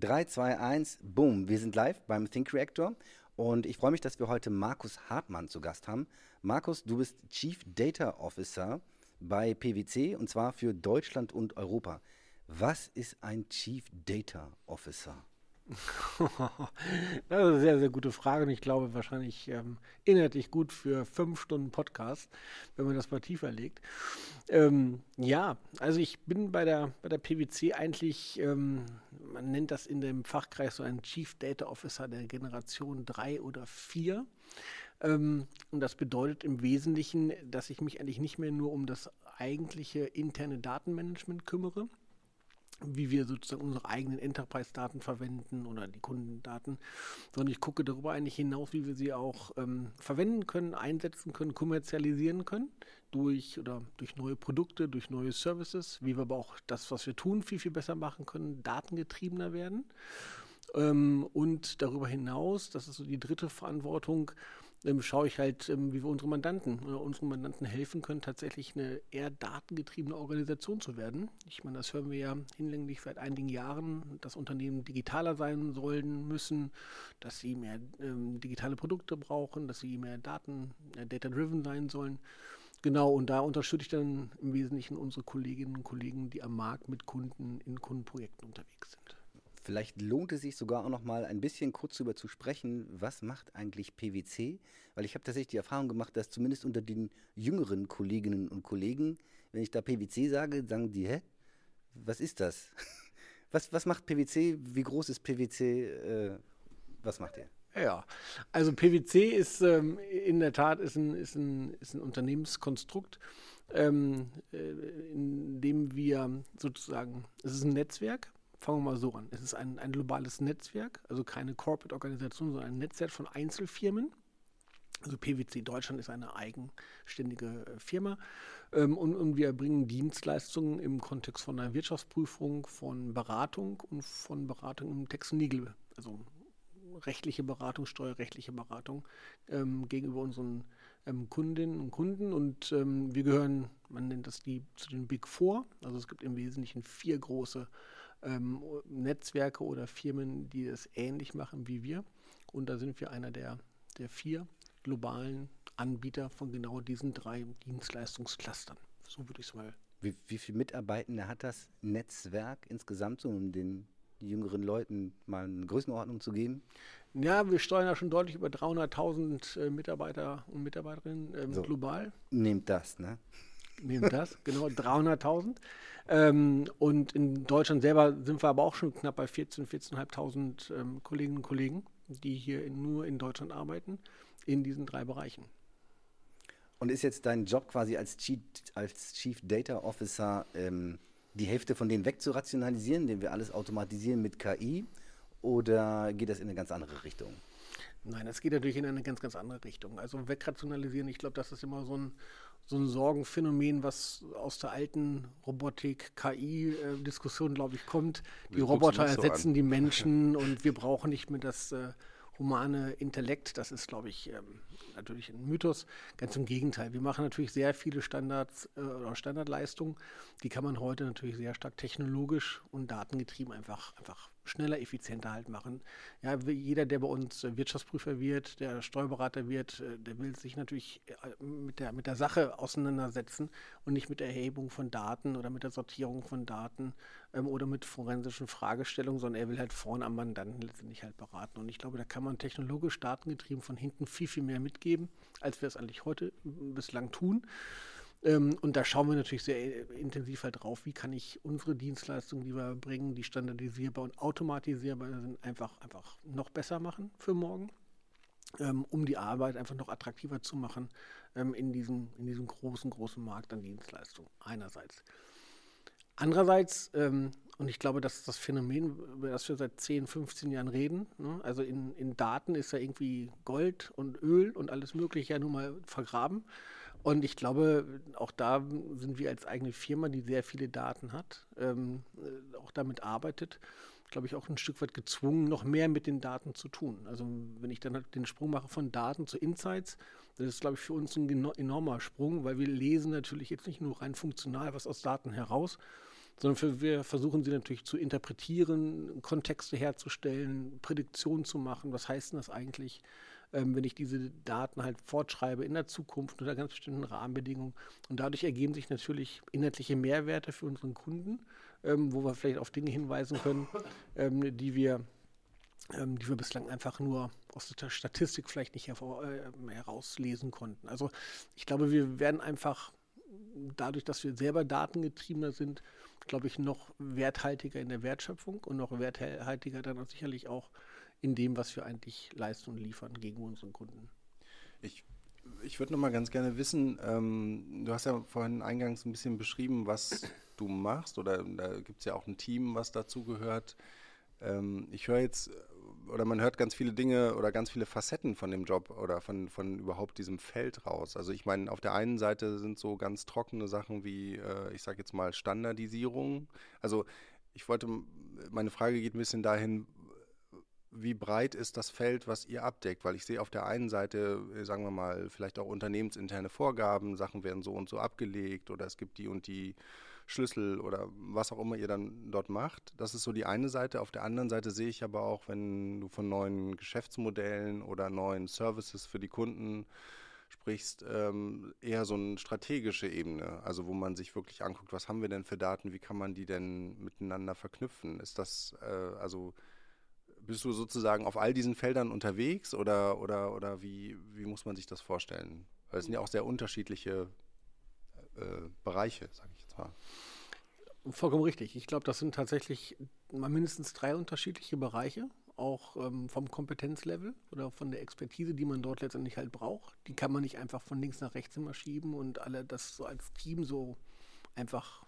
3, 2, 1, boom. Wir sind live beim Think Reactor und ich freue mich, dass wir heute Markus Hartmann zu Gast haben. Markus, du bist Chief Data Officer bei PwC und zwar für Deutschland und Europa. Was ist ein Chief Data Officer? das ist eine sehr, sehr gute Frage und ich glaube wahrscheinlich ähm, inhaltlich gut für fünf Stunden Podcast, wenn man das mal tiefer legt. Ähm, ja, also ich bin bei der, bei der PwC eigentlich, ähm, man nennt das in dem Fachkreis so ein Chief Data Officer der Generation 3 oder 4. Ähm, und das bedeutet im Wesentlichen, dass ich mich eigentlich nicht mehr nur um das eigentliche interne Datenmanagement kümmere, wie wir sozusagen unsere eigenen Enterprise-Daten verwenden oder die Kundendaten, sondern ich gucke darüber eigentlich hinaus, wie wir sie auch ähm, verwenden können, einsetzen können, kommerzialisieren können durch oder durch neue Produkte, durch neue Services, wie wir aber auch das, was wir tun, viel, viel besser machen können, datengetriebener werden. Ähm, und darüber hinaus, das ist so die dritte Verantwortung, ähm, schaue ich halt, ähm, wie wir unsere Mandanten oder unseren Mandanten helfen können, tatsächlich eine eher datengetriebene Organisation zu werden. Ich meine, das hören wir ja hinlänglich seit einigen Jahren, dass Unternehmen digitaler sein sollen müssen, dass sie mehr ähm, digitale Produkte brauchen, dass sie mehr Daten, äh, data-driven sein sollen. Genau, und da unterstütze ich dann im Wesentlichen unsere Kolleginnen und Kollegen, die am Markt mit Kunden in Kundenprojekten unterwegs sind. Vielleicht lohnt es sich sogar auch noch mal ein bisschen kurz darüber zu sprechen, was macht eigentlich PwC? Weil ich habe tatsächlich die Erfahrung gemacht, dass zumindest unter den jüngeren Kolleginnen und Kollegen, wenn ich da PwC sage, sagen die, hä? Was ist das? Was, was macht PwC? Wie groß ist PwC? Äh, was macht ihr? Ja, also PwC ist ähm, in der Tat ist ein, ist ein, ist ein Unternehmenskonstrukt, ähm, äh, in dem wir sozusagen, es ist ein Netzwerk, fangen wir mal so an. Es ist ein, ein globales Netzwerk, also keine Corporate-Organisation, sondern ein Netzwerk von Einzelfirmen. Also PwC Deutschland ist eine eigenständige äh, Firma ähm, und, und, wir erbringen Dienstleistungen im Kontext von einer Wirtschaftsprüfung, von Beratung und von Beratung im Text und Legal, also rechtliche Beratung, steuerrechtliche Beratung ähm, gegenüber unseren ähm, Kundinnen und Kunden und ähm, wir gehören, man nennt das die zu den Big Four, also es gibt im Wesentlichen vier große ähm, Netzwerke oder Firmen, die es ähnlich machen wie wir. Und da sind wir einer der, der vier globalen Anbieter von genau diesen drei Dienstleistungsclustern. So würde ich es mal. Wie, wie viele Mitarbeitende hat das Netzwerk insgesamt, so um den jüngeren Leuten mal eine Größenordnung zu geben? Ja, wir steuern ja schon deutlich über 300.000 äh, Mitarbeiter und Mitarbeiterinnen ähm, so, global. Nehmt das, ne? Nehmt das, genau, 300.000. Ähm, und in Deutschland selber sind wir aber auch schon knapp bei 14.000, 14.500 ähm, Kolleginnen und Kollegen, die hier in, nur in Deutschland arbeiten, in diesen drei Bereichen. Und ist jetzt dein Job quasi als Chief, als Chief Data Officer ähm, die Hälfte von denen wegzurationalisieren, indem wir alles automatisieren mit KI? Oder geht das in eine ganz andere Richtung? Nein, das geht natürlich in eine ganz, ganz andere Richtung. Also wegrationalisieren, ich glaube, das ist immer so ein, so ein Sorgenphänomen, was aus der alten Robotik, KI-Diskussion, glaube ich, kommt. Die Roboter ersetzen so die Menschen und wir brauchen nicht mehr das äh, humane Intellekt. Das ist, glaube ich, ähm, natürlich ein Mythos. Ganz im Gegenteil. Wir machen natürlich sehr viele Standards äh, oder Standardleistungen. Die kann man heute natürlich sehr stark technologisch und datengetrieben einfach, einfach schneller, effizienter halt machen. Ja, jeder, der bei uns Wirtschaftsprüfer wird, der Steuerberater wird, äh, der will sich natürlich äh, mit der, mit der Sache auseinandersetzen und nicht mit der Erhebung von Daten oder mit der Sortierung von Daten ähm, oder mit forensischen Fragestellungen, sondern er will halt vorne am Mandanten letztendlich halt beraten. Und ich glaube, da kann man technologisch datengetrieben von hinten viel, viel mehr mitgeben, als wir es eigentlich heute bislang tun. Ähm, und da schauen wir natürlich sehr intensiv halt drauf, wie kann ich unsere Dienstleistungen, die wir bringen, die standardisierbar und automatisierbar sind, einfach, einfach noch besser machen für morgen, ähm, um die Arbeit einfach noch attraktiver zu machen ähm, in, diesem, in diesem großen, großen Markt an Dienstleistungen einerseits. Andererseits, ähm, und ich glaube, das ist das Phänomen, über das wir seit 10, 15 Jahren reden. Ne? Also in, in Daten ist ja irgendwie Gold und Öl und alles Mögliche ja nun mal vergraben. Und ich glaube, auch da sind wir als eigene Firma, die sehr viele Daten hat, ähm, äh, auch damit arbeitet, glaube ich, auch ein Stück weit gezwungen, noch mehr mit den Daten zu tun. Also wenn ich dann halt den Sprung mache von Daten zu Insights, das ist, glaube ich, für uns ein enormer Sprung, weil wir lesen natürlich jetzt nicht nur rein funktional was aus Daten heraus, sondern für, wir versuchen sie natürlich zu interpretieren, Kontexte herzustellen, Prädiktionen zu machen. Was heißt denn das eigentlich? Ähm, wenn ich diese Daten halt fortschreibe in der Zukunft unter ganz bestimmten Rahmenbedingungen. Und dadurch ergeben sich natürlich inhaltliche Mehrwerte für unseren Kunden, ähm, wo wir vielleicht auf Dinge hinweisen können, ähm, die wir ähm, die wir bislang einfach nur aus der Statistik vielleicht nicht hervor, äh, herauslesen konnten. Also ich glaube, wir werden einfach dadurch, dass wir selber datengetriebener sind, glaube ich, noch werthaltiger in der Wertschöpfung und noch werthaltiger dann auch sicherlich auch in dem, was wir eigentlich leisten und liefern gegen unseren Kunden. Ich, ich würde noch mal ganz gerne wissen, ähm, du hast ja vorhin eingangs ein bisschen beschrieben, was du machst oder da gibt es ja auch ein Team, was dazu gehört. Ähm, ich höre jetzt oder man hört ganz viele Dinge oder ganz viele Facetten von dem Job oder von, von überhaupt diesem Feld raus. Also ich meine, auf der einen Seite sind so ganz trockene Sachen wie, äh, ich sage jetzt mal, Standardisierung. Also ich wollte, meine Frage geht ein bisschen dahin, wie breit ist das Feld, was ihr abdeckt? Weil ich sehe auf der einen Seite, äh, sagen wir mal, vielleicht auch unternehmensinterne Vorgaben, Sachen werden so und so abgelegt oder es gibt die und die Schlüssel oder was auch immer ihr dann dort macht. Das ist so die eine Seite. Auf der anderen Seite sehe ich aber auch, wenn du von neuen Geschäftsmodellen oder neuen Services für die Kunden sprichst, ähm, eher so eine strategische Ebene, also wo man sich wirklich anguckt, was haben wir denn für Daten, wie kann man die denn miteinander verknüpfen? Ist das, äh, also bist du sozusagen auf all diesen Feldern unterwegs oder, oder, oder wie, wie muss man sich das vorstellen? Weil es sind ja auch sehr unterschiedliche äh, Bereiche, sage ich jetzt mal. Vollkommen richtig. Ich glaube, das sind tatsächlich mal mindestens drei unterschiedliche Bereiche, auch ähm, vom Kompetenzlevel oder von der Expertise, die man dort letztendlich halt braucht. Die kann man nicht einfach von links nach rechts immer schieben und alle das so als Team so einfach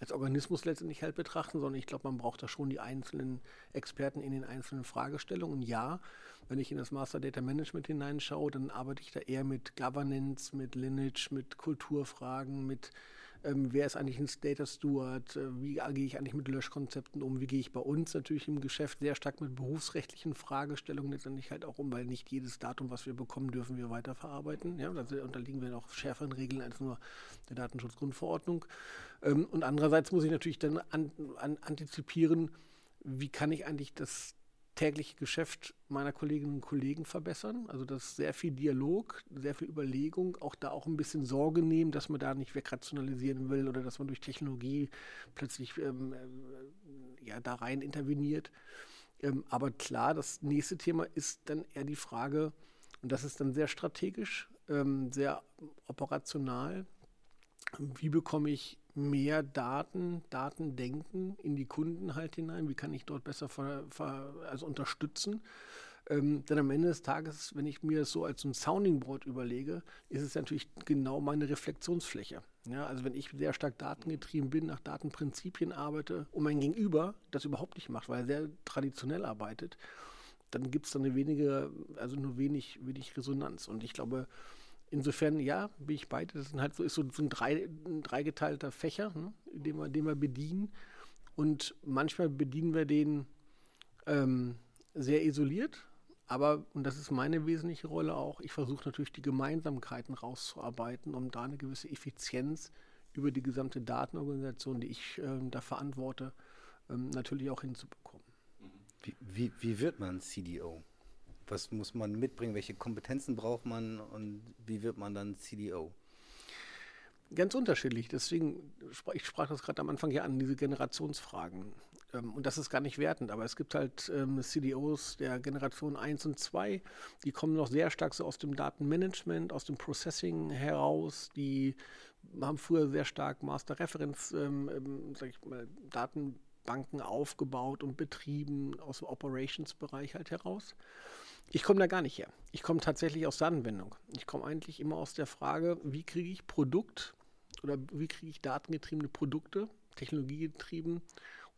als Organismus letztendlich halt betrachten, sondern ich glaube, man braucht da schon die einzelnen Experten in den einzelnen Fragestellungen. Ja, wenn ich in das Master Data Management hineinschaue, dann arbeite ich da eher mit Governance, mit Lineage, mit Kulturfragen, mit ähm, wer ist eigentlich ein Data Steward, äh, wie gehe ich eigentlich mit Löschkonzepten um, wie gehe ich bei uns natürlich im Geschäft sehr stark mit berufsrechtlichen Fragestellungen letztendlich halt auch um, weil nicht jedes Datum, was wir bekommen, dürfen wir weiterverarbeiten. Ja, da unterliegen wir noch schärferen Regeln als nur der Datenschutzgrundverordnung. Ähm, und andererseits muss ich natürlich dann an, an, antizipieren, wie kann ich eigentlich das tägliche Geschäft meiner Kolleginnen und Kollegen verbessern. Also das ist sehr viel Dialog, sehr viel Überlegung, auch da auch ein bisschen Sorge nehmen, dass man da nicht wegrationalisieren will oder dass man durch Technologie plötzlich ähm, äh, ja, da rein interveniert. Ähm, aber klar, das nächste Thema ist dann eher die Frage, und das ist dann sehr strategisch, ähm, sehr operational, wie bekomme ich mehr Daten, Datendenken in die Kunden halt hinein? Wie kann ich dort besser ver, ver, also unterstützen? Ähm, denn am Ende des Tages, wenn ich mir das so als ein Sounding Board überlege, ist es natürlich genau meine Reflexionsfläche. Ja, also wenn ich sehr stark datengetrieben bin, nach Datenprinzipien arbeite und mein Gegenüber das überhaupt nicht macht, weil er sehr traditionell arbeitet, dann gibt es da eine wenige, also nur wenig, wenig Resonanz. Und ich glaube, Insofern, ja, bin ich beide. Das ist halt so, ist so, so ein, drei, ein dreigeteilter Fächer, ne, den, wir, den wir bedienen. Und manchmal bedienen wir den ähm, sehr isoliert. Aber, und das ist meine wesentliche Rolle auch, ich versuche natürlich die Gemeinsamkeiten rauszuarbeiten, um da eine gewisse Effizienz über die gesamte Datenorganisation, die ich ähm, da verantworte, ähm, natürlich auch hinzubekommen. Wie, wie, wie wird man CDO? Was muss man mitbringen? Welche Kompetenzen braucht man und wie wird man dann CDO? Ganz unterschiedlich. Deswegen, ich sprach das gerade am Anfang ja an, diese Generationsfragen. Ähm, und das ist gar nicht wertend, aber es gibt halt ähm, CDOs der Generation 1 und 2, die kommen noch sehr stark so aus dem Datenmanagement, aus dem Processing heraus. Die haben früher sehr stark Master Reference, ähm, sag ich mal, Datenbanken aufgebaut und betrieben aus dem Operations-Bereich halt heraus. Ich komme da gar nicht her. Ich komme tatsächlich aus der Anwendung. Ich komme eigentlich immer aus der Frage, wie kriege ich Produkt oder wie kriege ich datengetriebene Produkte, technologiegetrieben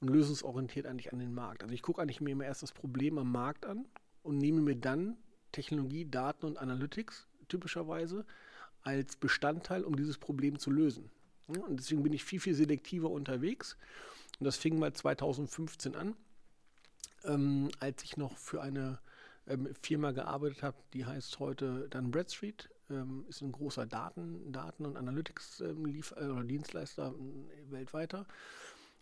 und lösungsorientiert eigentlich an den Markt. Also ich gucke eigentlich mir immer erst das Problem am Markt an und nehme mir dann Technologie, Daten und Analytics typischerweise als Bestandteil, um dieses Problem zu lösen. Und deswegen bin ich viel, viel selektiver unterwegs. Und das fing mal 2015 an, ähm, als ich noch für eine ähm, Firma gearbeitet habe, die heißt heute dann Bradstreet, ähm, ist ein großer Daten, Daten- und Analytics-Dienstleister ähm, äh, weltweiter.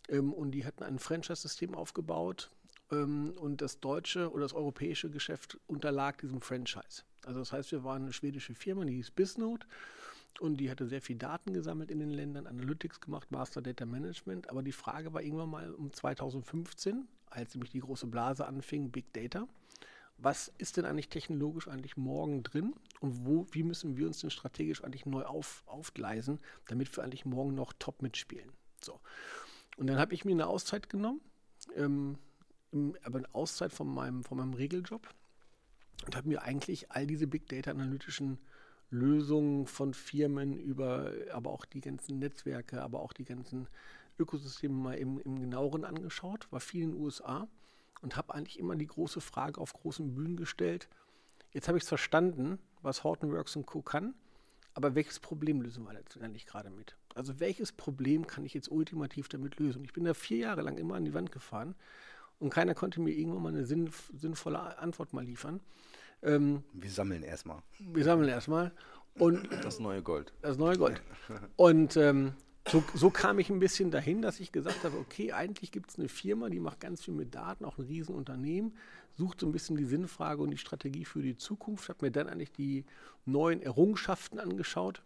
ähm, und die hatten ein Franchise-System aufgebaut ähm, und das deutsche oder das europäische Geschäft unterlag diesem Franchise. Also das heißt, wir waren eine schwedische Firma, die hieß Bisnode und die hatte sehr viel Daten gesammelt in den Ländern, Analytics gemacht, Master Data Management. Aber die Frage war irgendwann mal um 2015, als nämlich die große Blase anfing, Big Data. Was ist denn eigentlich technologisch eigentlich morgen drin und wo, wie müssen wir uns denn strategisch eigentlich neu auf, aufgleisen, damit wir eigentlich morgen noch top mitspielen? So. Und dann habe ich mir eine Auszeit genommen, ähm, aber eine Auszeit von meinem, von meinem Regeljob und habe mir eigentlich all diese Big Data analytischen Lösungen von Firmen über, aber auch die ganzen Netzwerke, aber auch die ganzen Ökosysteme mal im, im genaueren angeschaut, war viel in den USA und habe eigentlich immer die große Frage auf großen Bühnen gestellt. Jetzt habe ich es verstanden, was Hortonworks und Co. kann, aber welches Problem lösen wir letztendlich gerade mit? Also welches Problem kann ich jetzt ultimativ damit lösen? Und ich bin da vier Jahre lang immer an die Wand gefahren und keiner konnte mir irgendwann mal eine sinnvolle Antwort mal liefern. Ähm, wir sammeln erstmal. Wir sammeln erstmal. Und das neue Gold. Das neue Gold. Und ähm, so, so, kam ich ein bisschen dahin, dass ich gesagt habe, okay, eigentlich gibt es eine Firma, die macht ganz viel mit Daten, auch ein Riesenunternehmen, sucht so ein bisschen die Sinnfrage und die Strategie für die Zukunft, habe mir dann eigentlich die neuen Errungenschaften angeschaut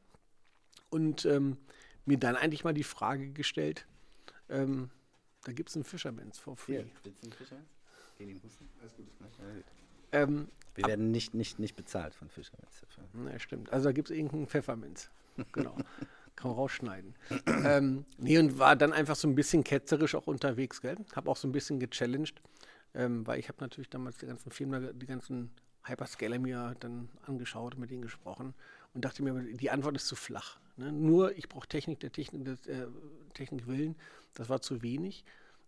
und ähm, mir dann eigentlich mal die Frage gestellt, ähm, da gibt es einen Fisherman's for free. Hier, Fisherman's? Ähm, wir werden nicht, nicht, nicht bezahlt von Fischerminz. Ne, stimmt. Also da gibt es irgendeinen Pfefferminz. Genau. Kann man rausschneiden. ähm, nee, und war dann einfach so ein bisschen ketzerisch auch unterwegs, gell? Hab auch so ein bisschen gechallenged, ähm, weil ich habe natürlich damals die ganzen Filme, die ganzen Hyperscaler mir dann angeschaut, mit denen gesprochen und dachte mir, die Antwort ist zu flach. Ne? Nur ich brauche Technik, der Technik, des, äh, Technik willen, das war zu wenig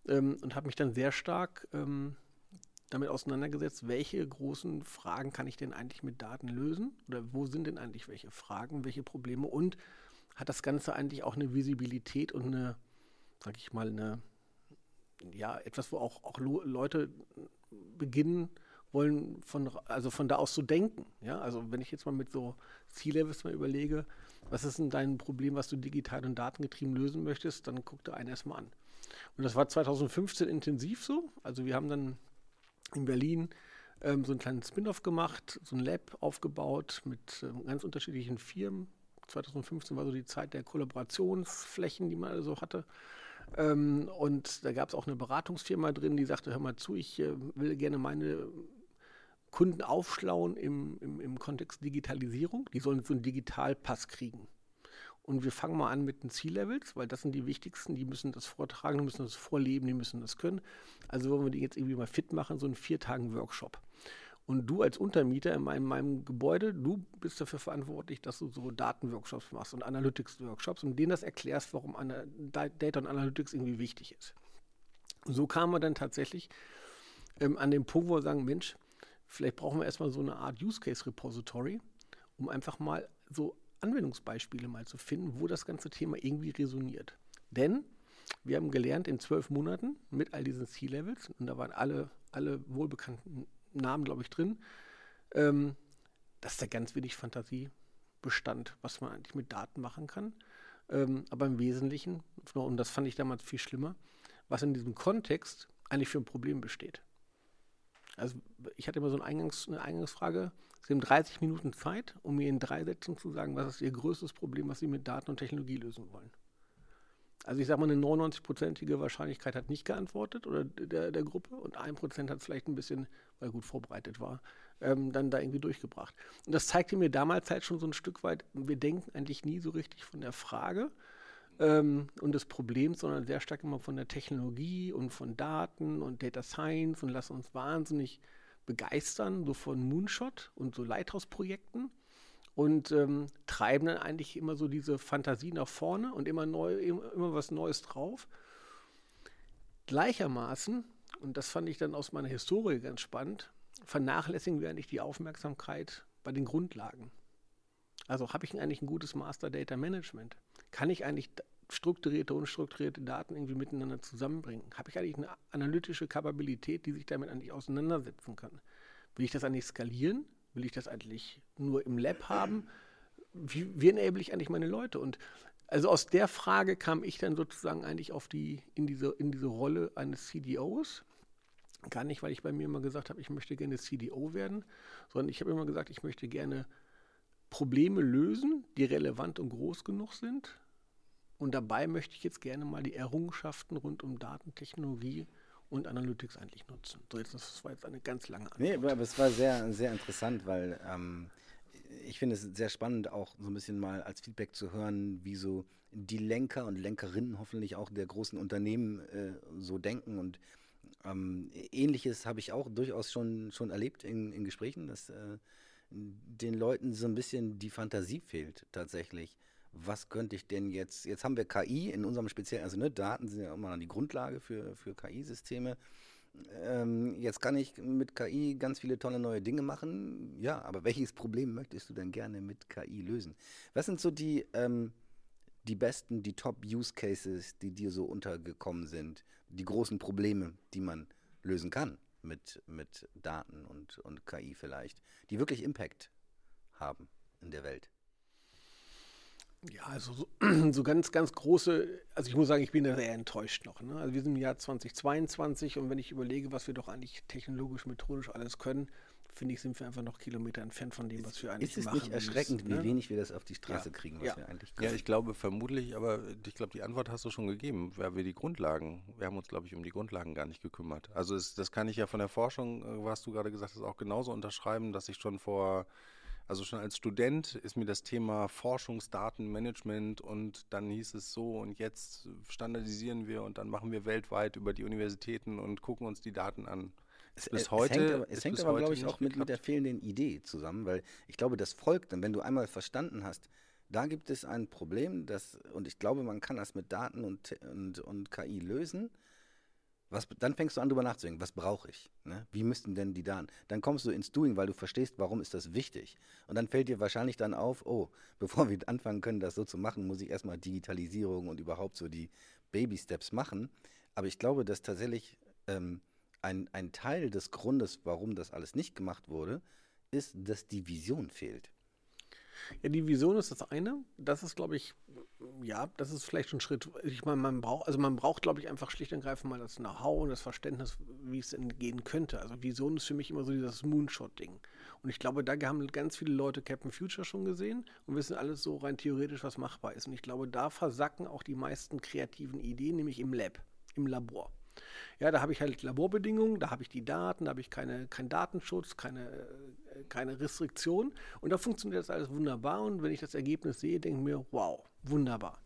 ähm, und habe mich dann sehr stark ähm, damit auseinandergesetzt, welche großen Fragen kann ich denn eigentlich mit Daten lösen? Oder wo sind denn eigentlich welche Fragen, welche Probleme? Und hat das Ganze eigentlich auch eine Visibilität und eine, sag ich mal, eine, ja, etwas, wo auch, auch Leute beginnen wollen, von, also von da aus zu denken. Ja, also wenn ich jetzt mal mit so C-Levels mal überlege, was ist denn dein Problem, was du digital und datengetrieben lösen möchtest, dann guck dir einen erstmal an. Und das war 2015 intensiv so. Also wir haben dann in Berlin ähm, so einen kleinen Spin-off gemacht, so ein Lab aufgebaut mit ähm, ganz unterschiedlichen Firmen. 2015 war so die Zeit der Kollaborationsflächen, die man also hatte. Ähm, und da gab es auch eine Beratungsfirma drin, die sagte, hör mal zu, ich äh, will gerne meine Kunden aufschlauen im, im, im Kontext Digitalisierung. Die sollen so einen Digitalpass kriegen. Und wir fangen mal an mit den C-Levels, weil das sind die wichtigsten, die müssen das vortragen, die müssen das vorleben, die müssen das können. Also wollen wir die jetzt irgendwie mal fit machen, so einen vier Tagen Workshop. Und du als Untermieter in meinem, meinem, Gebäude, du bist dafür verantwortlich, dass du so Datenworkshops machst und Analytics-Workshops und denen das erklärst, warum Data und Analytics irgendwie wichtig ist. Und so kamen wir dann tatsächlich ähm, an den Punkt, wo wir sagen, Mensch, vielleicht brauchen wir erstmal so eine Art Use-Case-Repository, um einfach mal so Anwendungsbeispiele mal zu finden, wo das ganze Thema irgendwie resoniert. Denn wir haben gelernt in zwölf Monaten mit all diesen C-Levels, und da waren alle, alle wohlbekannten Namen, glaube ich, drin, ähm, dass da ganz wenig Fantasie bestand, was man eigentlich mit Daten machen kann. Ähm, aber im Wesentlichen, und das fand ich damals viel schlimmer, was in diesem Kontext eigentlich für ein Problem besteht. Also ich hatte immer so eine, Eingangs-, eine Eingangsfrage, Sie haben 30 Minuten Zeit, um mir in drei Sätzen zu sagen, was ist Ihr größtes Problem, was Sie mit Daten und Technologie lösen wollen. Also ich sage mal, eine 99-prozentige Wahrscheinlichkeit hat nicht geantwortet oder der, der Gruppe und ein Prozent hat vielleicht ein bisschen, weil gut vorbereitet war, ähm, dann da irgendwie durchgebracht. Und das zeigte mir damals halt schon so ein Stück weit, wir denken eigentlich nie so richtig von der Frage ähm, und des Problems, sondern sehr stark immer von der Technologie und von Daten und Data Science und lassen uns wahnsinnig begeistern, so von Moonshot und so Lighthouse-Projekten und ähm, treiben dann eigentlich immer so diese Fantasie nach vorne und immer, neu, immer, was Neues drauf. Gleichermaßen, und das fand ich dann aus meiner Historie ganz spannend, vernachlässigen wir eigentlich die Aufmerksamkeit bei den Grundlagen. Also habe ich eigentlich ein gutes Master Data Management? Kann ich eigentlich strukturierte, unstrukturierte Daten irgendwie miteinander zusammenbringen? Habe ich eigentlich eine analytische Kapabilität, die sich damit eigentlich auseinandersetzen kann? Will ich das eigentlich skalieren? Will ich das eigentlich nur im Lab haben? Wie, wie enable ich eigentlich meine Leute? Und Also aus der Frage kam ich dann sozusagen eigentlich auf die, in diese, in diese Rolle eines CDOs. Gar nicht, weil ich bei mir immer gesagt habe, ich möchte gerne CDO werden, sondern ich habe immer gesagt, ich möchte gerne Probleme lösen, die relevant und groß genug sind. Und dabei möchte ich jetzt gerne mal die Errungenschaften rund um Datentechnologie und Analytics eigentlich nutzen. So, jetzt, das war jetzt eine ganz lange Antwort. Nee, aber es war sehr, sehr interessant, weil ähm, ich finde es sehr spannend, auch so ein bisschen mal als Feedback zu hören, wie so die Lenker und Lenkerinnen hoffentlich auch der großen Unternehmen äh, so denken. Und ähm, ähnliches habe ich auch durchaus schon, schon erlebt in, in Gesprächen, dass äh, den Leuten so ein bisschen die Fantasie fehlt tatsächlich. Was könnte ich denn jetzt, jetzt haben wir KI in unserem speziellen, also ne, Daten sind ja immer die Grundlage für, für KI-Systeme. Ähm, jetzt kann ich mit KI ganz viele tolle neue Dinge machen. Ja, aber welches Problem möchtest du denn gerne mit KI lösen? Was sind so die, ähm, die besten, die Top-Use-Cases, die dir so untergekommen sind? Die großen Probleme, die man lösen kann mit, mit Daten und, und KI vielleicht, die wirklich Impact haben in der Welt? Ja, also so, so, ganz, ganz große, also ich muss sagen, ich bin da sehr enttäuscht noch. Ne? Also wir sind im Jahr 2022 und wenn ich überlege, was wir doch eigentlich technologisch, methodisch alles können, finde ich, sind wir einfach noch Kilometer entfernt von dem, was wir eigentlich machen. Ist es nicht erschreckend, müssen, ne? wie wenig wir das auf die Straße ja. kriegen, was ja. wir eigentlich können? Ja, ich glaube vermutlich, aber ich glaube, die Antwort hast du schon gegeben, weil wir die Grundlagen, wir haben uns, glaube ich, um die Grundlagen gar nicht gekümmert. Also es, das kann ich ja von der Forschung, äh, was du gerade gesagt hast, auch genauso unterschreiben, dass ich schon vor also schon als Student ist mir das Thema Forschungsdatenmanagement und dann hieß es so und jetzt standardisieren wir und dann machen wir weltweit über die Universitäten und gucken uns die Daten an. Es, bis heute, es hängt aber, es hängt aber glaube ich, auch mit, mit der fehlenden Idee zusammen, weil ich glaube, das folgt dann, wenn du einmal verstanden hast, da gibt es ein Problem, das, und ich glaube, man kann das mit Daten und, und, und KI lösen was, dann fängst du an, darüber nachzudenken, was brauche ich? Ne? Wie müssten denn die Daten? Dann kommst du ins Doing, weil du verstehst, warum ist das wichtig. Und dann fällt dir wahrscheinlich dann auf, oh, bevor wir anfangen können, das so zu machen, muss ich erstmal Digitalisierung und überhaupt so die Baby-Steps machen. Aber ich glaube, dass tatsächlich ähm, ein, ein Teil des Grundes, warum das alles nicht gemacht wurde, ist, dass die Vision fehlt. Ja, die Vision ist das eine. Das ist, glaube ich, ja, das ist vielleicht ein Schritt. Ich meine, man braucht, also man braucht, glaube ich, einfach schlicht und greifend mal das Know-how und das Verständnis, wie es denn gehen könnte. Also Vision ist für mich immer so dieses Moonshot-Ding. Und ich glaube, da haben ganz viele Leute Captain Future schon gesehen und wissen alles so rein theoretisch, was machbar ist. Und ich glaube, da versacken auch die meisten kreativen Ideen, nämlich im Lab, im Labor. Ja, da habe ich halt Laborbedingungen, da habe ich die Daten, da habe ich keine, keinen Datenschutz, keine, äh, keine Restriktion. Und da funktioniert das alles wunderbar. Und wenn ich das Ergebnis sehe, denke ich mir, wow, wunderbar.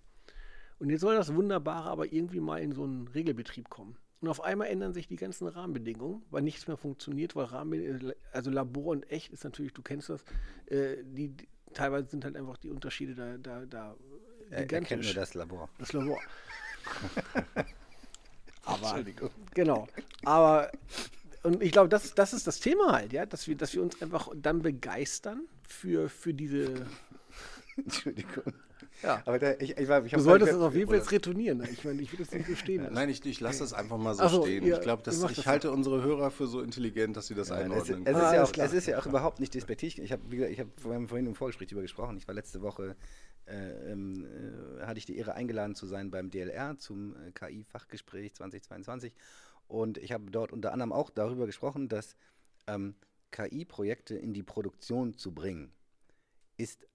Und jetzt soll das Wunderbare aber irgendwie mal in so einen Regelbetrieb kommen. Und auf einmal ändern sich die ganzen Rahmenbedingungen, weil nichts mehr funktioniert, weil Rahmenbedingungen, also Labor und echt ist natürlich, du kennst das, äh, die, die, teilweise sind halt einfach die Unterschiede da, da, da gigantisch. Er kennt nur das Labor. Das Labor. Aber, Entschuldigung. Genau. Aber und ich glaube, das, das ist das Thema halt, ja, dass wir, dass wir uns einfach dann begeistern für, für diese. Entschuldigung. Ja. Aber da, ich, ich, ich, du solltest das auf jeden Fall jetzt retournieren. Ich meine, ich will das nicht so stehen lassen. Nein, ich, ich lasse das einfach mal so, so stehen. Ihr, ich glaube, ich halte das unsere Hörer für so intelligent, dass sie das ja, einordnen es, es, ist ja auch, es ist ja auch überhaupt nicht despektierlich. Ich habe hab vorhin im Vorgespräch darüber gesprochen. Ich war letzte Woche äh, ähm, äh, hatte ich die Ehre eingeladen zu sein beim DLR zum äh, KI-Fachgespräch 2022. Und ich habe dort unter anderem auch darüber gesprochen, dass ähm, KI-Projekte in die Produktion zu bringen, ist,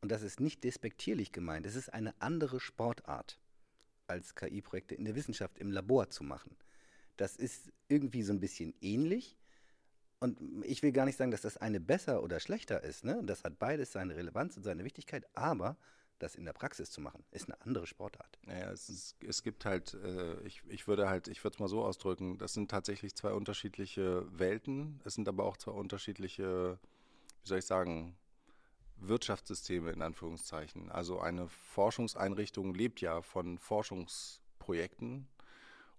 und das ist nicht despektierlich gemeint, es ist eine andere Sportart, als KI-Projekte in der Wissenschaft im Labor zu machen. Das ist irgendwie so ein bisschen ähnlich, und ich will gar nicht sagen, dass das eine besser oder schlechter ist. Ne? Das hat beides seine Relevanz und seine Wichtigkeit, aber das in der Praxis zu machen, ist eine andere Sportart. Naja, es, ist, es gibt halt, äh, ich, ich würde halt, ich würde es mal so ausdrücken, das sind tatsächlich zwei unterschiedliche Welten. Es sind aber auch zwei unterschiedliche, wie soll ich sagen, Wirtschaftssysteme in Anführungszeichen. Also eine Forschungseinrichtung lebt ja von Forschungsprojekten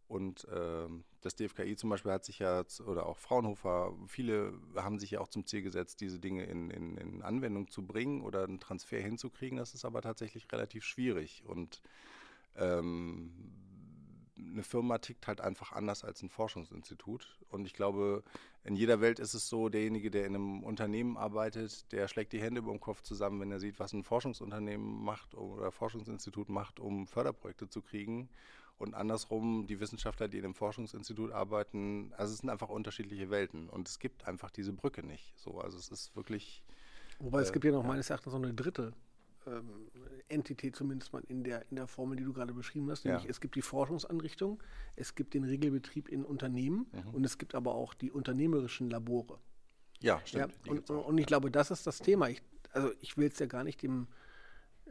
und ähm, das DFKI zum Beispiel hat sich ja, oder auch Fraunhofer, viele haben sich ja auch zum Ziel gesetzt, diese Dinge in, in, in Anwendung zu bringen oder einen Transfer hinzukriegen. Das ist aber tatsächlich relativ schwierig. Und ähm, eine Firma tickt halt einfach anders als ein Forschungsinstitut. Und ich glaube, in jeder Welt ist es so, derjenige, der in einem Unternehmen arbeitet, der schlägt die Hände über dem Kopf zusammen, wenn er sieht, was ein Forschungsunternehmen macht oder Forschungsinstitut macht, um Förderprojekte zu kriegen. Und andersrum, die Wissenschaftler, die in einem Forschungsinstitut arbeiten, also es sind einfach unterschiedliche Welten. Und es gibt einfach diese Brücke nicht. So, also es ist wirklich. Wobei äh, es gibt ja noch meines Erachtens noch eine dritte ähm, Entität zumindest mal in der, in der Formel, die du gerade beschrieben hast. Nämlich ja. es gibt die Forschungsanrichtung, es gibt den Regelbetrieb in Unternehmen mhm. und es gibt aber auch die unternehmerischen Labore. Ja, stimmt. Ja, und, und, ich glaube, das ist das Thema. Ich, also ich will es ja gar nicht dem, äh,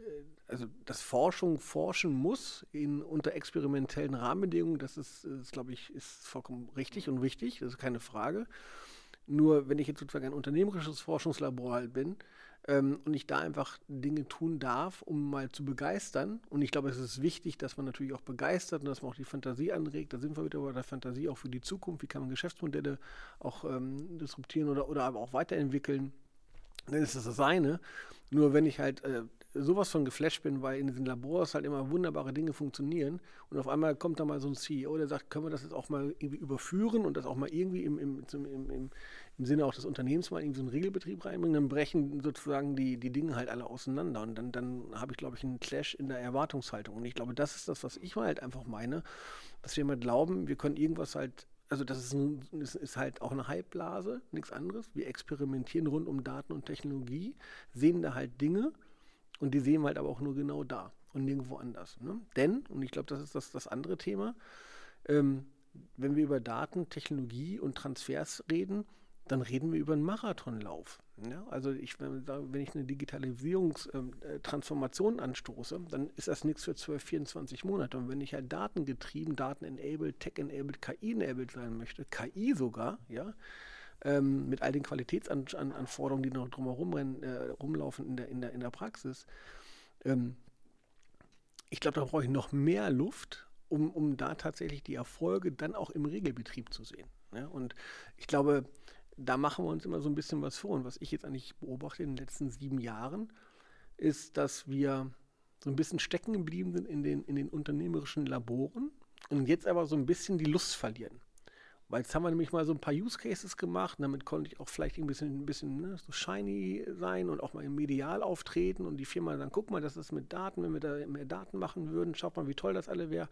also dass Forschung forschen muss in, unter experimentellen Rahmenbedingungen, das ist, ist glaube ich, ist vollkommen richtig und wichtig, das ist keine Frage. Nur wenn ich jetzt sozusagen ein unternehmerisches Forschungslabor halt bin, ähm, und ich da einfach Dinge tun darf, um mal zu begeistern. Und ich glaube, es ist wichtig, dass man natürlich auch begeistert und dass man auch die Fantasie anregt. Da sind wir wieder bei der Fantasie auch für die Zukunft. Wie kann man Geschäftsmodelle auch ähm, disruptieren oder, oder aber auch weiterentwickeln? Dann ist das das eine. Nur wenn ich halt äh, sowas von geflasht bin, weil in diesen Labors halt immer wunderbare Dinge funktionieren und auf einmal kommt da mal so ein CEO, der sagt, können wir das jetzt auch mal irgendwie überführen und das auch mal irgendwie im, im, im, im, im Sinne auch des Unternehmens mal in so einen Regelbetrieb reinbringen, dann brechen sozusagen die, die Dinge halt alle auseinander. Und dann, dann habe ich, glaube ich, einen Clash in der Erwartungshaltung. Und ich glaube, das ist das, was ich halt einfach meine, dass wir immer glauben, wir können irgendwas halt, also das ist, ein, das ist halt auch eine Hypeblase, nichts anderes. Wir experimentieren rund um Daten und Technologie, sehen da halt Dinge und die sehen wir halt aber auch nur genau da und nirgendwo anders. Ne? Denn, und ich glaube, das ist das, das andere Thema, ähm, wenn wir über Daten, Technologie und Transfers reden, dann reden wir über einen Marathonlauf. Ja, also ich, wenn ich eine Digitalisierungstransformation ähm, äh, anstoße, dann ist das nichts für 12, 24 Monate. Und wenn ich halt datengetrieben, daten-enabled, tech-enabled, KI-enabled sein möchte, KI sogar, ja, ähm, mit all den Qualitätsanforderungen, die noch drumherum äh, rumlaufen in der, in der, in der Praxis, ähm, ich glaube, da brauche ich noch mehr Luft, um, um da tatsächlich die Erfolge dann auch im Regelbetrieb zu sehen. Ja? Und ich glaube, da machen wir uns immer so ein bisschen was vor. Und was ich jetzt eigentlich beobachte in den letzten sieben Jahren, ist, dass wir so ein bisschen stecken geblieben sind in den, in den unternehmerischen Laboren und jetzt aber so ein bisschen die Lust verlieren. Weil jetzt haben wir nämlich mal so ein paar Use Cases gemacht und damit konnte ich auch vielleicht ein bisschen, ein bisschen ne, so shiny sein und auch mal im Medial auftreten und die Firma dann, guck mal, das ist mit Daten, wenn wir da mehr Daten machen würden, schaut mal, wie toll das alle wäre.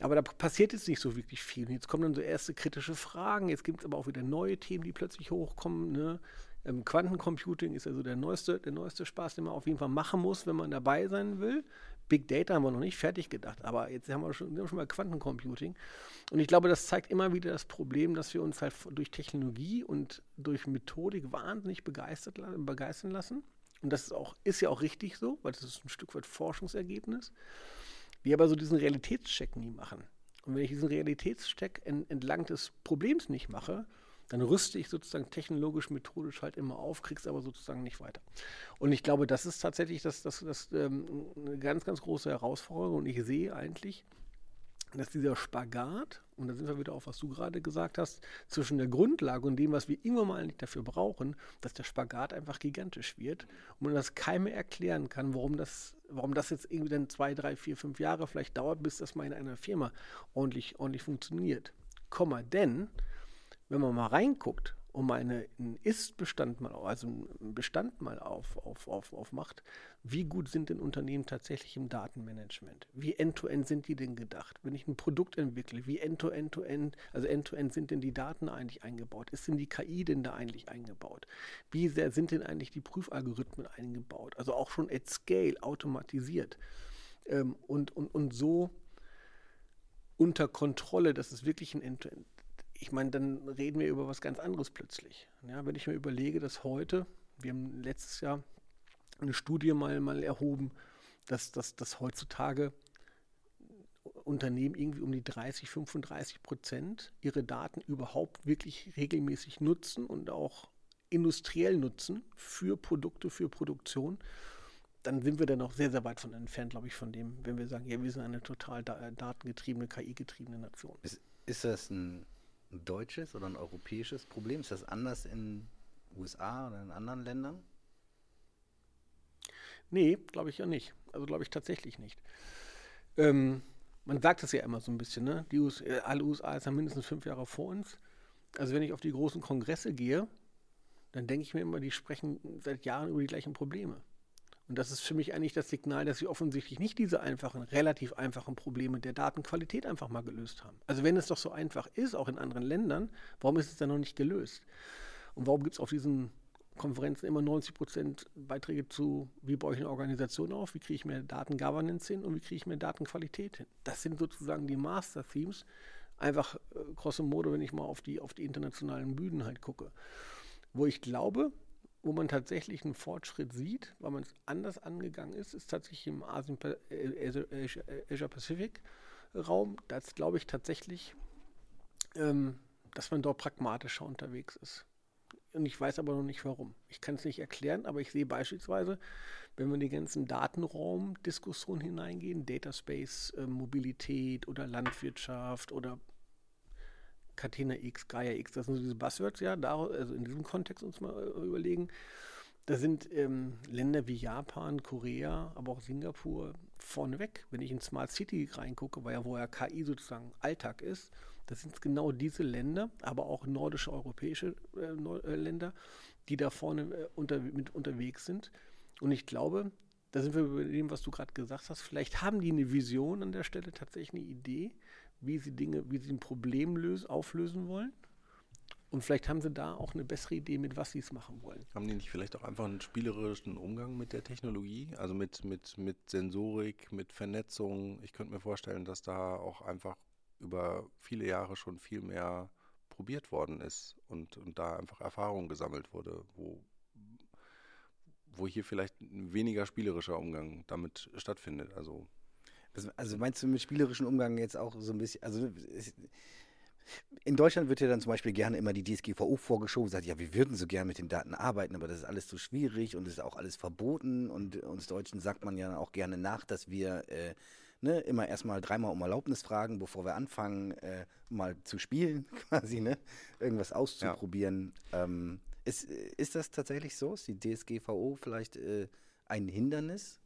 Aber da passiert jetzt nicht so wirklich viel. Und jetzt kommen dann so erste kritische Fragen. Jetzt gibt es aber auch wieder neue Themen, die plötzlich hochkommen. Ne? Ähm, Quantencomputing ist also der neueste, der neueste Spaß, den man auf jeden Fall machen muss, wenn man dabei sein will. Big Data haben wir noch nicht fertig gedacht, aber jetzt haben wir schon, wir haben schon mal Quantencomputing. Und ich glaube, das zeigt immer wieder das Problem, dass wir uns halt durch Technologie und durch Methodik wahnsinnig begeistert, begeistern lassen. Und das ist, auch, ist ja auch richtig so, weil das ist ein Stück weit Forschungsergebnis wir aber so diesen Realitätscheck nie machen. Und wenn ich diesen Realitätscheck en, entlang des Problems nicht mache, dann rüste ich sozusagen technologisch, methodisch halt immer auf, krieg's aber sozusagen nicht weiter. Und ich glaube, das ist tatsächlich das, das, das, ähm, eine ganz, ganz große Herausforderung. Und ich sehe eigentlich, dass dieser Spagat, und da sind wir wieder auf, was du gerade gesagt hast, zwischen der Grundlage und dem, was wir immer mal nicht dafür brauchen, dass der Spagat einfach gigantisch wird und man das keinem erklären kann, warum das, warum das jetzt irgendwie dann zwei, drei, vier, fünf Jahre vielleicht dauert, bis das mal in einer Firma ordentlich, ordentlich funktioniert. Komma, denn wenn man mal reinguckt und mal eine, einen Ist-Bestand mal, also einen Bestand mal auf, auf, auf, auf macht, wie gut sind denn Unternehmen tatsächlich im Datenmanagement? Wie end-to-end -end sind die denn gedacht? Wenn ich ein Produkt entwickle, wie end-to-end, -end, also end-to-end -end sind denn die Daten eigentlich eingebaut? Ist denn die KI denn da eigentlich eingebaut? Wie sehr sind denn eigentlich die Prüfalgorithmen eingebaut? Also auch schon at scale automatisiert. Ähm, und, und, und so unter Kontrolle, dass es wirklich ein End-to-End ich meine, dann reden wir über was ganz anderes plötzlich. Ja, wenn ich mir überlege, dass heute, wir haben letztes Jahr eine Studie mal, mal erhoben, dass, dass, dass heutzutage Unternehmen irgendwie um die 30, 35 Prozent ihre Daten überhaupt wirklich regelmäßig nutzen und auch industriell nutzen für Produkte, für Produktion, dann sind wir dann noch sehr, sehr weit von entfernt, glaube ich, von dem, wenn wir sagen, ja, wir sind eine total datengetriebene, KI-getriebene Nation. Ist, ist das ein deutsches oder ein europäisches Problem? Ist das anders in USA oder in anderen Ländern? Nee, glaube ich ja nicht. Also glaube ich tatsächlich nicht. Ähm, man sagt es ja immer so ein bisschen, ne? Die USA, alle USA ist ja mindestens fünf Jahre vor uns. Also wenn ich auf die großen Kongresse gehe, dann denke ich mir immer, die sprechen seit Jahren über die gleichen Probleme. Und das ist für mich eigentlich das Signal, dass sie offensichtlich nicht diese einfachen, relativ einfachen Probleme der Datenqualität einfach mal gelöst haben. Also wenn es doch so einfach ist, auch in anderen Ländern, warum ist es dann noch nicht gelöst? Und warum gibt es auf diesen Konferenzen immer 90 Prozent Beiträge zu, wie baue ich eine Organisation auf, wie kriege ich mehr Datengovernance hin und wie kriege ich mehr Datenqualität hin. Das sind sozusagen die Master-Themes, einfach äh, grosso modo, wenn ich mal auf die, auf die internationalen Bühnen halt gucke. Wo ich glaube, wo man tatsächlich einen Fortschritt sieht, weil man es anders angegangen ist, ist tatsächlich im Asien äh, Asia Pacific Raum. Da glaube ich tatsächlich, ähm, dass man dort pragmatischer unterwegs ist. Und ich weiß aber noch nicht warum. Ich kann es nicht erklären, aber ich sehe beispielsweise, wenn wir in die ganzen Datenraumdiskussionen hineingehen, Data Space, äh, Mobilität oder Landwirtschaft oder Catena X, Gaia X, das sind so diese Buzzwords, ja, da, also in diesem Kontext uns mal äh, überlegen. Da sind ähm, Länder wie Japan, Korea, aber auch Singapur vorneweg. Wenn ich in Smart City reingucke, weil ja vorher KI sozusagen Alltag ist, das sind genau diese Länder, aber auch nordische europäische äh, äh, Länder, die da vorne äh, unter, mit unterwegs sind. Und ich glaube, da sind wir über dem, was du gerade gesagt hast. Vielleicht haben die eine Vision an der Stelle, tatsächlich eine Idee, wie sie Dinge, wie sie ein Problem lösen, auflösen wollen. Und vielleicht haben sie da auch eine bessere Idee, mit was sie es machen wollen. Haben die nicht vielleicht auch einfach einen spielerischen Umgang mit der Technologie? Also mit, mit, mit Sensorik, mit Vernetzung? Ich könnte mir vorstellen, dass da auch einfach über viele Jahre schon viel mehr probiert worden ist und, und da einfach Erfahrung gesammelt wurde, wo, wo hier vielleicht ein weniger spielerischer Umgang damit stattfindet. Also also meinst du mit spielerischem Umgang jetzt auch so ein bisschen, also in Deutschland wird ja dann zum Beispiel gerne immer die DSGVO vorgeschoben, sagt, ja, wir würden so gerne mit den Daten arbeiten, aber das ist alles zu schwierig und ist auch alles verboten und uns Deutschen sagt man ja auch gerne nach, dass wir äh, ne, immer erstmal dreimal um Erlaubnis fragen, bevor wir anfangen, äh, mal zu spielen, quasi, ne, irgendwas auszuprobieren. Ja. Ähm, ist, ist das tatsächlich so? Ist die DSGVO vielleicht äh, ein Hindernis?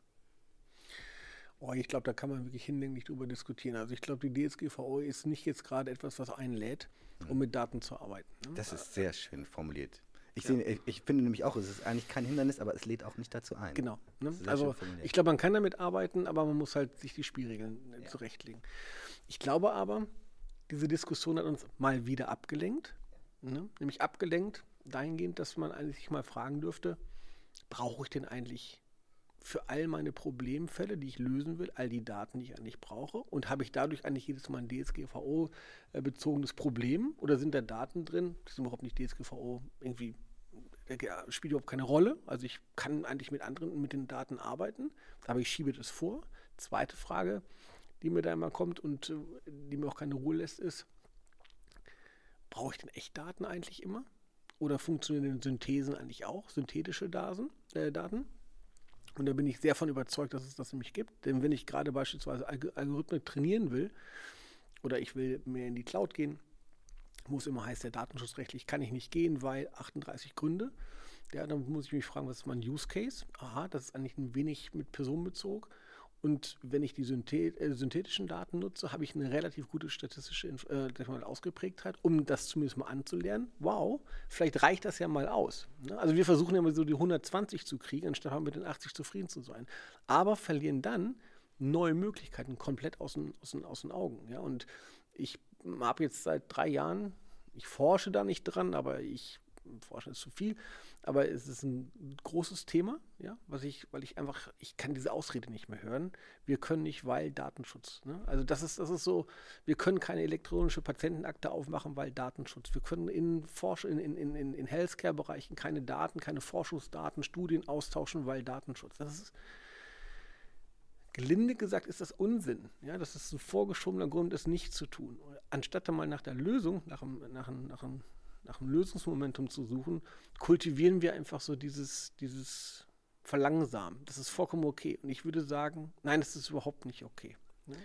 Oh, ich glaube, da kann man wirklich hinlänglich drüber diskutieren. Also ich glaube, die DSGVO ist nicht jetzt gerade etwas, was einlädt, um mhm. mit Daten zu arbeiten. Ne? Das ist sehr schön formuliert. Ich, ja. seh, ich, finde nämlich auch, es ist eigentlich kein Hindernis, aber es lädt auch nicht dazu ein. Genau. Ne? Also ich glaube, man kann damit arbeiten, aber man muss halt sich die Spielregeln äh, ja. zurechtlegen. Ich glaube aber, diese Diskussion hat uns mal wieder abgelenkt. Ne? Nämlich abgelenkt dahingehend, dass man eigentlich mal fragen dürfte, brauche ich denn eigentlich für all meine Problemfälle, die ich lösen will, all die Daten, die ich eigentlich brauche? Und habe ich dadurch eigentlich jedes Mal ein DSGVO-bezogenes Problem? Oder sind da Daten drin, die sind überhaupt nicht DSGVO irgendwie spielt überhaupt keine Rolle. Also ich kann eigentlich mit anderen, mit den Daten arbeiten, aber ich schiebe das vor. Zweite Frage, die mir da immer kommt und äh, die mir auch keine Ruhe lässt, ist, brauche ich denn Echtdaten eigentlich immer? Oder funktionieren Synthesen eigentlich auch, synthetische Daten? Äh, Daten? Und da bin ich sehr von überzeugt, dass es das nämlich gibt. Denn wenn ich gerade beispielsweise Algorithmen trainieren will oder ich will mehr in die Cloud gehen, wo es immer heißt, der datenschutzrechtlich kann ich nicht gehen, weil 38 Gründe. Ja, dann muss ich mich fragen, was ist mein Use Case? Aha, das ist eigentlich ein wenig mit Personenbezug. Und wenn ich die Synthet äh, synthetischen Daten nutze, habe ich eine relativ gute statistische äh, Ausgeprägtheit, um das zumindest mal anzulernen. Wow, vielleicht reicht das ja mal aus. Ne? Also wir versuchen ja mal so die 120 zu kriegen, anstatt mit den 80 zufrieden zu sein. Aber verlieren dann neue Möglichkeiten komplett aus den, aus den, aus den Augen. Ja? Und ich habe jetzt seit drei Jahren, ich forsche da nicht dran, aber ich forschen ist zu viel, aber es ist ein großes Thema, ja, was ich, weil ich einfach, ich kann diese Ausrede nicht mehr hören. Wir können nicht, weil Datenschutz. Ne? Also das ist, das ist so, wir können keine elektronische Patientenakte aufmachen, weil Datenschutz. Wir können in Forsch in, in, in, in Healthcare-Bereichen keine Daten, keine Forschungsdaten, Studien austauschen, weil Datenschutz. Das ist gelinde gesagt ist das Unsinn. Ja, das ist ein vorgeschobener Grund, es nicht zu tun. Anstatt mal nach der Lösung, nach einem, nach einem, nach einem, nach einem Lösungsmomentum zu suchen, kultivieren wir einfach so dieses, dieses Verlangsamen. Das ist vollkommen okay. Und ich würde sagen, nein, das ist überhaupt nicht okay. Ne?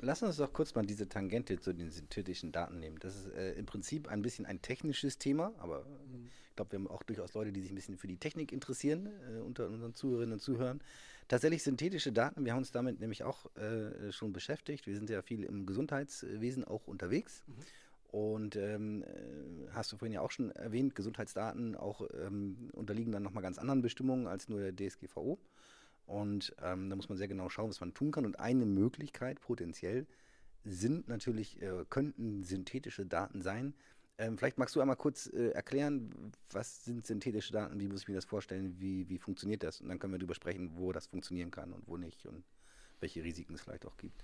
Lass uns doch kurz mal diese Tangente zu den synthetischen Daten nehmen. Das ist äh, im Prinzip ein bisschen ein technisches Thema, aber mhm. ich glaube, wir haben auch durchaus Leute, die sich ein bisschen für die Technik interessieren, äh, unter unseren Zuhörerinnen und Zuhörern. Tatsächlich synthetische Daten, wir haben uns damit nämlich auch äh, schon beschäftigt. Wir sind ja viel im Gesundheitswesen auch unterwegs. Mhm. Und ähm, äh, hast du vorhin ja auch schon erwähnt, Gesundheitsdaten auch ähm, unterliegen dann nochmal ganz anderen Bestimmungen als nur der DSGVO. Und ähm, da muss man sehr genau schauen, was man tun kann. Und eine Möglichkeit potenziell sind natürlich, äh, könnten synthetische Daten sein. Ähm, vielleicht magst du einmal kurz äh, erklären, was sind synthetische Daten, wie muss ich mir das vorstellen, wie, wie funktioniert das? Und dann können wir darüber sprechen, wo das funktionieren kann und wo nicht und welche Risiken es vielleicht auch gibt.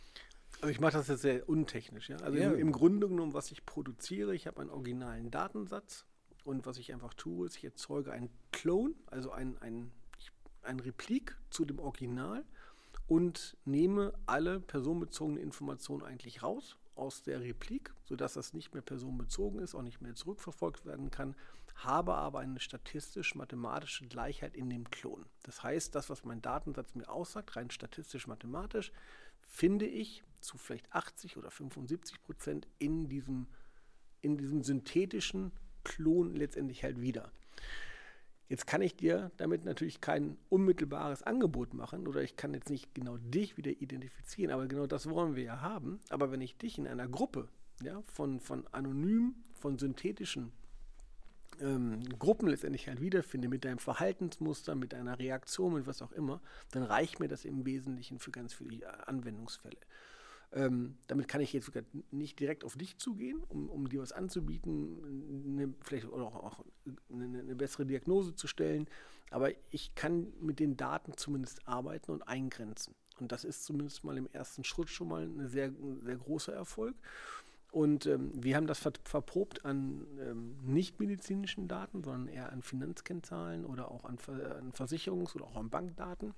Also ich mache das jetzt sehr untechnisch. Ja? Also ja. Im, im, Grunde genommen, was ich produziere, ich habe einen originalen Datensatz und was ich einfach tue, ist, ich erzeuge einen Clone, also ein, ein, ein Replik zu dem Original und nehme alle personenbezogenen Informationen eigentlich raus aus der Replik, sodass das nicht mehr personenbezogen ist, auch nicht mehr zurückverfolgt werden kann, habe aber eine statistisch-mathematische Gleichheit in dem Klon. Das heißt, das, was mein Datensatz mir aussagt, rein statistisch-mathematisch, finde ich zu vielleicht 80 oder 75 Prozent in diesem, in diesem synthetischen Klon letztendlich halt wieder. Jetzt kann ich dir damit natürlich kein unmittelbares Angebot machen oder ich kann jetzt nicht genau dich wieder identifizieren, aber genau das wollen wir ja haben. Aber wenn ich dich in einer Gruppe ja, von, von anonym, von synthetischen ähm, Gruppen letztendlich halt wiederfinde, mit deinem Verhaltensmuster, mit deiner Reaktion, mit was auch immer, dann reicht mir das im Wesentlichen für ganz viele Anwendungsfälle. Ähm, damit kann ich jetzt nicht direkt auf dich zugehen, um, um dir was anzubieten, eine, vielleicht oder auch, eine, eine, bessere Diagnose zu stellen. Aber ich kann mit den Daten zumindest arbeiten und eingrenzen. Und das ist zumindest mal im ersten Schritt schon mal ein sehr, sehr großer Erfolg. Und ähm, wir haben das ver verprobt an ähm, nicht-medizinischen Daten, sondern eher an Finanzkennzahlen oder auch an, Ver an Versicherungs- oder auch an Bankdaten.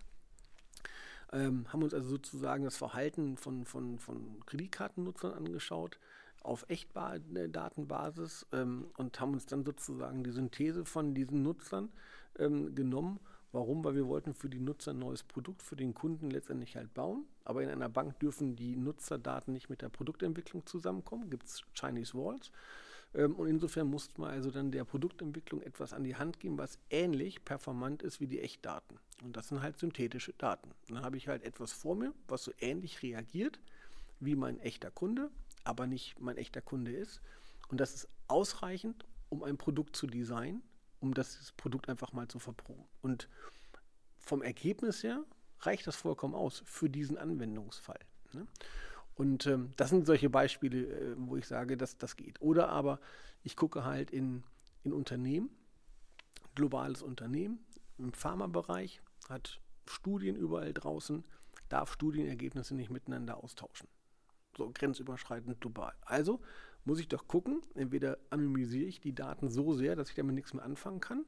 Ähm, haben uns also sozusagen das Verhalten von, von, von Kreditkartennutzern angeschaut auf Echtdatenbasis ähm, und haben uns dann sozusagen die Synthese von diesen Nutzern ähm, genommen Warum? Weil wir wollten für die Nutzer ein neues Produkt für den Kunden letztendlich halt bauen. Aber in einer Bank dürfen die Nutzerdaten nicht mit der Produktentwicklung zusammenkommen. Gibt es Chinese Walls. Ähm, und insofern musste man also dann der Produktentwicklung etwas an die Hand geben, was ähnlich performant ist wie die Echtdaten. Und das sind halt synthetische Daten. Dann habe ich halt etwas vor mir, was so ähnlich reagiert wie mein echter Kunde, aber nicht mein echter Kunde ist. Und das ist ausreichend, um ein Produkt zu designen um das Produkt einfach mal zu verproben. Und vom Ergebnis her reicht das vollkommen aus für diesen Anwendungsfall. Ne? Und ähm, das sind solche Beispiele, äh, wo ich sage, dass das geht. Oder aber ich gucke halt in, in Unternehmen, globales Unternehmen, im Pharmabereich, hat Studien überall draußen, darf Studienergebnisse nicht miteinander austauschen. So grenzüberschreitend global. Also muss ich doch gucken, entweder anonymisiere ich die Daten so sehr, dass ich damit nichts mehr anfangen kann,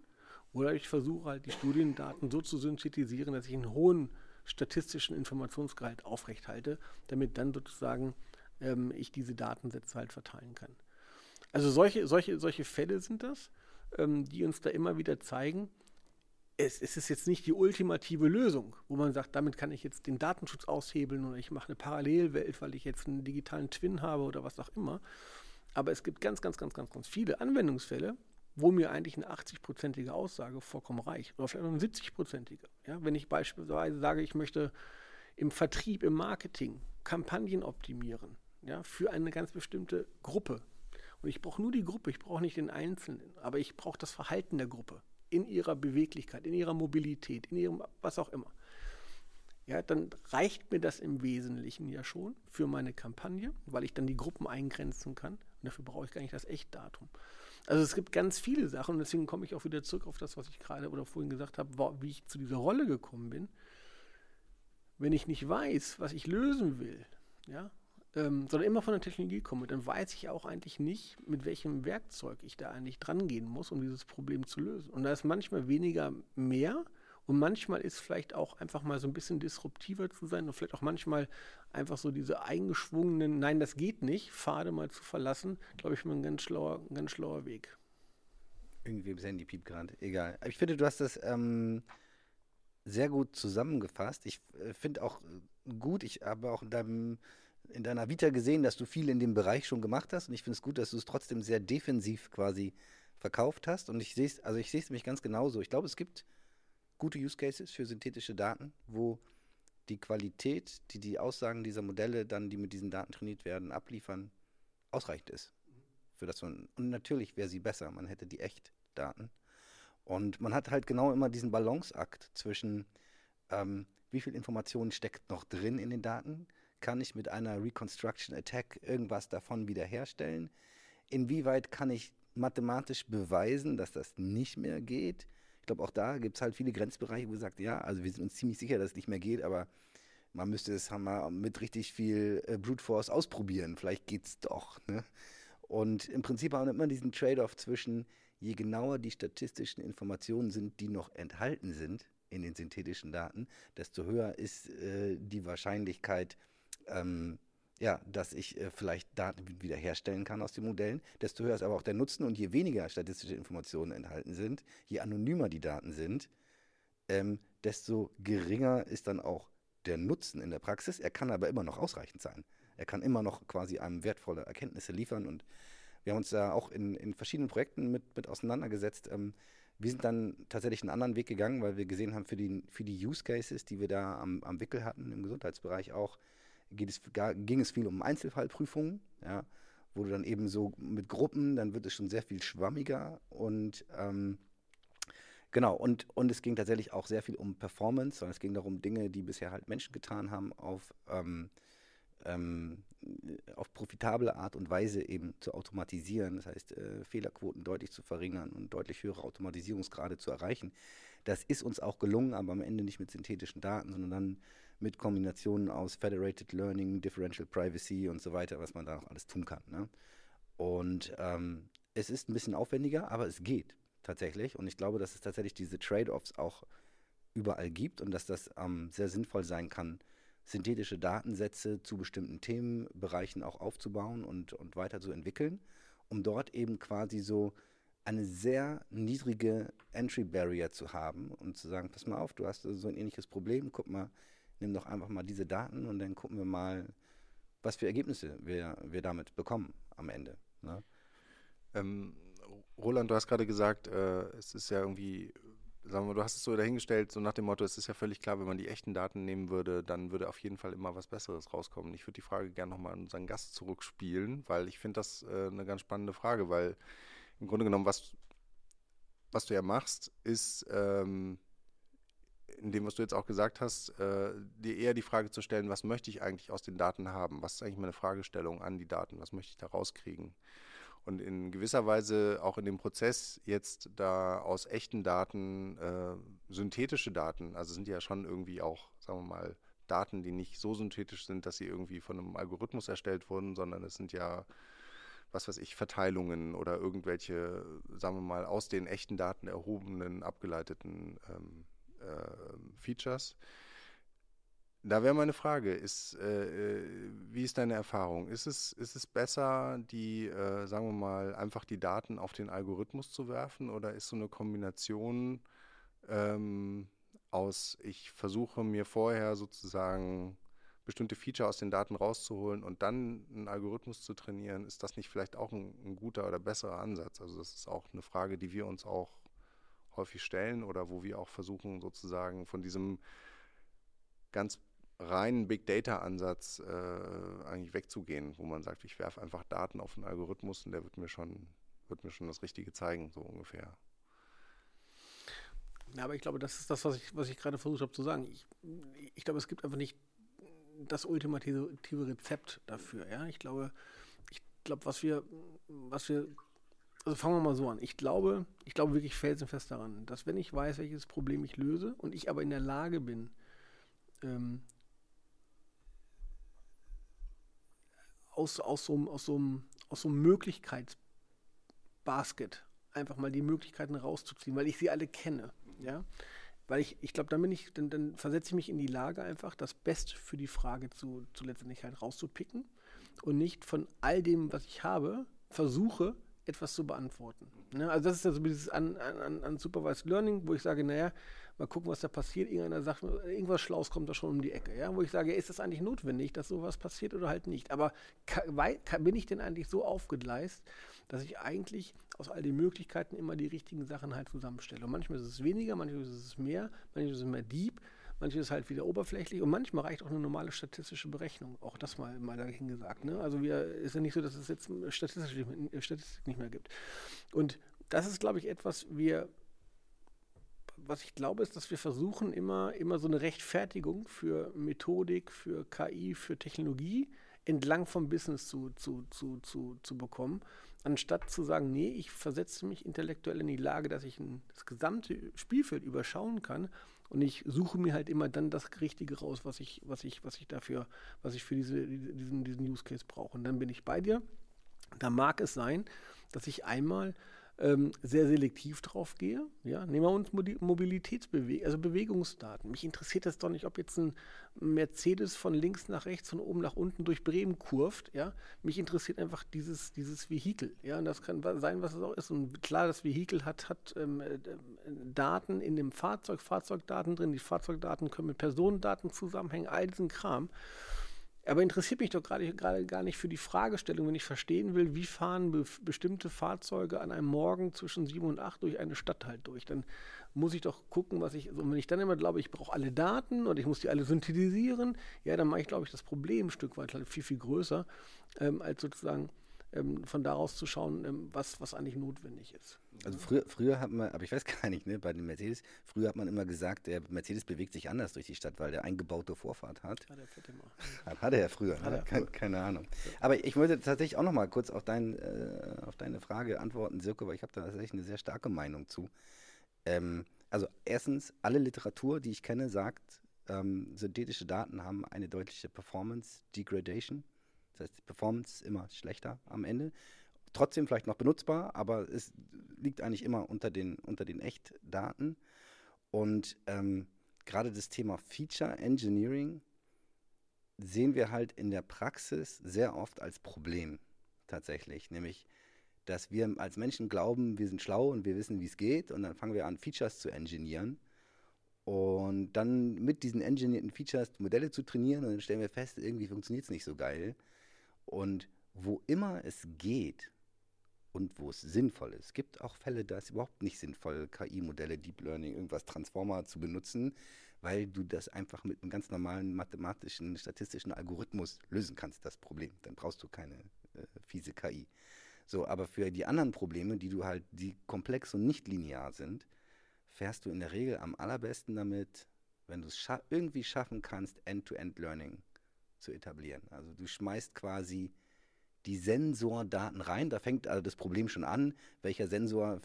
oder ich versuche halt die Studiendaten so zu synthetisieren, dass ich einen hohen statistischen Informationsgehalt aufrechthalte, damit dann sozusagen ähm, ich diese Datensätze halt verteilen kann. Also solche, solche, solche Fälle sind das, ähm, die uns da immer wieder zeigen, es, es, ist jetzt nicht die ultimative Lösung, wo man sagt, damit kann ich jetzt den Datenschutz aushebeln oder ich mache eine Parallelwelt, weil ich jetzt einen digitalen Twin habe oder was auch immer, aber es gibt ganz, ganz, ganz, ganz, ganz viele Anwendungsfälle, wo mir eigentlich eine 80-prozentige Aussage vollkommen reicht. Oder vielleicht eine 70-prozentige. Ja, wenn ich beispielsweise sage, ich möchte im Vertrieb, im Marketing Kampagnen optimieren, ja, für eine ganz bestimmte Gruppe. Und ich brauche nur die Gruppe, ich brauche nicht den Einzelnen, aber ich brauche das Verhalten der Gruppe in ihrer Beweglichkeit, in ihrer Mobilität, in ihrem was auch immer ja, dann reicht mir das im Wesentlichen ja schon für meine Kampagne, weil ich dann die Gruppen eingrenzen kann. Und dafür brauche ich gar nicht das Echtdatum. Also es gibt ganz viele Sachen und deswegen komme ich auch wieder zurück auf das, was ich gerade oder vorhin gesagt habe, wie ich zu dieser Rolle gekommen bin. Wenn ich nicht weiß, was ich lösen will, ja, ähm, sondern immer von der Technologie komme, dann weiß ich auch eigentlich nicht, mit welchem Werkzeug ich da eigentlich dran gehen muss, um dieses Problem zu lösen. Und da ist manchmal weniger mehr, und manchmal ist vielleicht auch einfach mal so ein bisschen disruptiver zu sein und vielleicht auch manchmal einfach so diese eingeschwungenen, nein, das geht nicht, Pfade mal zu verlassen, glaube ich, mal ein ganz schlauer, ein ganz schlauer Weg. Irgendwie im Handy piept gerade. Egal. Ich finde, du hast das ähm, sehr gut zusammengefasst. Ich äh, finde auch äh, gut, ich habe auch in, deinem, in deiner Vita gesehen, dass du viel in dem Bereich schon gemacht hast. Und ich finde es gut, dass du es trotzdem sehr defensiv quasi verkauft hast. Und ich sehe es, also ich sehe es nämlich ganz genauso. Ich glaube, es gibt gute Use Cases für synthetische Daten, wo die Qualität, die die Aussagen dieser Modelle dann, die mit diesen Daten trainiert werden, abliefern, ausreichend ist. für das man, und natürlich wäre sie besser, man hätte die Echtdaten. Und man hat halt genau immer diesen Balanceakt zwischen, ähm, wie viel Informationen steckt noch drin in den Daten? Kann ich mit einer Reconstruction Attack irgendwas davon wiederherstellen? Inwieweit kann ich mathematisch beweisen, dass das nicht mehr geht? Ich glaube, auch da gibt es halt viele Grenzbereiche, wo man sagt, ja, also wir sind uns ziemlich sicher, dass es nicht mehr geht, aber man müsste es mal mit richtig viel äh, Brute Force ausprobieren. Vielleicht geht es doch. Ne? Und im Prinzip haben wir immer diesen Trade-off zwischen, je genauer die statistischen Informationen sind, die noch enthalten sind in den synthetischen Daten, desto höher ist äh, die Wahrscheinlichkeit, ähm, ja, dass ich äh, vielleicht Daten wiederherstellen kann aus den Modellen. Desto höher ist aber auch der Nutzen und je weniger statistische Informationen enthalten sind, je anonymer die Daten sind, ähm, desto geringer ist dann auch der Nutzen in der Praxis. Er kann aber immer noch ausreichend sein. Er kann immer noch quasi einem wertvolle Erkenntnisse liefern und wir haben uns da auch in, in verschiedenen Projekten mit, mit auseinandergesetzt. Ähm, wir sind dann tatsächlich einen anderen Weg gegangen, weil wir gesehen haben, für die, für die Use Cases, die wir da am, am Wickel hatten, im Gesundheitsbereich auch, es, ging es viel um Einzelfallprüfungen, ja, wo du dann eben so mit Gruppen, dann wird es schon sehr viel schwammiger und ähm, genau, und, und es ging tatsächlich auch sehr viel um Performance, sondern es ging darum, Dinge, die bisher halt Menschen getan haben, auf ähm, ähm, auf profitable Art und Weise eben zu automatisieren, das heißt äh, Fehlerquoten deutlich zu verringern und deutlich höhere Automatisierungsgrade zu erreichen. Das ist uns auch gelungen, aber am Ende nicht mit synthetischen Daten, sondern dann mit Kombinationen aus Federated Learning, Differential Privacy und so weiter, was man da auch alles tun kann. Ne? Und ähm, es ist ein bisschen aufwendiger, aber es geht tatsächlich. Und ich glaube, dass es tatsächlich diese Trade-offs auch überall gibt und dass das ähm, sehr sinnvoll sein kann, synthetische Datensätze zu bestimmten Themenbereichen auch aufzubauen und, und weiterzuentwickeln, um dort eben quasi so eine sehr niedrige Entry Barrier zu haben und zu sagen, pass mal auf, du hast so ein ähnliches Problem, guck mal, nimm doch einfach mal diese Daten und dann gucken wir mal, was für Ergebnisse wir, wir damit bekommen am Ende. Ne? Ähm, Roland, du hast gerade gesagt, äh, es ist ja irgendwie sagen wir, du hast es so dahingestellt, so nach dem Motto, es ist ja völlig klar, wenn man die echten Daten nehmen würde, dann würde auf jeden Fall immer was Besseres rauskommen. Ich würde die Frage gerne nochmal an unseren Gast zurückspielen, weil ich finde das äh, eine ganz spannende Frage, weil im Grunde genommen, was, was du ja machst, ist, ähm, in dem, was du jetzt auch gesagt hast, äh, dir eher die Frage zu stellen, was möchte ich eigentlich aus den Daten haben? Was ist eigentlich meine Fragestellung an die Daten? Was möchte ich da rauskriegen? und in gewisser Weise auch in dem Prozess jetzt da aus echten Daten äh, synthetische Daten, also sind ja schon irgendwie auch, sagen wir mal, Daten, die nicht so synthetisch sind, dass sie irgendwie von einem Algorithmus erstellt wurden, sondern es sind ja, was weiß ich, Verteilungen oder irgendwelche, sagen wir mal, aus den echten Daten erhobenen, abgeleiteten ähm, äh, Features. Da wäre meine Frage, ist, äh, äh, wie ist deine Erfahrung? Ist es, ist es besser, die, äh, sagen wir mal, einfach die Daten auf den Algorithmus zu werfen oder ist so eine Kombination ähm, aus, ich versuche mir vorher sozusagen bestimmte Feature aus den Daten rauszuholen und dann einen Algorithmus zu trainieren, ist das nicht vielleicht auch ein, ein guter oder besserer Ansatz? Also das ist auch eine Frage, die wir uns auch häufig stellen oder wo wir auch versuchen sozusagen von diesem ganz reinen Big Data-Ansatz äh, eigentlich wegzugehen, wo man sagt, ich werfe einfach Daten auf einen Algorithmus und der wird mir schon, wird mir schon das Richtige zeigen, so ungefähr. Ja, aber ich glaube, das ist das, was ich, was ich gerade versucht habe zu sagen. Ich, ich glaube, es gibt einfach nicht das ultimative Rezept dafür. Ja? Ich glaube, ich glaube, was wir, was wir, also fangen wir mal so an. Ich glaube, ich glaube wirklich felsenfest daran, dass wenn ich weiß, welches Problem ich löse und ich aber in der Lage bin, ähm, aus, aus, so, aus, so, aus so einem Möglichkeitsbasket einfach mal die Möglichkeiten rauszuziehen, weil ich sie alle kenne. Ja? Weil ich, ich glaube, dann bin ich, dann, dann versetze ich mich in die Lage, einfach das Beste für die Frage zu, zu letztendlich halt rauszupicken und nicht von all dem, was ich habe, versuche, etwas zu beantworten. Ne? Also das ist ja so dieses an, an, an Supervised Learning, wo ich sage, naja, mal gucken, was da passiert. Irgendeiner sagt, irgendwas Schlaues kommt da schon um die Ecke. Ja? Wo ich sage, ist das eigentlich notwendig, dass sowas passiert oder halt nicht? Aber bin ich denn eigentlich so aufgegleist, dass ich eigentlich aus all den Möglichkeiten immer die richtigen Sachen halt zusammenstelle? Und manchmal ist es weniger, manchmal ist es mehr, manchmal ist es mehr deep, manches halt wieder oberflächlich und manchmal reicht auch eine normale statistische Berechnung. Auch das mal, mal dahin gesagt. Ne? Also wir, ist ja nicht so, dass es jetzt Statistik, Statistik nicht mehr gibt. Und das ist, glaube ich, etwas, wir was ich glaube, ist, dass wir versuchen, immer, immer so eine Rechtfertigung für Methodik, für KI, für Technologie entlang vom Business zu, zu, zu, zu, zu bekommen, anstatt zu sagen, nee, ich versetze mich intellektuell in die Lage, dass ich das gesamte Spielfeld überschauen kann und ich suche mir halt immer dann das Richtige raus, was ich, was ich, was ich dafür, was ich für diese, diesen, diesen Use Case brauche. Und dann bin ich bei dir. Da mag es sein, dass ich einmal ähm, sehr selektiv drauf gehe. Ja? Nehmen wir uns Mobilitätsbewegungen, also Bewegungsdaten. Mich interessiert das doch nicht, ob jetzt ein Mercedes von links nach rechts, von oben nach unten durch Bremen kurft. Ja? Mich interessiert einfach dieses, dieses Vehikel. Ja? Und das kann sein, was es auch ist. Und klar, das Vehikel hat, hat ähm, äh, Daten in dem Fahrzeug, Fahrzeugdaten drin. Die Fahrzeugdaten können mit Personendaten zusammenhängen, all diesen Kram. Aber interessiert mich doch gerade gar nicht für die Fragestellung, wenn ich verstehen will, wie fahren be bestimmte Fahrzeuge an einem Morgen zwischen 7 und 8 durch eine Stadt halt durch. Dann muss ich doch gucken, was ich, also wenn ich dann immer glaube, ich brauche alle Daten und ich muss die alle synthetisieren, ja, dann mache ich, glaube ich, das Problem ein Stück weit halt viel, viel größer, ähm, als sozusagen ähm, von daraus zu schauen, ähm, was, was eigentlich notwendig ist. Also früher, früher hat man, aber ich weiß gar nicht, ne, bei den Mercedes, früher hat man immer gesagt, der Mercedes bewegt sich anders durch die Stadt, weil der eingebaute Vorfahrt hat. Hat er Hat, hat er ja früher, ne? er keine, keine, Ahnung. Aber ich wollte tatsächlich auch noch mal kurz auf, dein, äh, auf deine Frage antworten, Sirke, weil ich habe da tatsächlich eine sehr starke Meinung zu. Ähm, also erstens, alle Literatur, die ich kenne, sagt, ähm, synthetische Daten haben eine deutliche Performance Degradation. Das heißt, die Performance ist immer schlechter am Ende. Trotzdem vielleicht noch benutzbar, aber es liegt eigentlich immer unter den, unter den Echtdaten. Und ähm, gerade das Thema Feature Engineering sehen wir halt in der Praxis sehr oft als Problem tatsächlich. Nämlich, dass wir als Menschen glauben, wir sind schlau und wir wissen, wie es geht. Und dann fangen wir an, Features zu engineeren. Und dann mit diesen engineerten Features Modelle zu trainieren. Und dann stellen wir fest, irgendwie funktioniert es nicht so geil. Und wo immer es geht und wo es sinnvoll ist, es gibt auch Fälle, da ist überhaupt nicht sinnvoll, KI-Modelle, Deep Learning, irgendwas Transformer zu benutzen, weil du das einfach mit einem ganz normalen mathematischen, statistischen Algorithmus lösen kannst, das Problem. Dann brauchst du keine äh, fiese KI. So, aber für die anderen Probleme, die du halt, die komplex und nicht linear sind, fährst du in der Regel am allerbesten damit, wenn du es scha irgendwie schaffen kannst, End-to-End-Learning zu etablieren. Also du schmeißt quasi die Sensordaten rein. Da fängt also das Problem schon an. Welcher Sensor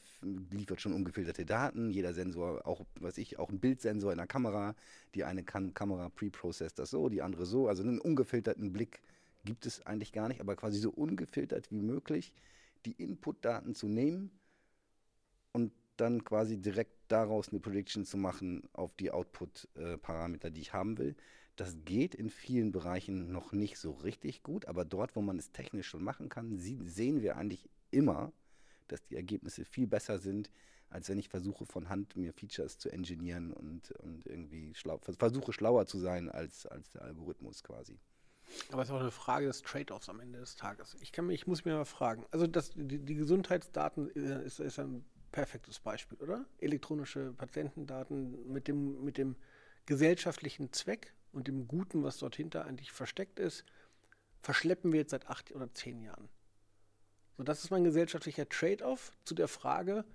liefert schon ungefilterte Daten? Jeder Sensor, auch, was ich, auch ein Bildsensor in der Kamera. Die eine kann Kamera pre-processed das so, die andere so. Also einen ungefilterten Blick gibt es eigentlich gar nicht, aber quasi so ungefiltert wie möglich die Inputdaten zu nehmen und dann quasi direkt daraus eine Prediction zu machen auf die Output-Parameter, die ich haben will. Das geht in vielen Bereichen noch nicht so richtig gut, aber dort, wo man es technisch schon machen kann, sehen wir eigentlich immer, dass die Ergebnisse viel besser sind, als wenn ich versuche von Hand mir Features zu engineieren und, und irgendwie schlau, versuche schlauer zu sein als, als der Algorithmus quasi. Aber es ist auch eine Frage des Trade-offs am Ende des Tages. Ich, kann ich muss mir mal fragen, also das, die, die Gesundheitsdaten äh, ist, ist ein perfektes Beispiel, oder? Elektronische Patientendaten mit dem, mit dem gesellschaftlichen Zweck und dem Guten, was dort hinter eigentlich versteckt ist, verschleppen wir jetzt seit acht oder zehn Jahren. So, das ist mein gesellschaftlicher Trade-off zu der Frage,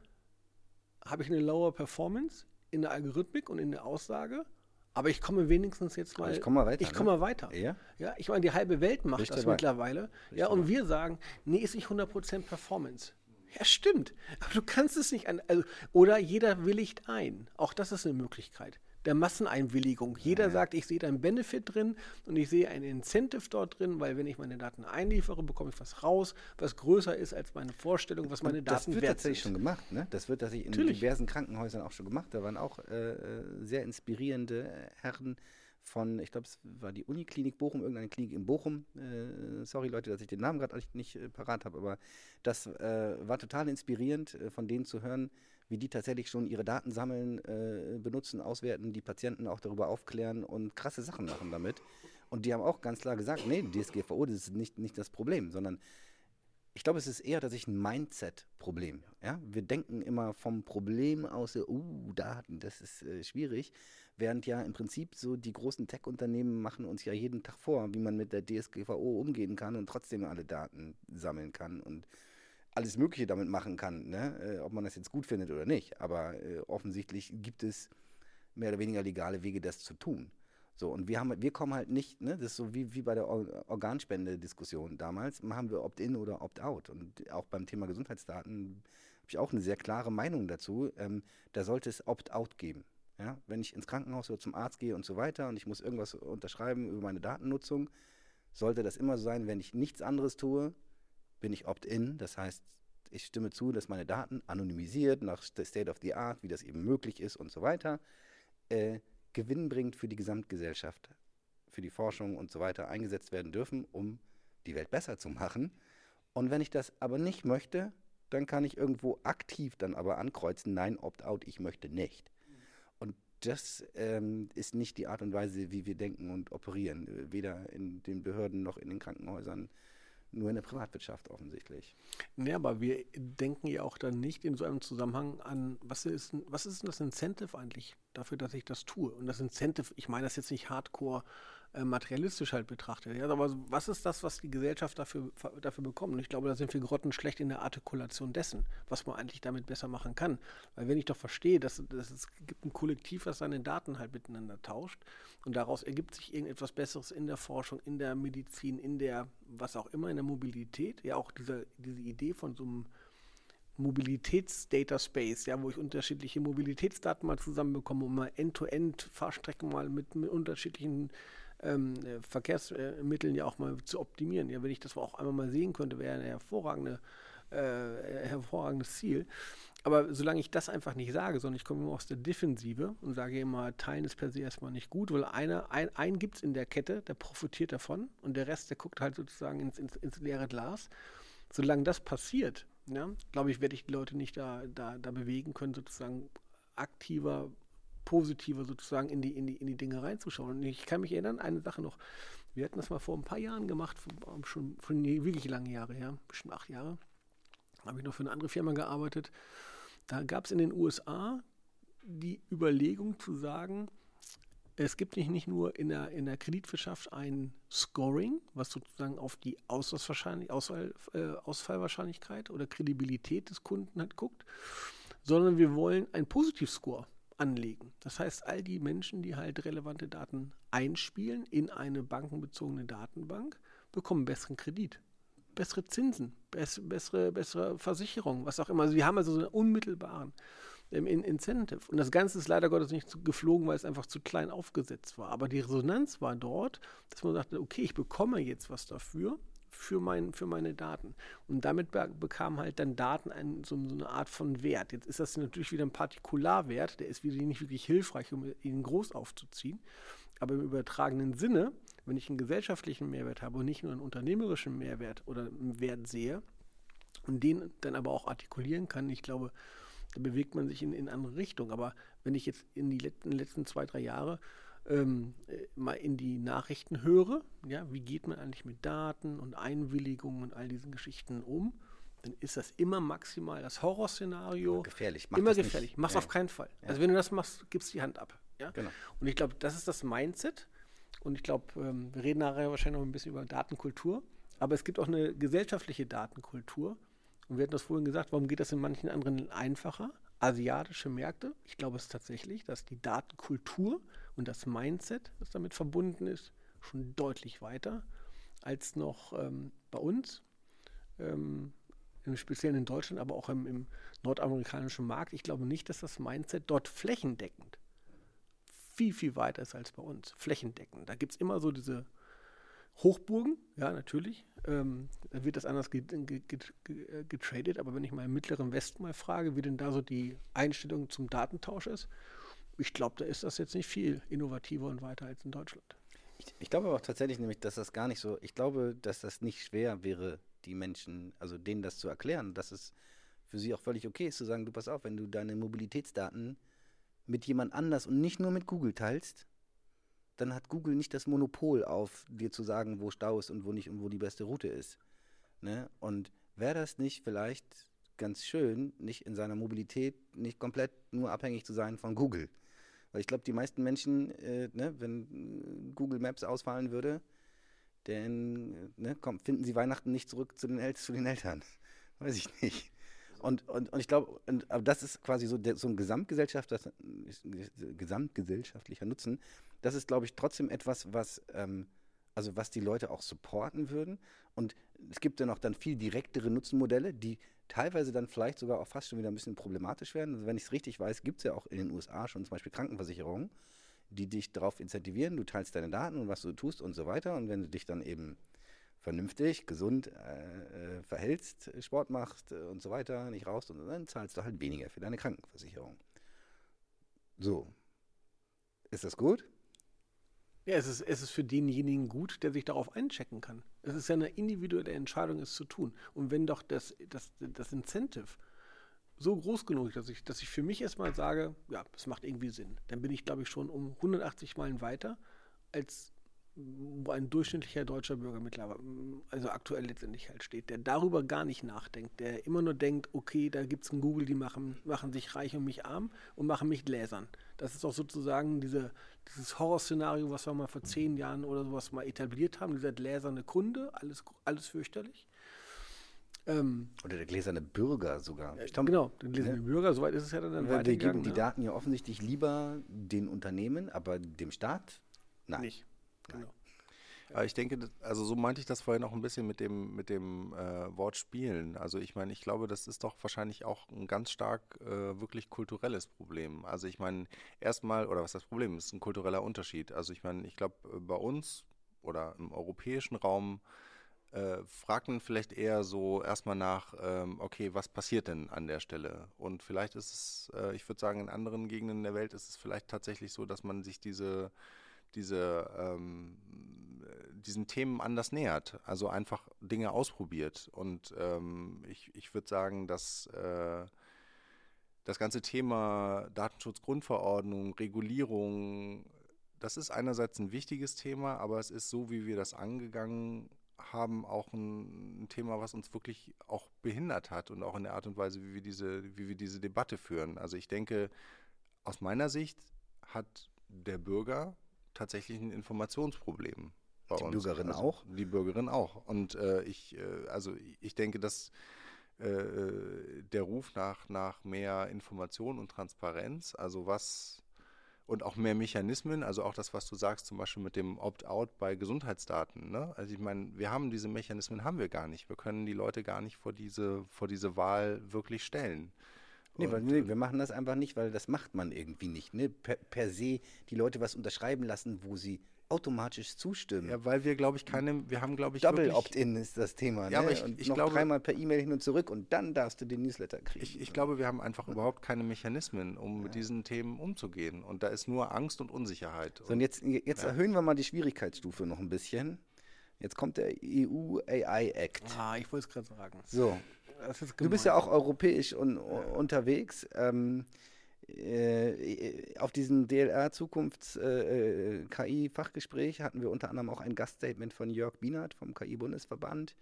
habe ich eine lower Performance in der Algorithmik und in der Aussage, aber ich komme wenigstens jetzt mal. ich komme mal weiter. Ich komme ne? mal weiter. Ja? ja, ich meine, die halbe Welt macht Richtig das dabei. mittlerweile. Richtig ja, und wir sagen, nee, ist nicht 100% Performance. Ja, stimmt. Aber du kannst es nicht an. Also, oder jeder willigt ein. Auch das ist eine Möglichkeit der Masseneinwilligung. Jeder ja. sagt, ich sehe da einen Benefit drin und ich sehe ein Incentive dort drin, weil wenn ich meine Daten einliefere, bekomme ich was raus, was größer ist als meine Vorstellung, was meine und Daten Das wird tatsächlich sind. schon gemacht. Ne? Das wird tatsächlich in Natürlich. diversen Krankenhäusern auch schon gemacht. Da waren auch äh, äh sehr inspirierende Herren von, ich glaube, es war die Uniklinik Bochum, irgendeine Klinik in Bochum. Äh, sorry Leute, dass ich den Namen gerade nicht äh, parat habe, aber das äh, war total inspirierend, äh, von denen zu hören, wie die tatsächlich schon ihre Daten sammeln, äh, benutzen, auswerten, die Patienten auch darüber aufklären und krasse Sachen machen damit. Und die haben auch ganz klar gesagt, nee, DSGVO, das ist nicht, nicht das Problem, sondern ich glaube, es ist eher tatsächlich ein Mindset-Problem. Ja? Wir denken immer vom Problem aus, uh, Daten, das ist äh, schwierig. Während ja im Prinzip so die großen Tech-Unternehmen machen uns ja jeden Tag vor, wie man mit der DSGVO umgehen kann und trotzdem alle Daten sammeln kann und alles Mögliche damit machen kann, ne? äh, ob man das jetzt gut findet oder nicht. Aber äh, offensichtlich gibt es mehr oder weniger legale Wege, das zu tun. So, und wir, haben, wir kommen halt nicht, ne, das ist so wie, wie bei der Organspende-Diskussion damals, machen wir Opt-in oder Opt-out. Und auch beim Thema Gesundheitsdaten habe ich auch eine sehr klare Meinung dazu. Ähm, da sollte es Opt-out geben. Ja? Wenn ich ins Krankenhaus oder zum Arzt gehe und so weiter und ich muss irgendwas unterschreiben über meine Datennutzung, sollte das immer so sein, wenn ich nichts anderes tue, bin ich Opt-in. Das heißt, ich stimme zu, dass meine Daten anonymisiert nach State of the Art, wie das eben möglich ist und so weiter, äh, gewinnbringend für die Gesamtgesellschaft, für die Forschung und so weiter eingesetzt werden dürfen, um die Welt besser zu machen. Und wenn ich das aber nicht möchte, dann kann ich irgendwo aktiv dann aber ankreuzen, nein, Opt-out, ich möchte nicht. Und das ähm, ist nicht die Art und Weise, wie wir denken und operieren, weder in den Behörden noch in den Krankenhäusern nur in der Privatwirtschaft offensichtlich. Ja, aber wir denken ja auch dann nicht in so einem Zusammenhang an, was ist, was ist denn das Incentive eigentlich dafür, dass ich das tue? Und das Incentive, ich meine das jetzt nicht hardcore äh, materialistisch halt betrachtet. Ja, aber was ist das, was die Gesellschaft dafür, dafür bekommt? Und ich glaube, da sind wir grottenschlecht in der Artikulation dessen, was man eigentlich damit besser machen kann. Weil wenn ich doch verstehe, dass, dass es gibt ein Kollektiv, was seine Daten halt miteinander tauscht und daraus ergibt sich irgendetwas Besseres in der Forschung, in der Medizin, in der, was auch immer, in der Mobilität, ja auch diese, diese Idee von so einem Mobilitäts-Data Space, ja, wo ich unterschiedliche Mobilitätsdaten mal zusammenbekomme, um mal End-to-End Fahrstrecken mal mit, mit unterschiedlichen ähm, äh, Verkehrsmitteln ja auch mal zu optimieren. Ja, wenn ich das auch einmal mal sehen könnte, wäre ein hervorragende, äh, hervorragendes Ziel. Aber solange ich das einfach nicht sage, sondern ich komme immer aus der Defensive und sage immer, Teilen ist per se erstmal nicht gut, weil einer, ein, einen gibt es in der Kette, der profitiert davon und der Rest, der guckt halt sozusagen ins, ins, ins leere Glas. Solange das passiert, ja, glaube ich, werde ich die Leute nicht da, da, da bewegen können, sozusagen aktiver positiver sozusagen in die, in die, in die Dinge reinzuschauen. Und ich kann mich erinnern, eine Sache noch. Wir hatten das mal vor ein paar Jahren gemacht, schon, schon wirklich lange Jahre her, bestimmt acht Jahre. Habe ich noch für eine andere Firma gearbeitet. Da gab es in den USA die Überlegung zu sagen, es gibt nicht, nicht nur in der, in der Kreditwirtschaft ein Scoring, was sozusagen auf die Ausfall, äh, Ausfallwahrscheinlichkeit oder Kredibilität des Kunden halt guckt, sondern wir wollen ein Positivscore anlegen. Das heißt, all die Menschen, die halt relevante Daten einspielen in eine bankenbezogene Datenbank, bekommen besseren Kredit, bessere Zinsen, bessere, bessere Versicherungen, was auch immer. Also haben also so einen unmittelbaren ähm, Incentive. Und das Ganze ist leider Gottes nicht geflogen, weil es einfach zu klein aufgesetzt war. Aber die Resonanz war dort, dass man sagte, okay, ich bekomme jetzt was dafür für, mein, für meine Daten. Und damit be bekam halt dann Daten ein, so, so, eine Art von Wert. Jetzt ist das natürlich wieder ein Partikularwert, der ist wieder nicht wirklich hilfreich, um ihn groß aufzuziehen. Aber im übertragenen Sinne, wenn ich einen gesellschaftlichen Mehrwert habe und nicht nur einen unternehmerischen Mehrwert oder einen Wert sehe und den dann aber auch artikulieren kann, ich glaube, da bewegt man sich in, in andere Richtungen. Aber wenn ich jetzt in die letzten, letzten zwei, drei Jahre ähm, äh, mal in die Nachrichten höre, ja, wie geht man eigentlich mit Daten und Einwilligungen und all diesen Geschichten um, dann ist das immer maximal das Horrorszenario. Immer gefährlich. Mach immer gefährlich. Mach's ja. auf keinen Fall. Ja. Also wenn du das machst, gibst die Hand ab. Ja? Genau. Und ich glaube, das ist das Mindset. Und ich glaube, ähm, wir reden nachher wahrscheinlich noch ein bisschen über Datenkultur. Aber es gibt auch eine gesellschaftliche Datenkultur. Und wir hatten das vorhin gesagt, warum geht das in manchen anderen einfacher? Asiatische Märkte, ich glaube es tatsächlich, dass die Datenkultur und das Mindset, das damit verbunden ist, schon deutlich weiter als noch ähm, bei uns, ähm, im Speziellen in Deutschland, aber auch im, im, nordamerikanischen Markt. Ich glaube nicht, dass das Mindset dort flächendeckend viel, viel weiter ist als bei uns. Flächendeckend. Da gibt es immer so diese Hochburgen, ja, natürlich. Ähm, da wird das anders getradet, aber wenn ich mal im Mittleren Westen mal frage, wie denn da so die Einstellung zum Datentausch ist, ich glaube, da ist das jetzt nicht viel innovativer und weiter als in Deutschland. Ich, ich glaube aber auch tatsächlich nämlich, dass das gar nicht so, ich glaube, dass das nicht schwer wäre, die Menschen, also denen das zu erklären, dass es für sie auch völlig okay ist zu sagen, du pass auf, wenn du deine Mobilitätsdaten mit jemand anders und nicht nur mit Google teilst, dann hat Google nicht das Monopol auf dir zu sagen, wo Stau ist und wo nicht und wo die beste Route ist. Ne? Und wäre das nicht vielleicht ganz schön, nicht in seiner Mobilität nicht komplett nur abhängig zu sein von Google? Weil ich glaube, die meisten Menschen, äh, ne, wenn Google Maps ausfallen würde, dann ne, komm, finden sie Weihnachten nicht zurück zu den, El zu den Eltern. Weiß ich nicht. Und, und, und ich glaube, aber das ist quasi so, der, so ein Gesamtgesellschaft, das, gesamtgesellschaftlicher Nutzen. Das ist, glaube ich, trotzdem etwas, was, ähm, also was die Leute auch supporten würden. Und es gibt ja noch dann viel direktere Nutzenmodelle, die teilweise dann vielleicht sogar auch fast schon wieder ein bisschen problematisch werden. Also wenn ich es richtig weiß, gibt es ja auch in den USA schon zum Beispiel Krankenversicherungen, die dich darauf incentivieren, du teilst deine Daten und was du tust und so weiter. Und wenn du dich dann eben vernünftig, gesund äh, äh, verhältst, Sport machst äh, und so weiter, nicht raus, und dann zahlst du halt weniger für deine Krankenversicherung. So. Ist das gut? Ja, es ist, es ist für denjenigen gut, der sich darauf einchecken kann. Es ist ja eine individuelle Entscheidung, es zu tun. Und wenn doch das, das, das Incentive so groß genug ist, dass ich, dass ich für mich erstmal sage, ja, es macht irgendwie Sinn, dann bin ich, glaube ich, schon um 180 Meilen weiter als wo ein durchschnittlicher deutscher Bürger mittlerweile, also aktuell letztendlich halt steht, der darüber gar nicht nachdenkt, der immer nur denkt, okay, da gibt es einen Google, die machen, machen sich reich und mich arm und machen mich gläsern. Das ist auch sozusagen diese, dieses Horrorszenario, was wir mal vor zehn Jahren oder sowas mal etabliert haben, dieser gläserne Kunde, alles, alles fürchterlich. Ähm, oder der gläserne Bürger sogar. Ich glaub, genau, der gläserne ja. Bürger, soweit ist es ja dann, dann Wir geben die ja. Daten ja offensichtlich lieber den Unternehmen, aber dem Staat nein. Nicht. Genau. Aber ich denke, also so meinte ich das vorhin auch ein bisschen mit dem, mit dem äh, Wort Spielen. Also ich meine, ich glaube, das ist doch wahrscheinlich auch ein ganz stark äh, wirklich kulturelles Problem. Also ich meine, erstmal, oder was das Problem ist, ein kultureller Unterschied. Also ich meine, ich glaube, äh, bei uns oder im europäischen Raum äh, fragt man vielleicht eher so erstmal nach, ähm, okay, was passiert denn an der Stelle? Und vielleicht ist es, äh, ich würde sagen, in anderen Gegenden der Welt ist es vielleicht tatsächlich so, dass man sich diese diese, ähm, diesen Themen anders nähert. Also einfach Dinge ausprobiert. Und ähm, ich, ich würde sagen, dass äh, das ganze Thema Datenschutzgrundverordnung, Regulierung, das ist einerseits ein wichtiges Thema, aber es ist so, wie wir das angegangen haben, auch ein, ein, Thema, was uns wirklich auch behindert hat und auch in der Art und Weise, wie wir diese, wie wir diese Debatte führen. Also ich denke, aus meiner Sicht hat der Bürger tatsächlich ein Informationsproblem. Bei die uns. Bürgerin also, auch? Die Bürgerin auch. Und äh, ich, äh, also ich denke, dass äh, der Ruf nach, nach mehr Information und Transparenz, also was und auch mehr Mechanismen, also auch das, was du sagst, zum Beispiel mit dem Opt-out bei Gesundheitsdaten. Ne? Also ich meine, wir haben diese Mechanismen, haben wir gar nicht. Wir können die Leute gar nicht vor diese, vor diese Wahl wirklich stellen. Nee, weil, nee, wir machen das einfach nicht, weil das macht man irgendwie nicht. Ne? Per, per se die Leute was unterschreiben lassen, wo sie automatisch zustimmen. Ja, weil wir, glaube ich, keine, wir haben, glaube ich, Double Opt-in ist das Thema. Ja, ne? aber ich, und ich noch glaube, dreimal per E-Mail hin und zurück und dann darfst du den Newsletter kriegen. Ich, ich glaube, wir haben einfach überhaupt keine Mechanismen, um ja. mit diesen Themen umzugehen. Und da ist nur Angst und Unsicherheit. So, und jetzt, jetzt ja. erhöhen wir mal die Schwierigkeitsstufe noch ein bisschen. Jetzt kommt der EU AI Act. Ah, ich wollte es gerade sagen. So, du bist ja auch europäisch un ja. unterwegs. Ähm, äh, auf diesem DLR Zukunfts äh, KI Fachgespräch hatten wir unter anderem auch ein Gaststatement von Jörg Bienert vom KI Bundesverband,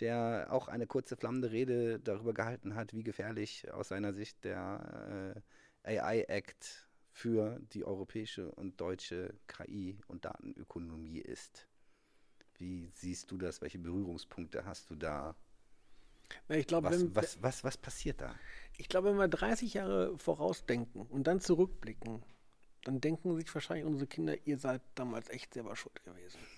der auch eine kurze flammende Rede darüber gehalten hat, wie gefährlich aus seiner Sicht der äh, AI Act für die europäische und deutsche KI und Datenökonomie ist. Wie siehst du das? Welche Berührungspunkte hast du da? Na, ich glaub, was, wenn, was, was, was passiert da? Ich glaube, wenn wir 30 Jahre vorausdenken und dann zurückblicken, dann denken sich wahrscheinlich unsere Kinder, ihr seid damals echt selber schuld gewesen.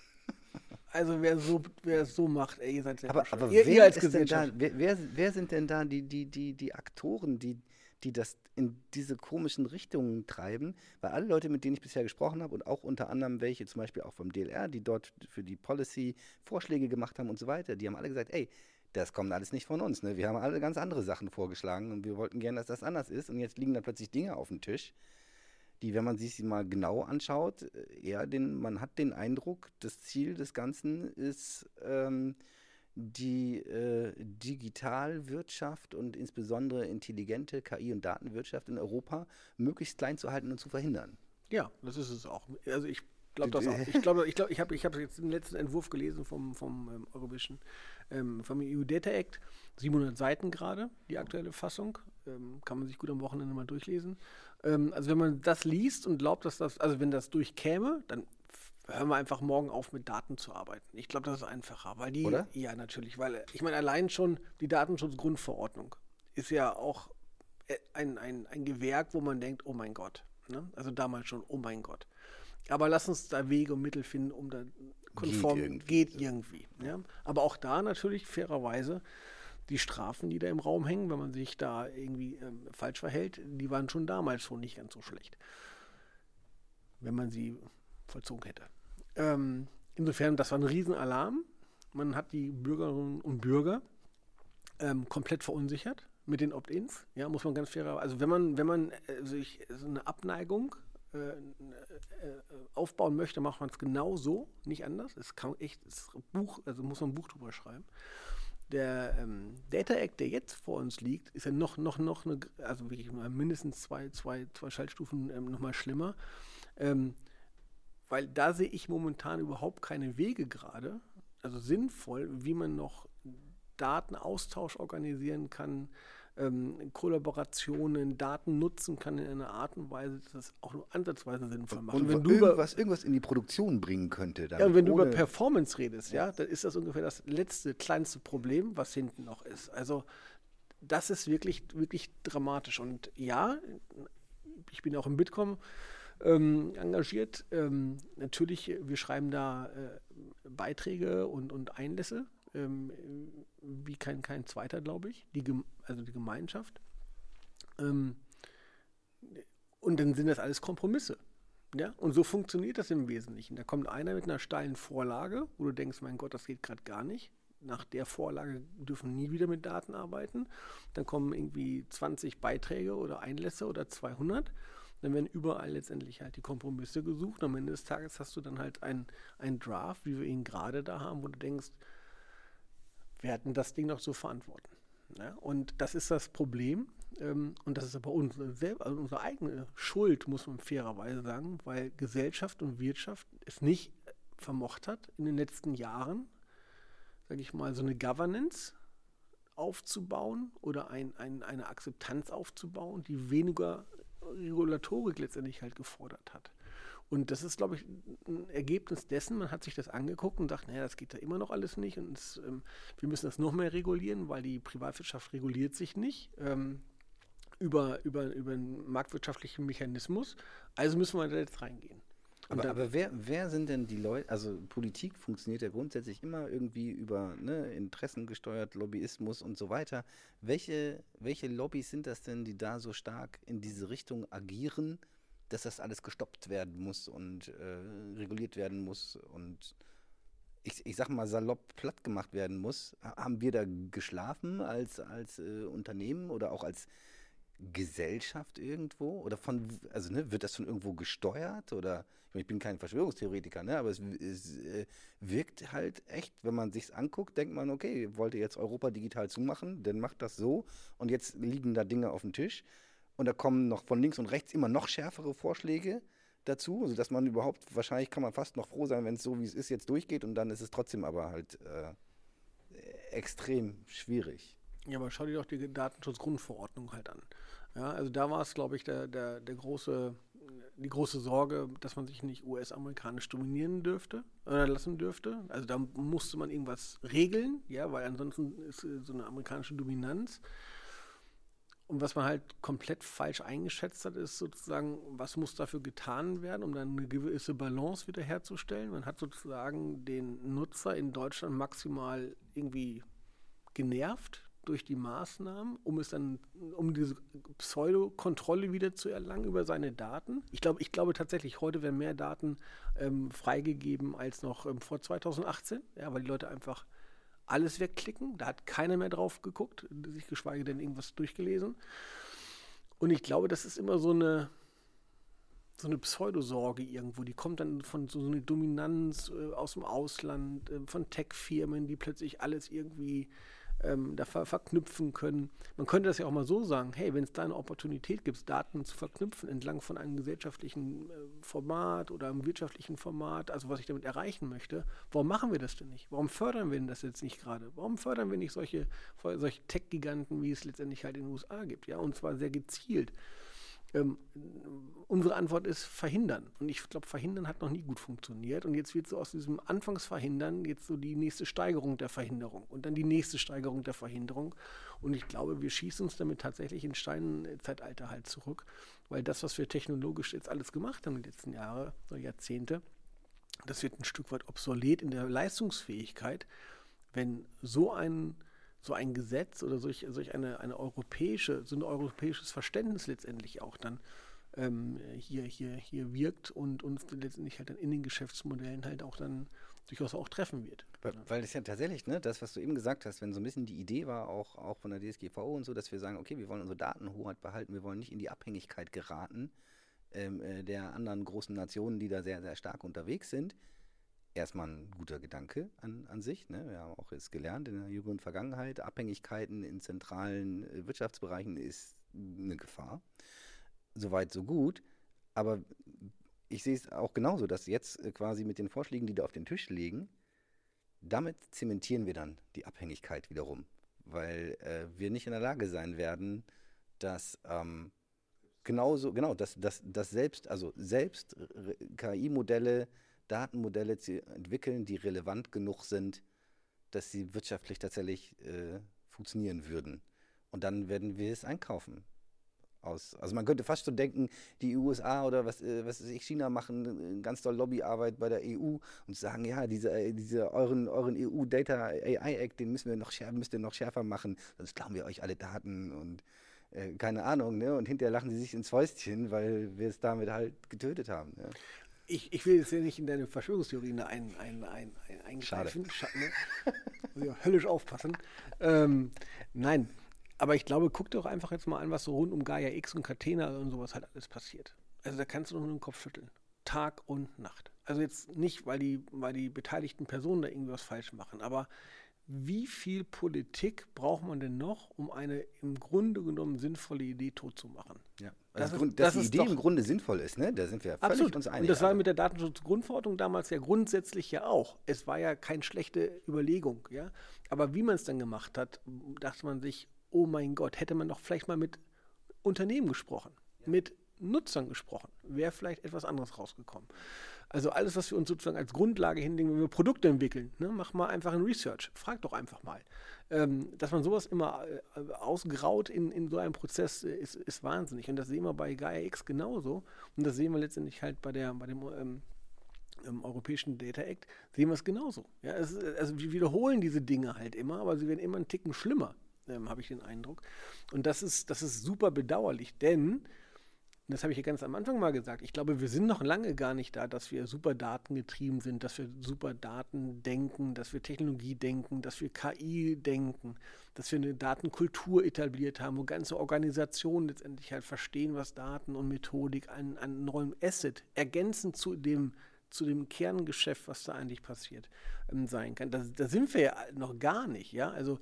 Also wer so, wer es so macht, ey, ihr seid selber aber, schuld. Aber ihr, wer, ihr als Gesellschaft. Da, wer, wer, wer, sind denn da die, die, die, die Aktoren, die, die das in diese komischen Richtungen treiben? Weil alle Leute, mit denen ich bisher gesprochen habe und auch unter anderem welche zum Beispiel auch vom DLR, die dort für die Policy Vorschläge gemacht haben und so weiter, die haben alle gesagt, ey, das kommt alles nicht von uns. Ne? Wir haben alle ganz andere Sachen vorgeschlagen und wir wollten gerne, dass das anders ist. Und jetzt liegen da plötzlich Dinge auf dem Tisch, die, wenn man sich sie mal genau anschaut, äh, eher den, man hat den Eindruck, das Ziel des Ganzen ist, ähm, die äh, Digitalwirtschaft und insbesondere intelligente KI- und Datenwirtschaft in Europa möglichst klein zu halten und zu verhindern. Ja, das ist es auch. Also ich glaube das auch. Ich glaube, ich, glaub, ich habe ich hab jetzt den letzten Entwurf gelesen vom, vom ähm, Eurovision, ähm, vom EU Data Act. 700 Seiten gerade, die aktuelle Fassung. Ähm, kann man sich gut am Wochenende mal durchlesen. Ähm, also wenn man das liest und glaubt, dass das, also wenn das durchkäme, dann hören wir einfach morgen auf, mit Daten zu arbeiten. Ich glaube, das ist einfacher, weil die, Oder? ja natürlich, weil ich meine, allein schon die Datenschutzgrundverordnung ist ja auch äh, ein, ein, ein Gewerk, wo man denkt, oh mein Gott. Ne? Also damals schon, oh mein Gott. Aber lass uns da Wege und Mittel finden, um da konform Geht irgendwie. geht irgendwie. ja? Aber auch da natürlich fairerweise die Strafen, die da im Raum hängen, wenn man sich da irgendwie ähm, falsch verhält, die waren schon damals schon nicht ganz so schlecht. Wenn man sie vollzogen hätte. Ähm, insofern, das war ein Riesenalarm. Man hat die Bürgerinnen und Bürger ähm, komplett verunsichert mit den Opt-ins. Ja, muss man ganz fair. Also wenn man, wenn man äh, sich so eine Abneigung äh, äh, aufbauen möchte, macht man es genau so, nicht anders. Es kann echt, es Buch, also muss man ein Buch drüber schreiben. Der ähm, Data Act, der jetzt vor uns liegt, ist ja noch, noch, noch eine, also wirklich mal mindestens zwei, zwei, zwei Schaltstufen ähm, nochmal schlimmer. Ähm, weil da sehe ich momentan überhaupt keine Wege gerade, also sinnvoll, wie man noch Datenaustausch organisieren kann, ähm, Kollaborationen, Daten nutzen kann in einer Art und Weise, dass das auch nur ansatzweise sinnvoll macht. Und wenn wenn du über, irgendwas, irgendwas in die Produktion bringen könnte. ja, und wenn du über Performance redest, ja, dann ist das ungefähr das letzte, kleinste Problem, was hinten noch ist. Also das ist wirklich, wirklich dramatisch. Und ja, ich bin auch im Bitkom ähm, engagiert. Ähm, natürlich, wir schreiben da äh, Beiträge und, und Einlässe, ähm, wie kein, kein zweiter, glaube ich, die, also die Gemeinschaft. Ähm, und dann sind das alles Kompromisse. Ja, und so funktioniert das im Wesentlichen. Da kommt einer mit einer steilen Vorlage, wo du denkst, mein Gott, das geht gerade gar nicht. Nach der Vorlage dürfen nie wieder mit Daten arbeiten. Dann kommen irgendwie 20 Beiträge oder Einlässe oder 200. Dann werden überall letztendlich halt die Kompromisse gesucht. Am Ende des Tages hast du dann halt ein, ein Draft, wie wir ihn gerade da haben, wo du denkst, hatten das Ding noch zu verantworten. Ja, und das ist das Problem. Ähm, und das ist aber unsere, selber, also unsere eigene Schuld, muss man fairerweise sagen, weil Gesellschaft und Wirtschaft es nicht vermocht hat, in den letzten Jahren, sage ich mal, so eine Governance aufzubauen oder ein, ein, eine Akzeptanz aufzubauen, die weniger Regulatorik letztendlich halt gefordert hat. Und das ist, glaube ich, ein Ergebnis dessen, man hat sich das angeguckt und dachte, naja, das geht ja immer noch alles nicht und es, ähm, wir müssen das noch mehr regulieren, weil die Privatwirtschaft reguliert sich nicht ähm, über, über, über einen marktwirtschaftlichen Mechanismus. Also müssen wir da jetzt reingehen. Und Aber, da- aber wer, wer sind denn die Leute, also Politik funktioniert ja grundsätzlich immer irgendwie über ne, Interessen gesteuert, Lobbyismus und so weiter. Welche, welche Lobbys sind das denn, die da so stark in diese Richtung agieren, dass das alles gestoppt werden muss und äh, reguliert werden muss und ich, ich sag mal salopp platt gemacht werden muss? Ha- Haben wir da geschlafen als, als äh, Unternehmen oder auch als Gesellschaft irgendwo? Oder von, also ne, wird das von irgendwo gesteuert? Oder ich, meine, ich bin kein Verschwörungstheoretiker, ne? Aber es, es äh, wirkt halt echt, wenn man sich's anguckt, denkt man, okay, wollte jetzt Europa digital zumachen, dann macht das so und jetzt liegen da Dinge auf dem Tisch und da kommen noch von links und rechts immer noch schärfere Vorschläge dazu, sodass man überhaupt, wahrscheinlich kann man fast noch froh sein, wenn es so wie es ist jetzt durchgeht und dann ist es trotzdem aber halt äh, extrem schwierig. Ja, aber schau dir doch die Datenschutzgrundverordnung halt an. Ja, also da war es, glaube ich, der, der, der große, die große Sorge, dass man sich nicht US-amerikanisch dominieren dürfte oder lassen dürfte. Also da musste man irgendwas regeln, ja, weil ansonsten ist äh, so eine amerikanische Dominanz. Und was man halt komplett falsch eingeschätzt hat, ist sozusagen, was muss dafür getan werden, um dann eine gewisse Balance wiederherzustellen. Man hat sozusagen den Nutzer in Deutschland maximal irgendwie genervt durch die Maßnahmen, um es dann, um diese Pseudo-Kontrolle wieder zu erlangen über seine Daten. Ich glaube, ich glaube tatsächlich, heute werden mehr Daten ähm, freigegeben als noch ähm, vor 2018, ja, weil die Leute einfach alles wegklicken. Da hat keiner mehr drauf geguckt, sich geschweige denn irgendwas durchgelesen. Und ich glaube, das ist immer so eine, so eine Pseudosorge irgendwo. Die kommt dann von so einer Dominanz äh, aus dem Ausland, äh, von Tech-Firmen, die plötzlich alles irgendwie ähm, da ver verknüpfen können. Man könnte das ja auch mal so sagen, hey, wenn es da eine Opportunität gibt, Daten zu verknüpfen entlang von einem gesellschaftlichen äh, Format oder einem wirtschaftlichen Format, also was ich damit erreichen möchte, warum machen wir das denn nicht? Warum fördern wir denn das jetzt nicht gerade? Warum fördern wir nicht solche, solche Tech-Giganten, wie es letztendlich halt in den USA gibt? Ja, und zwar sehr gezielt. Ähm, unsere Antwort ist verhindern. Und ich glaube, verhindern hat noch nie gut funktioniert. Und jetzt wird so aus diesem Anfangsverhindern jetzt so die nächste Steigerung der Verhinderung und dann die nächste Steigerung der Verhinderung. Und ich glaube, wir schießen uns damit tatsächlich in Steinzeitalter halt zurück, weil das, was wir technologisch jetzt alles gemacht haben in den letzten Jahren oder Jahrzehnte, das wird ein Stück weit obsolet in der Leistungsfähigkeit, wenn so ein so ein Gesetz oder solch, solch eine, eine europäische, so ein europäisches Verständnis letztendlich auch dann ähm, hier, hier, hier wirkt und uns letztendlich halt dann in den Geschäftsmodellen halt auch dann durchaus auch treffen wird. Weil, weil das ja tatsächlich, ne, das, was du eben gesagt hast, wenn so ein bisschen die Idee war, auch, auch von der DSGVO und so, dass wir sagen, okay, wir wollen unsere Datenhoheit behalten, wir wollen nicht in die Abhängigkeit geraten ähm, äh, der anderen großen Nationen, die da sehr, sehr stark unterwegs sind erstmal ein guter Gedanke an, an sich. Ne? Wir haben auch jetzt gelernt in der jüngeren Vergangenheit, Abhängigkeiten in zentralen äh, Wirtschaftsbereichen ist eine Gefahr. Soweit, so gut. Aber ich sehe es auch genauso, dass jetzt äh, quasi mit den Vorschlägen, die da auf den Tisch liegen, damit zementieren wir dann die Abhängigkeit wiederum. Weil äh, wir nicht in der Lage sein werden, dass ähm, genauso, genau, dass, dass, dass selbst, also selbst KI-Modelle Datenmodelle zu entwickeln, die relevant genug sind, dass sie wirtschaftlich tatsächlich äh, funktionieren würden. Und dann werden wir es einkaufen. Aus, also man könnte fast schon denken, die USA oder was, äh, was ich, China machen ganz toll Lobbyarbeit bei der EU und sagen, ja, diese, äh, diese euren, euren EU Data AI Act, den müssen wir noch schärfer, müsst ihr noch schärfer machen, sonst klauen wir euch alle Daten und äh, keine Ahnung, ne? Und hinterher lachen sie sich ins Fäustchen, weil wir es damit halt getötet haben. Ne? Ich, ich will jetzt ja nicht in deine Verschwörungstheorien ein, ein, ein, ein, eingreifen. Schade. Ne? Muss ich auch höllisch aufpassen. Ähm, nein, aber ich glaube, guck doch einfach jetzt mal an, was so rund um Gaia X und Catena und sowas halt alles passiert. Also da kannst du nur den Kopf schütteln. Tag und Nacht. Also jetzt nicht, weil die, weil die beteiligten Personen da irgendwas falsch machen, aber wie viel Politik braucht man denn noch, um eine im Grunde genommen sinnvolle Idee tot zu machen? Ja. Also das ist, dass das die Idee im Grunde sinnvoll ist, ne? Da sind wir völlig absolut. uns einig. Und das war mit der Datenschutzgrundverordnung damals ja grundsätzlich ja auch. Es war ja keine schlechte Überlegung, ja. Aber wie man es dann gemacht hat, dachte man sich, oh mein Gott, hätte man doch vielleicht mal mit Unternehmen gesprochen, ja. mit Nutzern gesprochen, wäre vielleicht etwas anderes rausgekommen. Also alles, was wir uns sozusagen als Grundlage hinlegen, wenn wir Produkte entwickeln, ne, mach mal einfach ein Research, frag doch einfach mal. Ähm, dass man sowas immer äh, ausgraut in, in so einem Prozess, äh, ist, ist wahnsinnig. Und das sehen wir bei Gaia X genauso. Und das sehen wir letztendlich halt bei, der, bei dem ähm, im Europäischen Data Act, sehen wir es genauso. Ja, es, also wir wiederholen diese Dinge halt immer, aber sie werden immer einen Ticken schlimmer, ähm, habe ich den Eindruck. Und das ist, das ist super bedauerlich, denn und das habe ich ja ganz am Anfang mal gesagt, ich glaube, wir sind noch lange gar nicht da, dass wir super datengetrieben sind, dass wir super Daten denken, dass wir Technologie denken, dass wir KI denken, dass wir eine Datenkultur etabliert haben, wo ganze Organisationen letztendlich halt verstehen, was Daten und Methodik an, an neuem Asset ergänzend zu dem zu dem Kerngeschäft, was da eigentlich passiert, ähm, sein kann. Da, sind wir ja noch gar nicht, ja. Also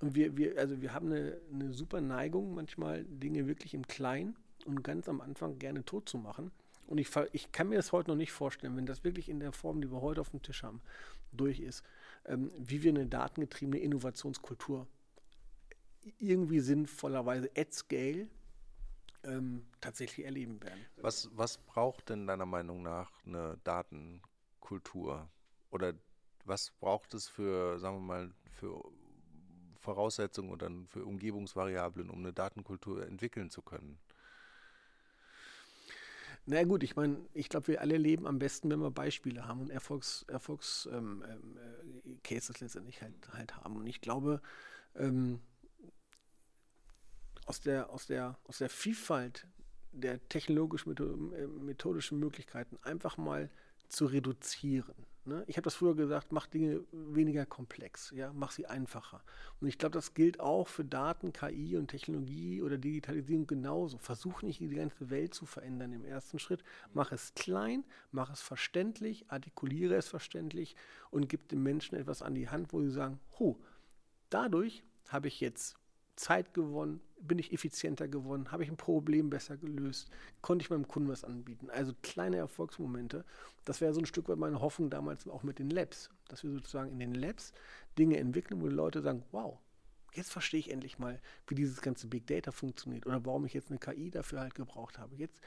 und wir, wir, also wir haben eine, eine super Neigung, manchmal Dinge wirklich im Kleinen und ganz am Anfang gerne tot zu machen. Und ich, ich kann mir das heute noch nicht vorstellen, wenn das wirklich in der Form, die wir heute auf dem Tisch haben, durch ist, ähm, wie wir eine datengetriebene Innovationskultur irgendwie sinnvollerweise at scale ähm, tatsächlich erleben werden. Was, was braucht denn deiner Meinung nach eine Datenkultur? Oder was braucht es für, sagen wir mal, für Voraussetzungen oder für Umgebungsvariablen, um eine Datenkultur entwickeln zu können? Na gut, ich meine, ich glaube, wir alle leben am besten, wenn wir Beispiele haben und Erfolgs, Erfolgs ähm, äh, letztendlich halt, halt haben. Und ich glaube, ähm, aus, der, aus, der, aus der Vielfalt der technologisch-methodischen äh, Möglichkeiten einfach mal zu reduzieren Ne? Ich habe das früher gesagt, mach Dinge weniger komplex, ja, mach sie einfacher. Und ich glaube, das gilt auch für Daten, KI und Technologie oder Digitalisierung genauso. Versuch nicht die ganze Welt zu verändern im ersten Schritt. Mach es klein, mach es verständlich, artikuliere es verständlich und gib den Menschen etwas an die Hand, wo sie sagen, huh, Dadurch habe ich jetzt Zeit gewonnen, bin ich effizienter geworden, habe ich ein Problem besser gelöst, konnte ich meinem Kunden was anbieten. Also kleine Erfolgsmomente. Das wäre so ein Stück weit meine Hoffnung damals auch mit den Labs, dass wir sozusagen in den Labs Dinge entwickeln, wo die Leute sagen, wow, jetzt verstehe ich endlich mal, wie dieses ganze Big Data funktioniert oder warum ich jetzt eine KI dafür halt gebraucht habe. Jetzt,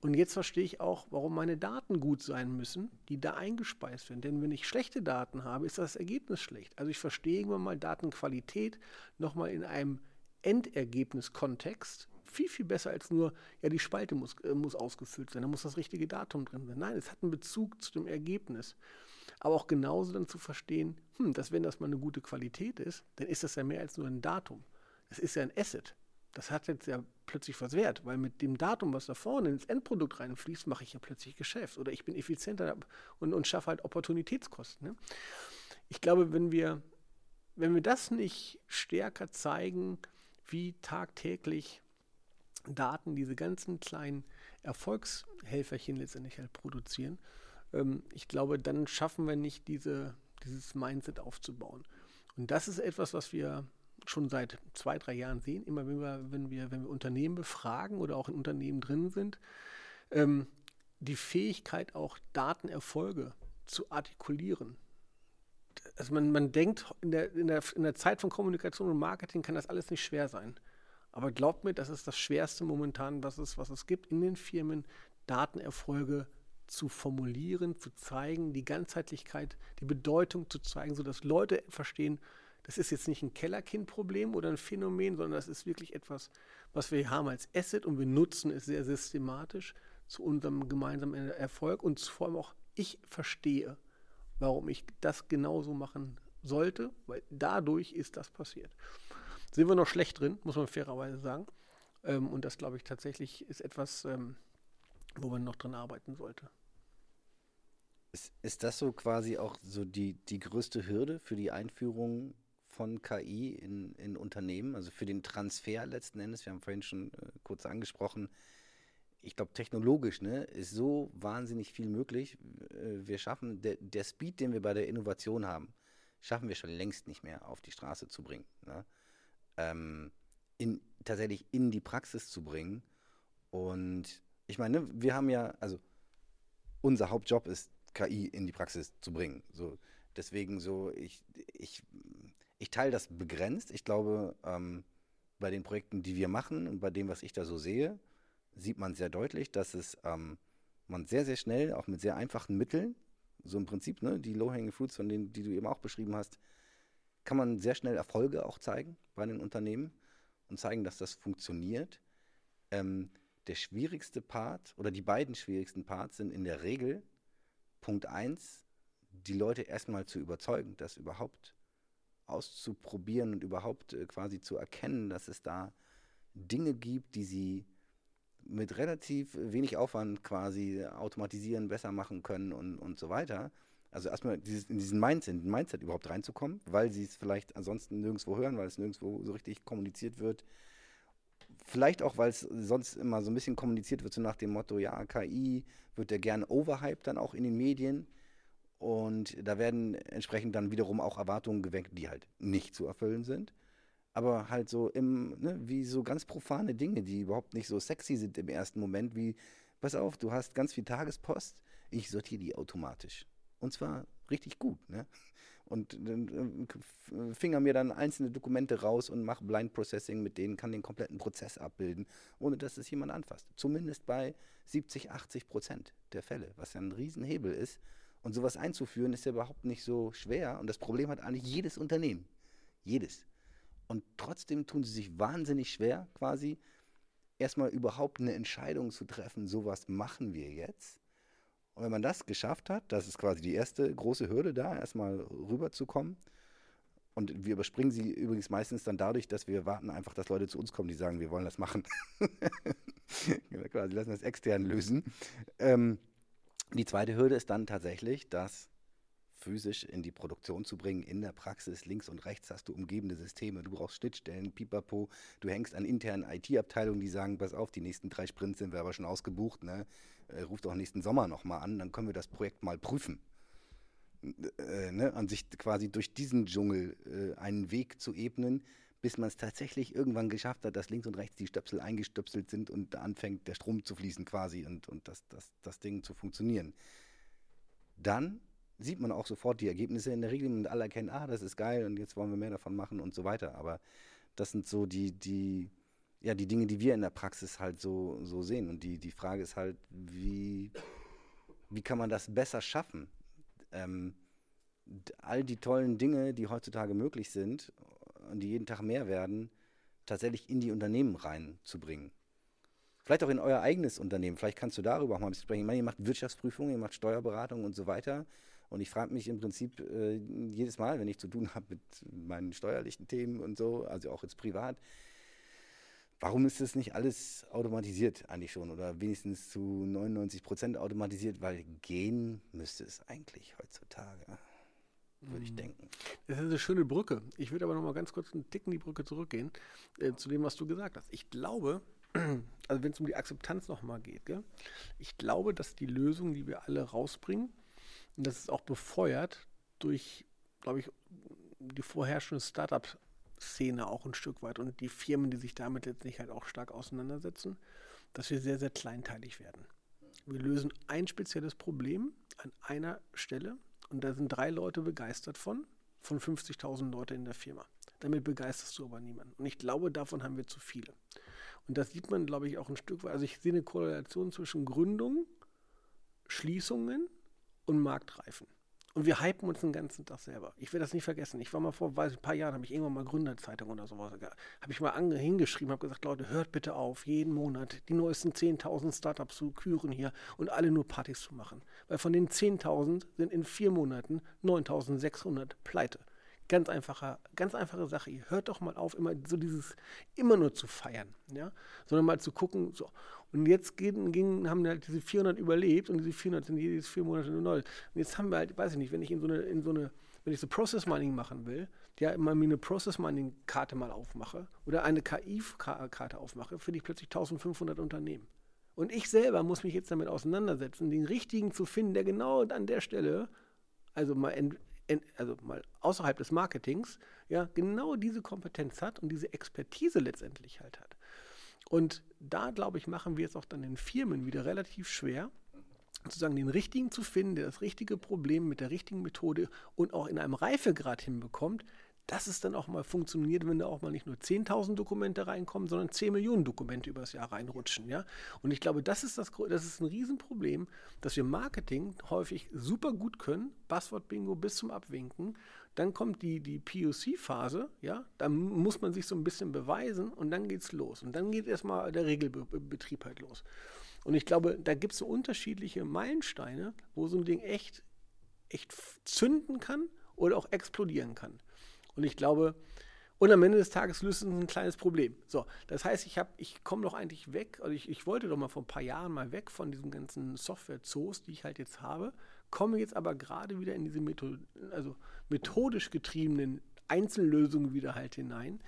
und jetzt verstehe ich auch, warum meine Daten gut sein müssen, die da eingespeist werden. Denn wenn ich schlechte Daten habe, ist das Ergebnis schlecht. Also ich verstehe irgendwann mal Datenqualität nochmal in einem Endergebniskontext viel, viel besser als nur, ja, die Spalte muss, äh, muss ausgefüllt sein, da muss das richtige Datum drin sein. Nein, es hat einen Bezug zu dem Ergebnis. Aber auch genauso dann zu verstehen, hm, dass wenn das mal eine gute Qualität ist, dann ist das ja mehr als nur ein Datum. Das ist ja ein Asset. Das hat jetzt ja plötzlich was wert, weil mit dem Datum, was da vorne ins Endprodukt reinfließt, mache ich ja plötzlich Geschäft oder ich bin effizienter und, und schaffe halt Opportunitätskosten. Ne? Ich glaube, wenn wir, wenn wir das nicht stärker zeigen, wie tagtäglich Daten diese ganzen kleinen Erfolgshelferchen letztendlich halt produzieren, ähm, ich glaube, dann schaffen wir nicht diese, dieses Mindset aufzubauen. Und das ist etwas, was wir schon seit zwei, drei Jahren sehen, immer wenn wir, wenn wir, wenn wir Unternehmen befragen oder auch in Unternehmen drin sind, ähm, die Fähigkeit auch Datenerfolge zu artikulieren. Also man, man denkt, in der, in, der, in der Zeit von Kommunikation und Marketing kann das alles nicht schwer sein. Aber glaubt mir, das ist das Schwerste momentan, was es, was es gibt in den Firmen, Datenerfolge zu formulieren, zu zeigen, die Ganzheitlichkeit, die Bedeutung zu zeigen, sodass Leute verstehen, das ist jetzt nicht ein Kellerkind-Problem oder ein Phänomen, sondern das ist wirklich etwas, was wir haben als Asset und wir nutzen es sehr systematisch zu unserem gemeinsamen Erfolg und vor allem auch ich verstehe, warum ich das genauso machen sollte, weil dadurch ist das passiert. Sind wir noch schlecht drin, muss man fairerweise sagen. Ähm, und das, glaube ich, tatsächlich ist etwas, ähm, wo man noch dran arbeiten sollte. Ist, ist das so quasi auch so die, die größte Hürde für die Einführung von KI in, in Unternehmen, also für den Transfer letzten Endes? Wir haben vorhin schon äh, kurz angesprochen, ich glaube, technologisch ne, ist so wahnsinnig viel möglich. Äh, wir schaffen, der, der Speed, den wir bei der Innovation haben, schaffen wir schon längst nicht mehr auf die Straße zu bringen. Ne? Ähm, in, tatsächlich in die Praxis zu bringen. Und ich meine, wir haben ja, also unser Hauptjob ist KI in die Praxis zu bringen. So, deswegen so, ich, ich, ich teile das begrenzt. Ich glaube, ähm, bei den Projekten, die wir machen und bei dem, was ich da so sehe, sieht man sehr deutlich, dass es ähm, man sehr, sehr schnell, auch mit sehr einfachen Mitteln, so im Prinzip, ne, die Low-Hanging Fruits, von denen, die du eben auch beschrieben hast, kann man sehr schnell Erfolge auch zeigen bei den Unternehmen und zeigen, dass das funktioniert. Ähm, der schwierigste Part oder die beiden schwierigsten Parts sind in der Regel Punkt 1, die Leute erstmal zu überzeugen, das überhaupt auszuprobieren und überhaupt äh, quasi zu erkennen, dass es da Dinge gibt, die sie mit relativ wenig Aufwand quasi automatisieren, besser machen können und, und so weiter. Also erstmal dieses, in diesen Mindset, Mindset überhaupt reinzukommen, weil sie es vielleicht ansonsten nirgendwo hören, weil es nirgendwo so richtig kommuniziert wird. Vielleicht auch, weil es sonst immer so ein bisschen kommuniziert wird, so nach dem Motto, ja, KI wird ja gerne overhyped dann auch in den Medien. Und da werden entsprechend dann wiederum auch Erwartungen geweckt, die halt nicht zu erfüllen sind. Aber halt so im, ne, wie so ganz profane Dinge, die überhaupt nicht so sexy sind im ersten Moment, wie, pass auf, du hast ganz viel Tagespost, ich sortiere die automatisch. Und zwar richtig gut, ne? und äh, finger mir dann einzelne Dokumente raus und mache Blind Processing mit denen, kann den kompletten Prozess abbilden, ohne dass es jemand anfasst. Zumindest bei 70, 80 Prozent der Fälle, was ja ein Riesenhebel ist. Und sowas einzuführen ist ja überhaupt nicht so schwer. Und das Problem hat eigentlich jedes Unternehmen. Jedes. Und trotzdem tun sie sich wahnsinnig schwer, quasi erstmal überhaupt eine Entscheidung zu treffen, sowas machen wir jetzt. Und wenn man das geschafft hat, das ist quasi die erste große Hürde da, erstmal rüberzukommen. Und wir überspringen sie übrigens meistens dann dadurch, dass wir warten einfach, dass Leute zu uns kommen, die sagen, wir wollen das machen. quasi lassen das extern lösen. Ähm, die zweite Hürde ist dann tatsächlich, das physisch in die Produktion zu bringen, in der Praxis. Links und rechts hast du umgebende Systeme, du brauchst Schnittstellen, pipapo. Du hängst an internen IT-Abteilungen, die sagen, pass auf, die nächsten drei Sprints sind wir aber schon ausgebucht. Ne? Äh, ruft auch nächsten Sommer nochmal an, dann können wir das Projekt mal prüfen. äh, ne, an sich quasi durch diesen Dschungel äh, einen Weg zu ebnen, bis man es tatsächlich irgendwann geschafft hat, dass links und rechts die Stöpsel eingestöpselt sind und da anfängt der Strom zu fließen quasi und, und das, das, das Ding zu funktionieren. Dann sieht man auch sofort die Ergebnisse in der Regel und alle erkennen, ah, das ist geil und jetzt wollen wir mehr davon machen und so weiter. Aber das sind so die, die, ja, die Dinge, die wir in der Praxis halt so, so sehen. Und die, die Frage ist halt, wie, wie kann man das besser schaffen? Ähm, all die tollen Dinge, die heutzutage möglich sind und die jeden Tag mehr werden, tatsächlich in die Unternehmen reinzubringen. Vielleicht auch in euer eigenes Unternehmen. Vielleicht kannst du darüber auch mal ein bisschen sprechen. Ich meine, ihr macht Wirtschaftsprüfungen, ihr macht Steuerberatung und so weiter. Und ich frage mich im Prinzip äh, jedes Mal, wenn ich zu tun habe mit meinen steuerlichen Themen und so, also auch jetzt privat, warum ist das nicht alles automatisiert eigentlich schon oder wenigstens zu 99 Prozent automatisiert? Weil gehen müsste es eigentlich heutzutage würde ich hm. denken. Das ist eine schöne Brücke. Ich würde aber noch mal ganz kurz einen Ticken die Brücke zurückgehen äh, zu dem, was du gesagt hast. Ich glaube, also wenn es um die Akzeptanz noch mal geht, gell? ich glaube, dass die Lösung, die wir alle rausbringen, und das ist auch befeuert durch, glaube ich, die vorherrschende Startup-Szene auch ein Stück weit und die Firmen, die sich damit letztlich halt auch stark auseinandersetzen, dass wir sehr, sehr kleinteilig werden. Wir lösen ein spezielles Problem an einer Stelle und da sind drei Leute begeistert von, von 50.000 Leute in der Firma. Damit begeisterst du aber niemanden. Und ich glaube, davon haben wir zu viele. Und das sieht man, glaube ich, auch ein Stück weit. Also ich sehe eine Korrelation zwischen Gründung, Schließungen und Marktreifen. Und wir hypen uns den ganzen Tag selber. Ich werde das nicht vergessen. Ich war mal vor weiß, ein paar Jahren, habe ich irgendwann mal Gründerzeitung oder sowas, habe ich mal hingeschrieben, habe gesagt, Leute, hört bitte auf, jeden Monat die neuesten 10.000 Startups zu küren hier und alle nur Partys zu machen. Weil von den 10.000 sind in vier Monaten 9.600 pleite. Ganz einfache, ganz einfache Sache. Ihr hört doch mal auf, immer so dieses, immer nur zu feiern, ja, sondern mal zu gucken, so. Und jetzt gehen, gingen, haben halt diese 400 überlebt und diese 400 sind jedes vier Monate neu. Und jetzt haben wir halt, weiß ich nicht, wenn ich in so eine, in so eine, wenn ich so Process Mining machen will, ja, immer mir eine Process Mining Karte mal aufmache oder eine KI-Karte aufmache, finde ich plötzlich 1500 Unternehmen. Und ich selber muss mich jetzt damit auseinandersetzen, den richtigen zu finden, der genau an der Stelle, also mal also mal außerhalb des Marketings, ja, genau diese Kompetenz hat und diese Expertise letztendlich halt hat. Und da, glaube ich, machen wir es auch dann den Firmen wieder relativ schwer, sozusagen den richtigen zu finden, der das richtige Problem mit der richtigen Methode und auch in einem Reifegrad hinbekommt, dass es dann auch mal funktioniert, wenn da auch mal nicht nur 10.000 Dokumente reinkommen, sondern 10 Millionen Dokumente übers Jahr reinrutschen. Ja? Und ich glaube, das ist, das, das ist ein Riesenproblem, dass wir Marketing häufig super gut können, Buzzword-Bingo bis zum Abwinken. Dann kommt die, die POC-Phase, ja, da muss man sich so ein bisschen beweisen und dann geht es los. Und dann geht erstmal der Regelbetrieb halt los. Und ich glaube, da gibt es so unterschiedliche Meilensteine, wo so ein Ding echt, echt zünden kann oder auch explodieren kann. Und ich glaube, und am Ende des Tages löst es ein kleines Problem. So, das heißt, ich, ich komme doch eigentlich weg, also ich, ich wollte doch mal vor ein paar Jahren mal weg von diesen ganzen Software-Zoos, die ich halt jetzt habe, komme jetzt aber gerade wieder in diese Method also methodisch getriebenen Einzellösungen wieder halt hinein,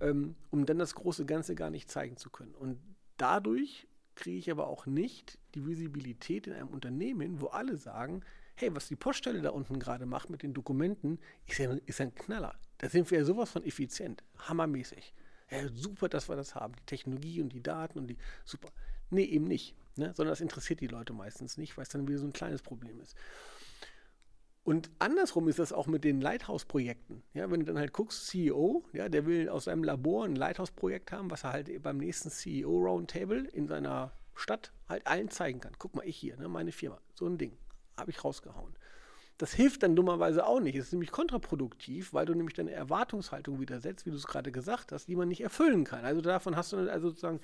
ähm, um dann das große Ganze gar nicht zeigen zu können. Und dadurch kriege ich aber auch nicht die Visibilität in einem Unternehmen, wo alle sagen, hey, was die Poststelle da unten gerade macht mit den Dokumenten, ist ja, ist ein Knaller. Da sind wir ja sowas von effizient, hammermäßig. Ja, super, dass wir das haben, die Technologie und die Daten und die, super. Nee, eben nicht, ne? sondern das interessiert die Leute meistens nicht, weil es dann wieder so ein kleines Problem ist. Und andersrum ist das auch mit den Lighthouse-Projekten. Ja, wenn du dann halt guckst, CEO, ja, der will aus seinem Labor ein Lighthouse-Projekt haben, was er halt beim nächsten CEO-Roundtable in seiner Stadt halt allen zeigen kann. Guck mal, ich hier, ne, meine Firma, so ein Ding, habe ich rausgehauen. Das hilft dann dummerweise auch nicht. Es ist nämlich kontraproduktiv, weil du nämlich deine Erwartungshaltung widersetzt, wie du es gerade gesagt hast, die man nicht erfüllen kann. Also davon hast du also sozusagen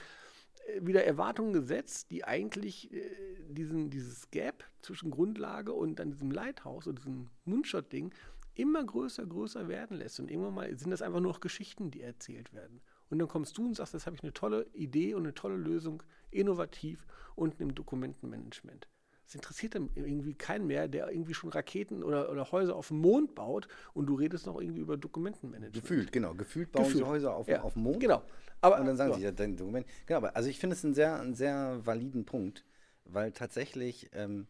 wieder Erwartungen gesetzt, die eigentlich äh, diesen, dieses Gap zwischen Grundlage und dann diesem Lighthouse und diesem Moonshot-Ding immer größer, größer werden lässt. Und irgendwann mal sind das einfach nur noch Geschichten, die erzählt werden. Und dann kommst du und sagst, das habe ich eine tolle Idee und eine tolle Lösung, innovativ und im Dokumentenmanagement. Es interessiert dann irgendwie keinen mehr, der irgendwie schon Raketen oder, oder Häuser auf dem Mond baut und du redest noch irgendwie über Dokumentenmanagement. Gefühlt, genau. Gefühlt bauen Gefühlt. sie Häuser auf, ja. auf dem Mond. Genau. Aber, und dann sagen ja. sie, ja, dein Dokument. Genau, aber also ich finde es einen sehr, einen sehr validen Punkt, weil tatsächlich, ähm,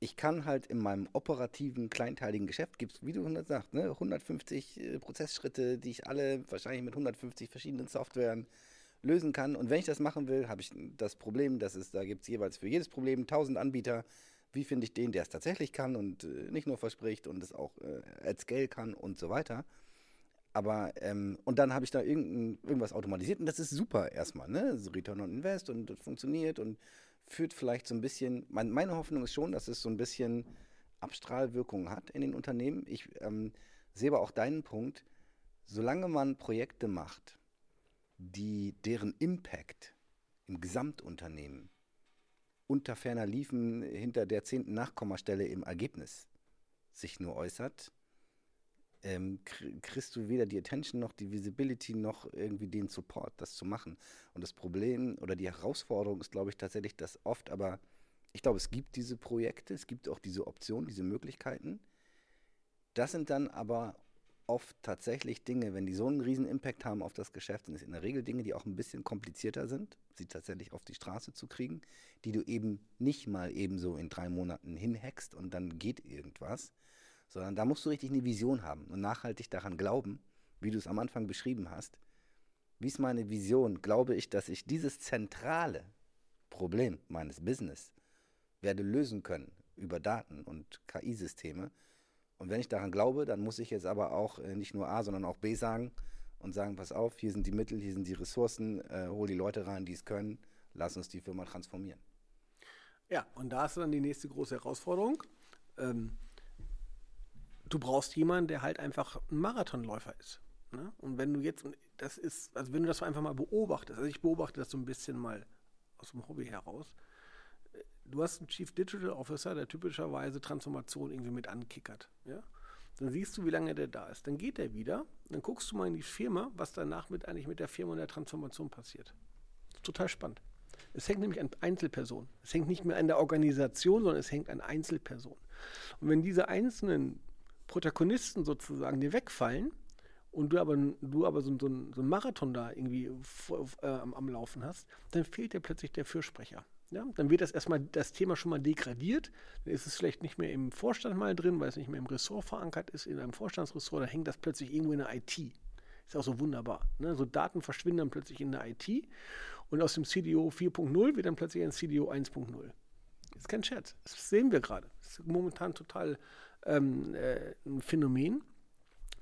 ich kann halt in meinem operativen, kleinteiligen Geschäft, gibt es, wie du sagst, ne, 150 äh, Prozessschritte, die ich alle wahrscheinlich mit 150 verschiedenen Softwaren lösen kann. Und wenn ich das machen will, habe ich das Problem, dass es, da gibt es jeweils für jedes Problem 1000 Anbieter. Wie finde ich den, der es tatsächlich kann und äh, nicht nur verspricht und es auch äh, at scale kann und so weiter. Aber, ähm, und dann habe ich da irgendwas automatisiert und das ist super erstmal, ne? So Return on Invest und das funktioniert und führt vielleicht so ein bisschen, mein, meine Hoffnung ist schon, dass es so ein bisschen Abstrahlwirkung hat in den Unternehmen. Ich ähm, sehe aber auch deinen Punkt, solange man Projekte macht, die deren Impact im Gesamtunternehmen unter ferner Liefen hinter der zehnten Nachkommastelle im Ergebnis sich nur äußert, ähm, kriegst du weder die Attention noch die Visibility noch irgendwie den Support, das zu machen. Und das Problem oder die Herausforderung ist, glaube ich, tatsächlich, dass oft, aber ich glaube, es gibt diese Projekte, es gibt auch diese Optionen, diese Möglichkeiten. Das sind dann aber oft tatsächlich Dinge, wenn die so einen riesen Impact haben auf das Geschäft, sind es in der Regel Dinge, die auch ein bisschen komplizierter sind, sie tatsächlich auf die Straße zu kriegen, die du eben nicht mal ebenso in drei Monaten hinhackst und dann geht irgendwas, sondern da musst du richtig eine Vision haben und nachhaltig daran glauben, wie du es am Anfang beschrieben hast. Wie ist meine Vision? Glaube ich, dass ich dieses zentrale Problem meines Business werde lösen können über Daten und KI-Systeme. Und wenn ich daran glaube, dann muss ich jetzt aber auch äh, nicht nur A, sondern auch B sagen und sagen, pass auf, hier sind die Mittel, hier sind die Ressourcen, äh, hol die Leute rein, die es können, lass uns die Firma transformieren. Ja, und da ist dann die nächste große Herausforderung. Ähm, du brauchst jemanden, der halt einfach ein Marathonläufer ist. Ne? Und wenn du jetzt, das ist, also wenn du das einfach mal beobachtest, also ich beobachte das so ein bisschen mal aus dem Hobby heraus, du hast einen Chief Digital Officer, der typischerweise Transformation irgendwie mit ankickert. Ja? Dann siehst du, wie lange der da ist. Dann geht er wieder, dann guckst du mal in die Firma, was danach mit, eigentlich mit der Firma und der Transformation passiert. total spannend. Es hängt nämlich an Einzelpersonen. Es hängt nicht mehr an der Organisation, sondern es hängt an Einzelpersonen. Und wenn diese einzelnen Protagonisten sozusagen dir wegfallen und du aber, du aber so, so, so einen Marathon da irgendwie äh, am Laufen hast, dann fehlt dir plötzlich der Fürsprecher. Ja, dann wird das erstmal das Thema schon mal degradiert. Dann ist es vielleicht nicht mehr im Vorstand mal drin, weil es nicht mehr im Ressort verankert ist, in einem Vorstandsressort. Dann hängt das plötzlich irgendwo in der IT. Ist auch so wunderbar. Ne? So Daten verschwinden dann plötzlich in der IT und aus dem CDO 4.0 wird dann plötzlich ein CDO 1.0. Ist kein Scherz. Das sehen wir gerade. Das ist momentan total ähm, äh, ein Phänomen,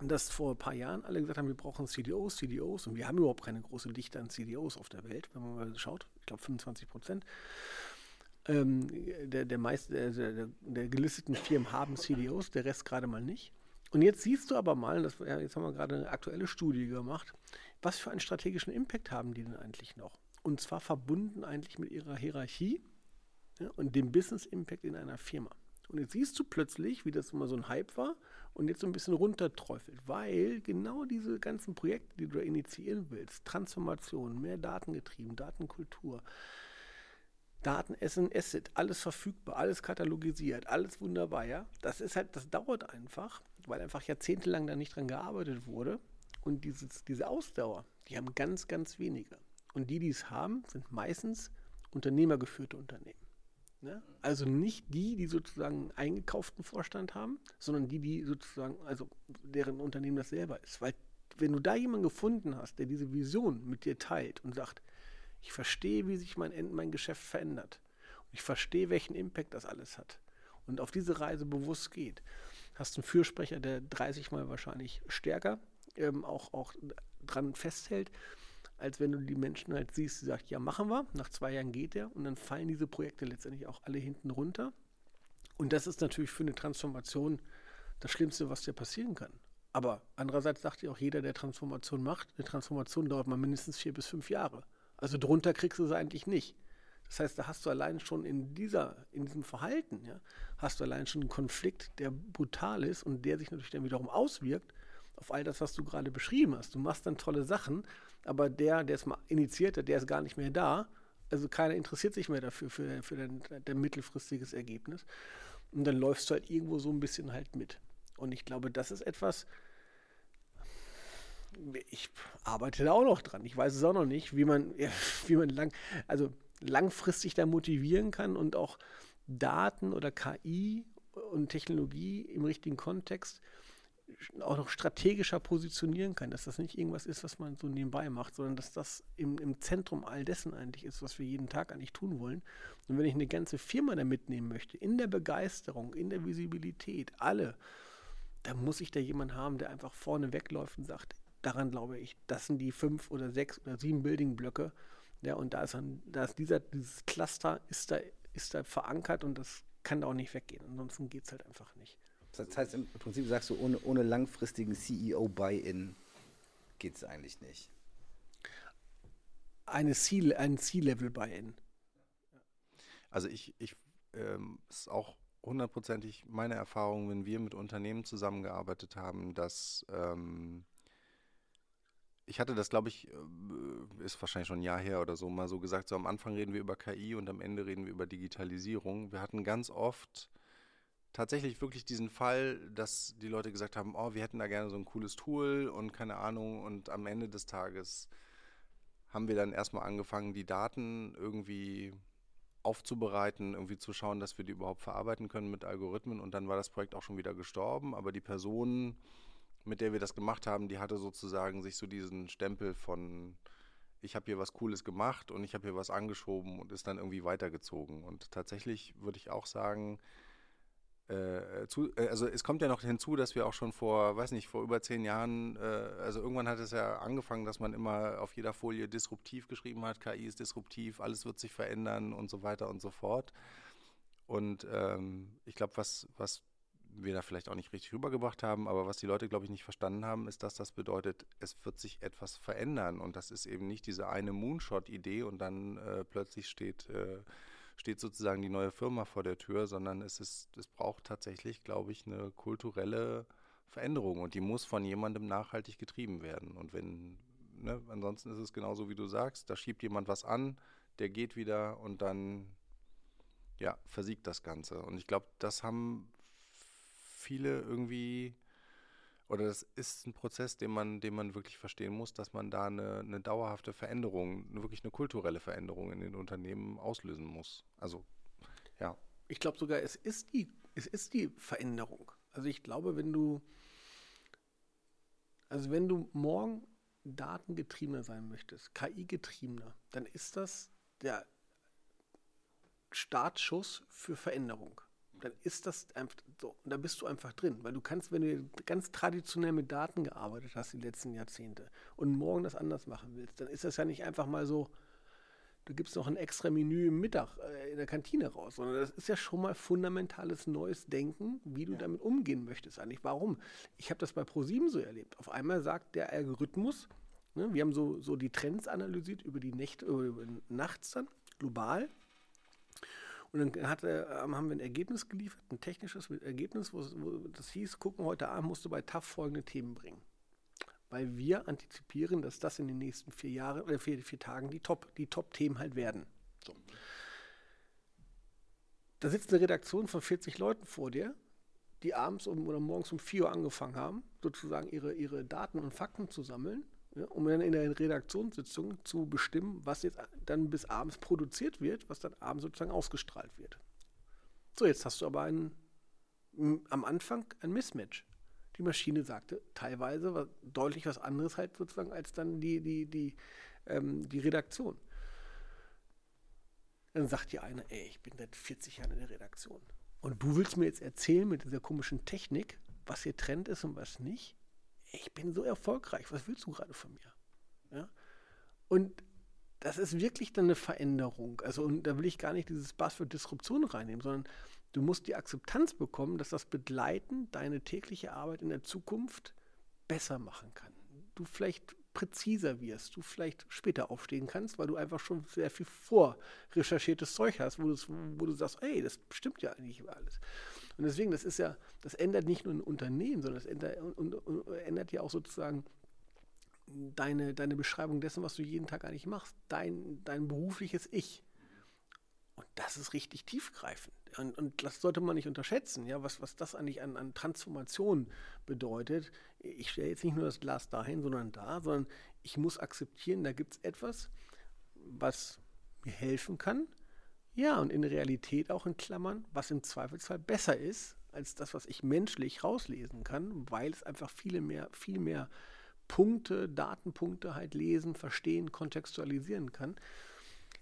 dass vor ein paar Jahren alle gesagt haben, wir brauchen CDOs, CDOs und wir haben überhaupt keine große Dichte an CDOs auf der Welt, wenn man mal schaut. Ich glaube 25 Prozent. Ähm, der, der, meist, der, der, der, gelisteten Firmen haben CDOs, der Rest gerade mal nicht. Und jetzt siehst du aber mal, das, ja, jetzt haben wir gerade eine aktuelle Studie gemacht, was für einen strategischen Impact haben die denn eigentlich noch? Und zwar verbunden eigentlich mit ihrer Hierarchie ja, und dem Business Impact in einer Firma. Und jetzt siehst du plötzlich, wie das immer so ein Hype war und jetzt so ein bisschen runterträufelt, weil genau diese ganzen Projekte, die du initiieren willst, Transformation, mehr Datengetrieben, Datenkultur, Daten Essen, Asset, alles verfügbar, alles katalogisiert, alles wunderbar, ja. Das ist halt, das dauert einfach, weil einfach jahrzehntelang da nicht dran gearbeitet wurde. Und dieses, diese Ausdauer, die haben ganz, ganz wenige. Und die, die es haben, sind meistens unternehmergeführte Unternehmen. Ne? Also nicht die, die sozusagen einen eingekauften Vorstand haben, sondern die, die sozusagen, also deren Unternehmen das selber ist. Weil wenn du da jemanden gefunden hast, der diese Vision mit dir teilt und sagt, ich verstehe, wie sich mein, mein Geschäft verändert und ich verstehe, welchen Impact das alles hat und auf diese Reise bewusst geht, hast einen Fürsprecher, der 30 Mal wahrscheinlich stärker ähm, auch, auch dran festhält als wenn du die Menschen halt siehst, die sagt, ja, machen wir, nach zwei Jahren geht der und dann fallen diese Projekte letztendlich auch alle hinten runter. Und das ist natürlich für eine Transformation das Schlimmste, was dir passieren kann. Aber andererseits sagt ja auch jeder, der Transformation macht, eine Transformation dauert mal mindestens vier bis fünf Jahre. Also drunter kriegst du sie eigentlich nicht. Das heißt, da hast du allein schon in dieser, in diesem Verhalten, ja, hast du allein schon einen Konflikt, der brutal ist und der sich natürlich dann wiederum auswirkt auf all das, was du gerade beschrieben hast. Du machst dann tolle Sachen, aber der, der es mal initiiert hat, der ist gar nicht mehr da. Also keiner interessiert sich mehr dafür, für, für dein, dein mittelfristiges Ergebnis. Und dann läufst du halt irgendwo so ein bisschen halt mit. Und ich glaube, das ist etwas, ich arbeite da auch noch dran. Ich weiß es auch noch nicht, wie man, wie man lang, also langfristig da motivieren kann und auch Daten oder KI und Technologie im richtigen Kontext auch noch strategischer positionieren kann, dass das nicht irgendwas ist, was man so nebenbei macht, sondern dass das im, im Zentrum all dessen eigentlich ist, was wir jeden Tag eigentlich tun wollen. Und wenn ich eine ganze Firma da mitnehmen möchte, in der Begeisterung, in der Visibilität, alle, dann muss ich da jemanden haben, der einfach vorne wegläuft und sagt, daran glaube ich, das sind die fünf oder sechs oder sieben Building-Blöcke. Ja, und da ist, dann, da ist dieser, dieses Cluster ist da, ist da verankert und das kann da auch nicht weggehen. Ansonsten geht es halt einfach nicht. Das heißt, im Prinzip sagst du, ohne, ohne langfristigen CEO-Buy-In geht es eigentlich nicht. Eine C, ein C-Level-Buy-In. Also ich, ich ähm, ist auch hundertprozentig meine Erfahrung, wenn wir mit Unternehmen zusammengearbeitet haben, dass ähm, ich hatte das, glaube ich, äh, ist wahrscheinlich schon ein Jahr her oder so, mal so gesagt, so am Anfang reden wir über KI und am Ende reden wir über Digitalisierung. Wir hatten ganz oft tatsächlich wirklich diesen Fall, dass die Leute gesagt haben, oh, wir hätten da gerne so ein cooles Tool und keine Ahnung. Und am Ende des Tages haben wir dann erstmal angefangen, die Daten irgendwie aufzubereiten, irgendwie zu schauen, dass wir die überhaupt verarbeiten können mit Algorithmen. Und dann war das Projekt auch schon wieder gestorben, aber die Person, mit der wir das gemacht haben, die hatte sozusagen sich so diesen Stempel von ich habe hier was Cooles gemacht und ich habe hier was angeschoben und ist dann irgendwie weitergezogen. Und tatsächlich würde ich auch sagen, äh, zu, äh, also es kommt ja noch hinzu, dass wir auch schon vor, weiß nicht, vor über zehn Jahren, äh, also irgendwann hat es ja angefangen, dass man immer auf jeder Folie disruptiv geschrieben hat, KI ist disruptiv, alles wird sich verändern und so weiter und so fort. Und ähm, ich glaube, was, was wir da vielleicht auch nicht richtig rübergebracht haben, aber was die Leute, glaube ich, nicht verstanden haben, ist, dass das bedeutet, es wird sich etwas verändern und das ist eben nicht diese eine Moonshot-Idee und dann äh, plötzlich steht äh, steht sozusagen die neue Firma vor der Tür, sondern es ist, es braucht tatsächlich, glaube ich, eine kulturelle Veränderung und die muss von jemandem nachhaltig getrieben werden. Und wenn, ne, ansonsten ist es genauso wie du sagst, da schiebt jemand was an, der geht wieder und dann ja, versiegt das Ganze. Und ich glaube, das haben viele irgendwie oder das ist ein Prozess, den man, den man wirklich verstehen muss, dass man da eine, eine dauerhafte Veränderung, wirklich eine kulturelle Veränderung in den Unternehmen auslösen muss. Also, ja. Ich glaube sogar, es ist die, es ist die Veränderung. Also ich glaube, wenn du, also wenn du morgen datengetriebener sein möchtest, KI-getriebener, dann ist das der Startschuss für Veränderung dann ist das einfach so. Und da bist du einfach drin. Weil du kannst, wenn du ganz traditionell mit Daten gearbeitet hast die letzten Jahrzehnte und morgen das anders machen willst, dann ist das ja nicht einfach mal so, du gibst noch ein extra Menü im Mittag äh, in der Kantine raus, sondern das ist ja schon mal fundamentales neues Denken, wie du ja. damit umgehen möchtest eigentlich. Warum? Ich habe das bei ProSieben so erlebt. Auf einmal sagt der Algorithmus, ne, wir haben so, so die Trends analysiert über die Nächte, über nachts dann, global. Und dann hatte, haben wir ein Ergebnis geliefert, ein technisches Ergebnis, wo, wo das hieß, gucken, heute Abend musst du bei TAF folgende Themen bringen. Weil wir antizipieren, dass das in den nächsten vier Jahren oder vier, vier Tagen die Top, die Top-Themen halt werden. So. Da sitzt eine Redaktion von 40 Leuten vor dir, die abends um, oder morgens um 4 Uhr angefangen haben, sozusagen ihre, ihre Daten und Fakten zu sammeln ja, um dann in der Redaktionssitzung zu bestimmen, was jetzt dann bis abends produziert wird, was dann abends sozusagen ausgestrahlt wird. So, jetzt hast du aber ein, am Anfang ein Mismatch. Die Maschine sagte teilweise was, deutlich was anderes halt sozusagen als dann die, die, die, ähm, die Redaktion. Dann sagt die eine, ey, ich bin seit 40 Jahren in der Redaktion. Und du willst mir jetzt erzählen mit dieser komischen Technik, was hier Trend ist und was nicht? Ich bin so erfolgreich, was willst du gerade von mir? Ja? Und das ist wirklich dann eine Veränderung. Also, und da will ich gar nicht dieses Buzzword Disruption reinnehmen, sondern du musst die Akzeptanz bekommen, dass das Begleiten deine tägliche Arbeit in der Zukunft besser machen kann. Du vielleicht präziser wirst, du vielleicht später aufstehen kannst, weil du einfach schon sehr viel vorrecherchiertes Zeug hast, wo, wo du sagst, ey, das stimmt ja eigentlich alles. Und deswegen, das ist ja, das ändert nicht nur ein Unternehmen, sondern das ändert, und, und, ändert ja auch sozusagen deine, deine Beschreibung dessen, was du jeden Tag eigentlich machst, dein, dein berufliches Ich. Und das ist richtig tiefgreifend. Und, und, das sollte man nicht unterschätzen, ja, was, was das eigentlich an, an Transformation bedeutet. Ich stelle jetzt nicht nur das Glas dahin, sondern da, sondern ich muss akzeptieren, da gibt es etwas, was mir helfen kann, Ja, und in Realität auch in Klammern, was im Zweifelsfall besser ist als das, was ich menschlich rauslesen kann, weil es einfach viele mehr, viel mehr Punkte, Datenpunkte halt lesen, verstehen, kontextualisieren kann.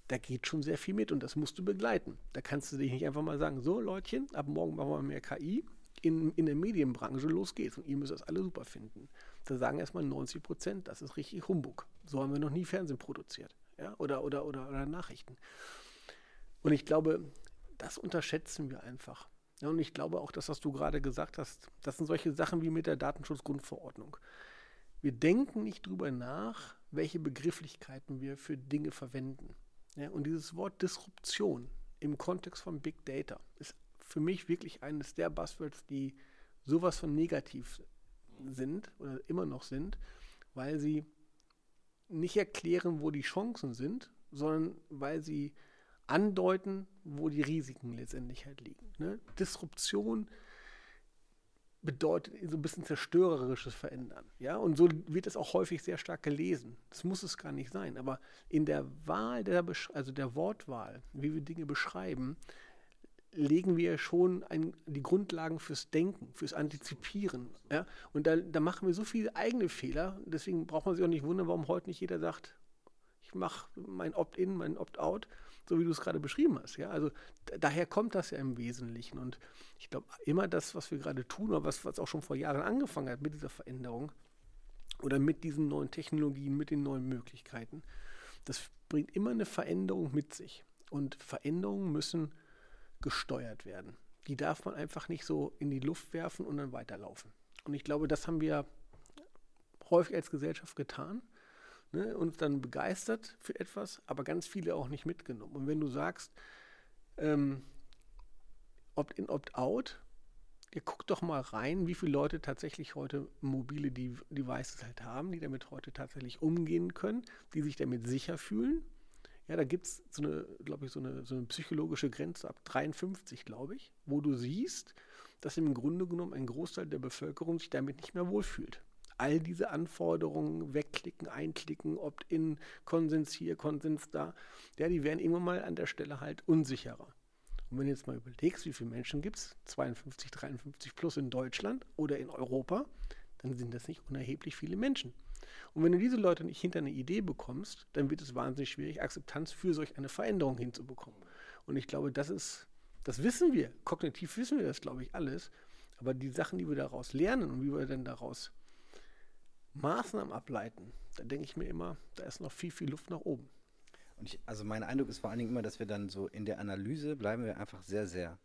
Da geht schon sehr viel mit und das musst du begleiten. Da kannst du dich nicht einfach mal sagen, so Leutchen, ab morgen machen wir mehr KI. In, in der Medienbranche, los geht's und ihr müsst das alle super finden. Da sagen erstmal 90 Prozent, das ist richtig Humbug. So haben wir noch nie Fernsehen produziert ja? oder, oder, oder, oder Nachrichten. Und ich glaube, das unterschätzen wir einfach. Und ich glaube auch, das, was du gerade gesagt hast, das sind solche Sachen wie mit der Datenschutzgrundverordnung. Wir denken nicht drüber nach, welche Begrifflichkeiten wir für Dinge verwenden. Und dieses Wort Disruption im Kontext von Big Data ist für mich wirklich eines der Buzzwords, die sowas von negativ sind oder immer noch sind, weil sie nicht erklären, wo die Chancen sind, sondern weil sie andeuten, wo die Risiken letztendlich halt liegen. Ne? Disruption bedeutet so ein bisschen zerstörerisches Verändern. Ja? Und so wird es auch häufig sehr stark gelesen. Das muss es gar nicht sein. Aber in der Wahl, der also der Wortwahl, wie wir Dinge beschreiben, legen wir schon ein, die Grundlagen fürs Denken, fürs Antizipieren. Ja? Und da, da machen wir so viele eigene Fehler. Deswegen braucht man sich auch nicht wundern, warum heute nicht jeder sagt, ich mache mein Opt-in, mein Opt-out, so wie du es gerade beschrieben hast. Ja? Also daher kommt das ja im Wesentlichen. Und ich glaube, immer das, was wir gerade tun, oder was, was auch schon vor Jahren angefangen hat mit dieser Veränderung oder mit diesen neuen Technologien, mit den neuen Möglichkeiten, das bringt immer eine Veränderung mit sich. Und Veränderungen müssen gesteuert werden. Die darf man einfach nicht so in die Luft werfen und dann weiterlaufen. Und ich glaube, das haben wir häufig als Gesellschaft getan ne, uns dann begeistert für etwas, aber ganz viele auch nicht mitgenommen. Und wenn du sagst, ähm, Opt-in, Opt-out, ihr guckt doch mal rein, wie viele Leute tatsächlich heute mobile Devices halt haben, die damit heute tatsächlich umgehen können, die sich damit sicher fühlen. Ja, da gibt es so eine, glaube ich, so eine, so eine psychologische Grenze ab 53, glaube ich, wo du siehst, dass im Grunde genommen ein Großteil der Bevölkerung sich damit nicht mehr wohlfühlt all diese Anforderungen wegklicken, einklicken, Opt-in, Konsens hier, Konsens da, ja, die werden immer mal an der Stelle halt unsicherer. Und wenn du jetzt mal überlegst, wie viele Menschen gibt es, 52, 53 plus in Deutschland oder in Europa, dann sind das nicht unerheblich viele Menschen. Und wenn du diese Leute nicht hinter eine Idee bekommst, dann wird es wahnsinnig schwierig, Akzeptanz für solch eine Veränderung hinzubekommen. Und ich glaube, das ist, das wissen wir. Kognitiv wissen wir das, glaube ich, alles. Aber die Sachen, die wir daraus lernen und wie wir dann daraus Maßnahmen ableiten, da denke ich mir immer, da ist noch viel, viel Luft nach oben. Und ich, also mein Eindruck ist vor allen Dingen immer, dass wir dann so in der Analyse bleiben wir einfach sehr, sehr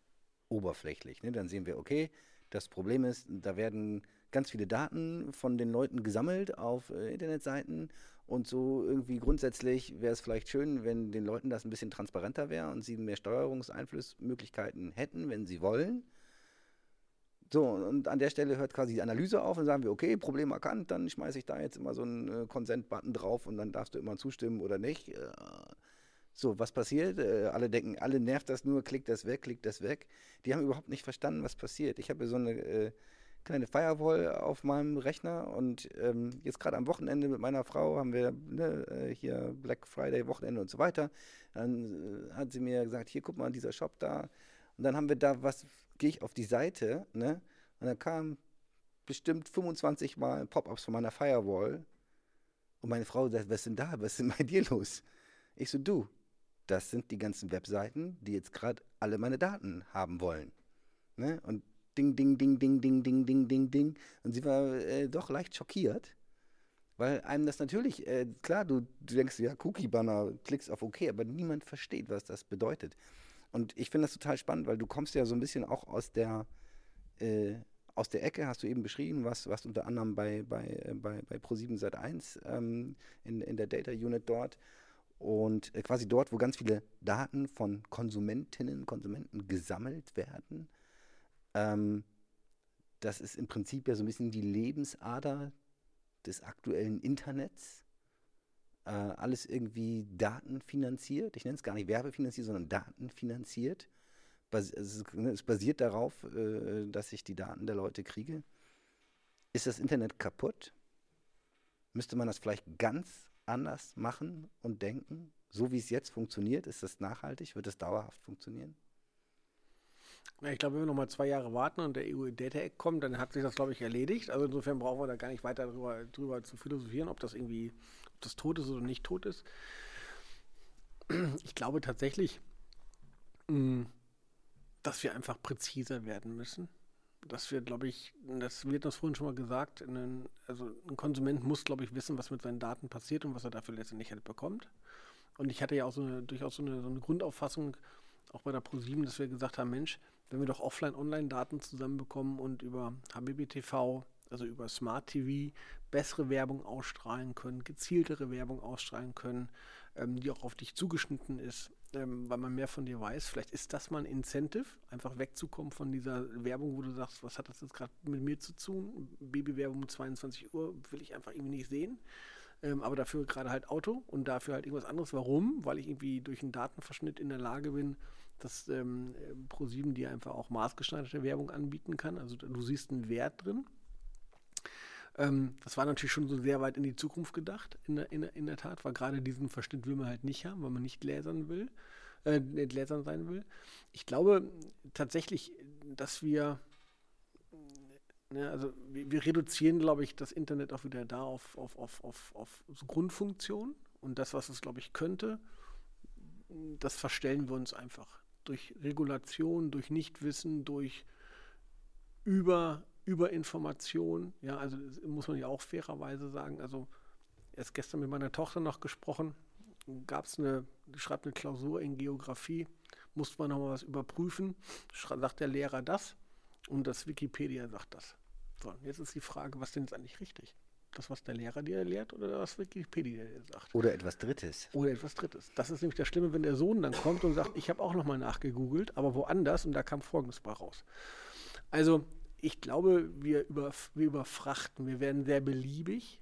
oberflächlich. Ne? Dann sehen wir, okay, das Problem ist, da werden ganz viele Daten von den Leuten gesammelt auf äh, Internetseiten und so irgendwie grundsätzlich wäre es vielleicht schön, wenn den Leuten das ein bisschen transparenter wäre und sie mehr Steuerungseinflussmöglichkeiten hätten, wenn sie wollen. So, und an der Stelle hört quasi die Analyse auf und sagen wir, okay, Problem erkannt, dann schmeiße ich da jetzt immer so einen äh, Consent-Button drauf und dann darfst du immer zustimmen oder nicht. Äh, so, was passiert? Äh, alle denken, alle nervt das nur, klickt das weg, klickt das weg. Die haben überhaupt nicht verstanden, was passiert. Ich habe so eine kleine Firewall auf meinem Rechner und ähm, jetzt gerade am Wochenende mit meiner Frau haben wir ne, hier Black Friday, Wochenende und so weiter. Dann hat sie mir gesagt, hier guck mal, dieser Shop da. Und dann haben wir da was gehe ich auf die Seite, ne? Und dann kamen bestimmt 25 Mal Pop-ups von meiner Firewall. Und meine Frau sagt, was ist denn da? Was ist denn bei dir los? Ich so, du, das sind die ganzen Webseiten, die jetzt gerade alle meine Daten haben wollen. Ne? Und ding, ding, ding, ding, ding, ding, ding, ding, ding. Und sie war äh, doch leicht schockiert, weil einem das natürlich, äh, klar, du, du denkst, ja, Cookie-Banner, klickst auf OK, aber niemand versteht, was das bedeutet. Und ich finde das total spannend, weil du kommst ja so ein bisschen auch aus der, äh, aus der Ecke, hast du eben beschrieben, was, was unter anderem bei, bei, äh, bei, bei Pro7 Sat1 ähm, in, in der Data Unit dort und äh, quasi dort, wo ganz viele Daten von Konsumentinnen, Konsumenten gesammelt werden. Ähm, das ist im Prinzip ja so ein bisschen die Lebensader des aktuellen Internets äh, alles irgendwie datenfinanziert. Ich nenne es gar nicht werbefinanziert, sondern datenfinanziert. Bas ne, es basiert darauf, äh, dass ich die Daten der Leute kriege. Ist das Internet kaputt? Müsste man das vielleicht ganz anders machen und denken? so wie es jetzt funktioniert, ist das nachhaltig? Wird das dauerhaft funktionieren? Na, ich glaube, wenn wir noch mal zwei Jahre warten und der EU Data Act kommt, dann hat sich das, glaube ich, erledigt. Also insofern brauchen wir da gar nicht weiter drüber, drüber zu philosophieren, ob das irgendwie, das tot ist oder nicht tot ist. Ich glaube tatsächlich, mm, dass wir einfach präziser werden müssen. Dass wir, glaube ich, das wird das vorhin schon mal gesagt, ein, also ein Konsument muss, glaube ich, wissen, was mit seinen Daten passiert und was er dafür letztendlich halt bekommt. Und ich hatte ja auch so eine, durchaus so eine, so eine Grundauffassung, auch bei der ProSieben, dass wir gesagt haben, Mensch, wenn wir doch Offline-Online-Daten zusammenbekommen und über HBBTV, also über Smart TV, bessere Werbung ausstrahlen können, gezieltere Werbung ausstrahlen können, ähm, die auch auf dich zugeschnitten ist, ähm, weil man mehr von dir weiß. Vielleicht ist das mal ein Incentive, einfach wegzukommen von dieser Werbung, wo du sagst, was hat das jetzt gerade mit mir zu tun? Babywerbung um 22 Uhr will ich einfach irgendwie nicht sehen. Ähm, aber dafür gerade halt Auto und dafür halt irgendwas anderes. Warum? Weil ich irgendwie durch einen Datenverschnitt in der Lage bin, dass ähm, ProSieben dir einfach auch maßgeschneiderte Werbung anbieten kann. Also du siehst einen Wert drin. Ähm, das war natürlich schon so sehr weit in die Zukunft gedacht, in der, in der, in der Tat, weil gerade diesen Verschnitt will man halt nicht haben, weil man nicht gläsern will, äh, gläsern sein will. Ich glaube tatsächlich, dass wir ja, ne, also wir, wir, reduzieren, glaube ich, das Internet auch wieder da auf, auf, auf, auf, auf so Grundfunktionen und das, was es, glaube ich, könnte, das verstellen wir uns einfach durch Regulation, durch Nichtwissen, durch Über, Überinformation. Ja, also muss man ja auch fairerweise sagen. Also erst gestern mit meiner Tochter noch gesprochen, gab es eine, die schreibt eine Klausur in Geografie, musste man nochmal was überprüfen, sagt der Lehrer das und das Wikipedia sagt das. So, jetzt ist die Frage, was denn jetzt eigentlich richtig? Das, was der Lehrer dir lehrt oder was Wikipedia dir sagt? Oder etwas Drittes. Oder etwas Drittes. Das ist nämlich das Schlimme, wenn der Sohn dann kommt und sagt, ich habe auch nochmal nachgegoogelt, aber woanders und da kam folgendes bei raus. Also, ich glaube, wir, über, wir überfrachten, wir werden sehr beliebig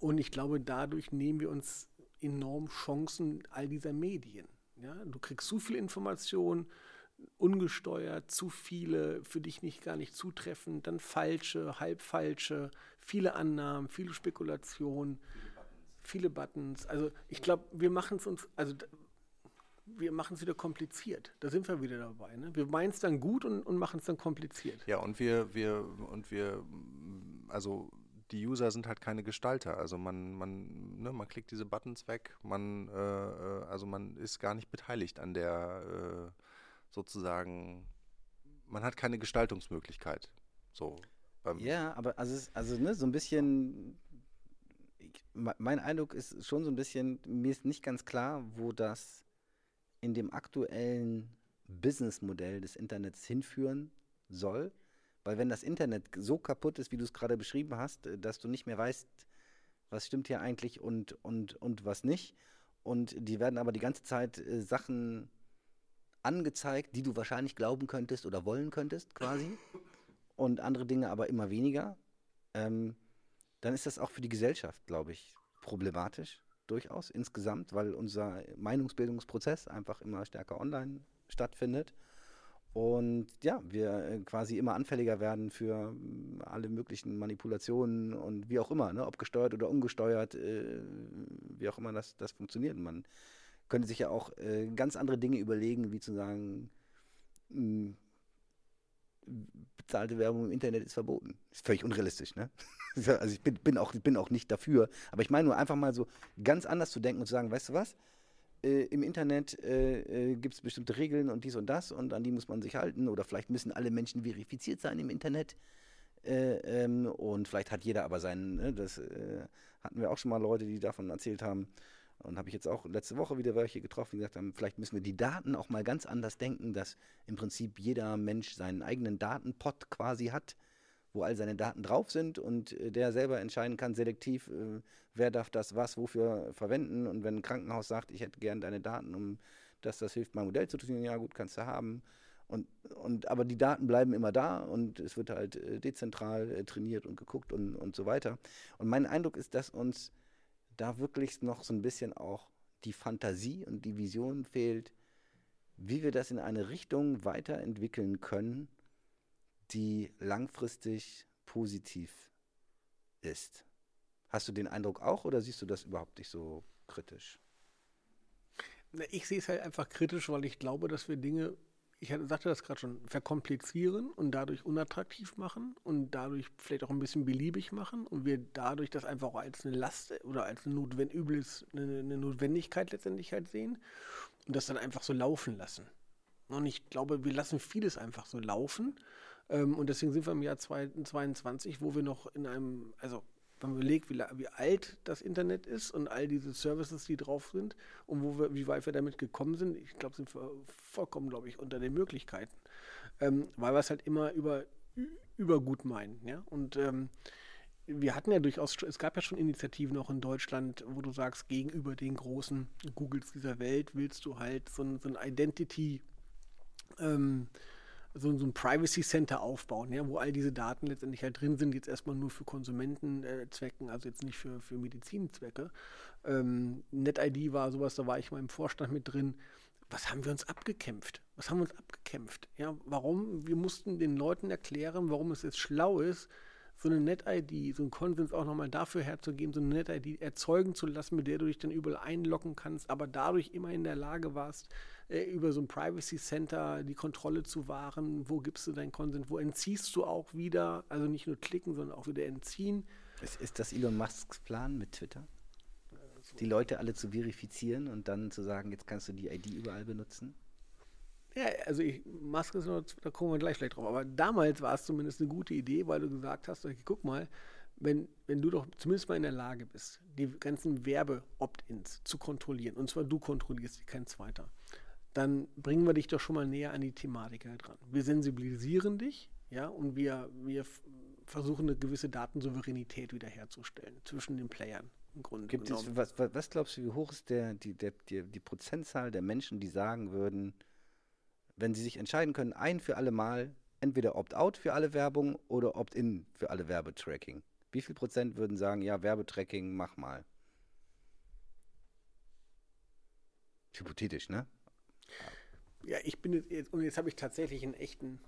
und ich glaube, dadurch nehmen wir uns enorm Chancen all dieser Medien. Ja, du kriegst zu viel Information, ungesteuert, zu viele, für dich nicht gar nicht zutreffend, dann falsche, halb falsche, viele Annahmen, viele Spekulationen, viele Buttons. Also ich glaube, wir machen es uns, also wir machen es wieder kompliziert. Da sind wir wieder dabei. Ne? Wir meinen es dann gut und, und machen es dann kompliziert. Ja, und wir, wir, und wir, also die User sind halt keine Gestalter. Also man, man, ne, man klickt diese Buttons weg, man, äh, äh also man ist gar nicht beteiligt an der äh, sozusagen, man hat keine Gestaltungsmöglichkeit. So. Ähm. Ja, aber also, also ne, so ein bisschen, ich, mein Eindruck ist schon so ein bisschen, mir ist nicht ganz klar, wo das in dem aktuellen Businessmodell des Internets hinführen soll. Weil wenn das Internet so kaputt ist, wie du es gerade beschrieben hast, äh, dass du nicht mehr weißt, was stimmt hier eigentlich und, und, und was nicht. Und die werden aber die ganze Zeit äh, Sachen angezeigt, die du wahrscheinlich glauben könntest oder wollen könntest, quasi. Und andere Dinge aber immer weniger. Ähm, dann ist das auch für die Gesellschaft, glaube ich, problematisch, durchaus insgesamt, weil unser Meinungsbildungsprozess einfach immer stärker online stattfindet. Und ja, wir äh, quasi immer anfälliger werden für mm, alle möglichen Manipulationen und wie auch immer, ne? ob gesteuert oder ungesteuert, äh, wie auch immer das, das funktioniert. Man könnte sich ja auch äh, ganz andere Dinge überlegen, wie zu sagen, mh, hm, bezahlte Werbung im Internet ist verboten. Ist völlig unrealistisch, ne? also ich bin, bin, auch, bin auch nicht dafür. Aber ich meine nur einfach mal so ganz anders zu denken und zu sagen, weißt du was? Äh, Im Internet äh, äh gibt es bestimmte Regeln und dies und das und an die muss man sich halten. Oder vielleicht müssen alle Menschen verifiziert sein im Internet. Äh, ähm, und vielleicht hat jeder aber seinen, ne, das äh, hatten wir auch schon mal Leute, die davon erzählt haben, und habe ich jetzt auch letzte Woche wieder welche getroffen, die gesagt haben, vielleicht müssen wir die Daten auch mal ganz anders denken, dass im Prinzip jeder Mensch seinen eigenen Datenpot quasi hat, wo all seine Daten drauf sind und äh, der selber entscheiden kann, selektiv, äh, wer darf das was wofür verwenden. Und wenn ein Krankenhaus sagt, ich hätte gern deine Daten, um dass das hilft, mein Modell zu tun, ja gut, kannst du haben. Und, und, aber die Daten bleiben immer da und es wird halt äh, dezentral trainiert und geguckt und, und so weiter. Und mein Eindruck ist, dass uns da wirklich noch so ein bisschen auch die Fantasie und die Vision fehlt, wie wir das in eine Richtung weiterentwickeln können, die langfristig positiv ist. Hast du den Eindruck auch oder siehst du das überhaupt nicht so kritisch? Ich sehe es halt einfach kritisch, weil ich glaube, dass wir Dinge, ich sagte das gerade schon, verkomplizieren und dadurch unattraktiv machen und dadurch vielleicht auch ein bisschen beliebig machen und wir dadurch das einfach auch als eine Last oder als eine, Notwend übles, eine, eine Notwendigkeit letztendlich halt sehen und das dann einfach so laufen lassen. Und ich glaube, wir lassen vieles einfach so laufen. Ähm, und deswegen sind wir im Jahr 2022, wo wir noch in einem, also wenn man überlegt, wie, wie, alt das Internet ist und all diese Services, die drauf sind und wo wir, wie weit wir damit gekommen sind, ich glaube, sind wir vollkommen, glaube ich, unter den Möglichkeiten. Ähm, weil wir es halt immer über, über gut meinen. Ja? Und ähm, wir hatten ja durchaus, es gab ja schon Initiativen auch in Deutschland, wo du sagst, gegenüber den großen Googles dieser Welt willst du halt so ein, so ein Identity, ähm, so, so, ein Privacy Center aufbauen, ja, wo all diese Daten letztendlich halt drin sind, jetzt erstmal nur für Konsumentenzwecken, also jetzt nicht für, für Medizinzwecke. Ähm, NetID war sowas, da war ich mal im Vorstand mit drin. Was haben wir uns abgekämpft? Was haben wir uns abgekämpft? Ja, warum? Wir mussten den Leuten erklären, warum es jetzt schlau ist, so eine Net-ID, so einen Konsens auch nochmal dafür herzugeben, so eine Net-ID erzeugen zu lassen, mit der du dich dann überall einloggen kannst, aber dadurch immer in der Lage warst, äh, über so ein Privacy Center die Kontrolle zu wahren. Wo gibst du deinen Konsens? Wo entziehst du auch wieder? Also nicht nur klicken, sondern auch wieder entziehen. Ist, ist das Elon Musks Plan mit Twitter? Die Leute alle zu verifizieren und dann zu sagen, jetzt kannst du die ID überall benutzen? Ja, also ich, Musk ist noch, da kommen wir gleich vielleicht drauf. Aber damals war es zumindest eine gute Idee, weil du gesagt hast, okay, guck mal, wenn, wenn du doch zumindest mal in der Lage bist, die ganzen Werbe-Opt-ins zu kontrollieren, und zwar du kontrollierst die, kein zweiter, dann bringen wir dich doch schon mal näher an die Thematik dran. Wir sensibilisieren dich, ja, und wir, wir versuchen eine gewisse Datensouveränität wiederherzustellen zwischen den Playern. Im Grunde Gibt es, was, was, glaubst du, wie hoch ist der, die, der, die, die Prozentzahl der Menschen, die sagen würden, wenn sie sich entscheiden können, ein für alle Mal, entweder Opt-out für alle Werbung oder Opt-in für alle Werbetracking. Wie viel Prozent würden sagen, ja, Werbetracking, mach mal? Hypothetisch, ne? Ja, ich bin jetzt, und jetzt habe ich tatsächlich einen echten,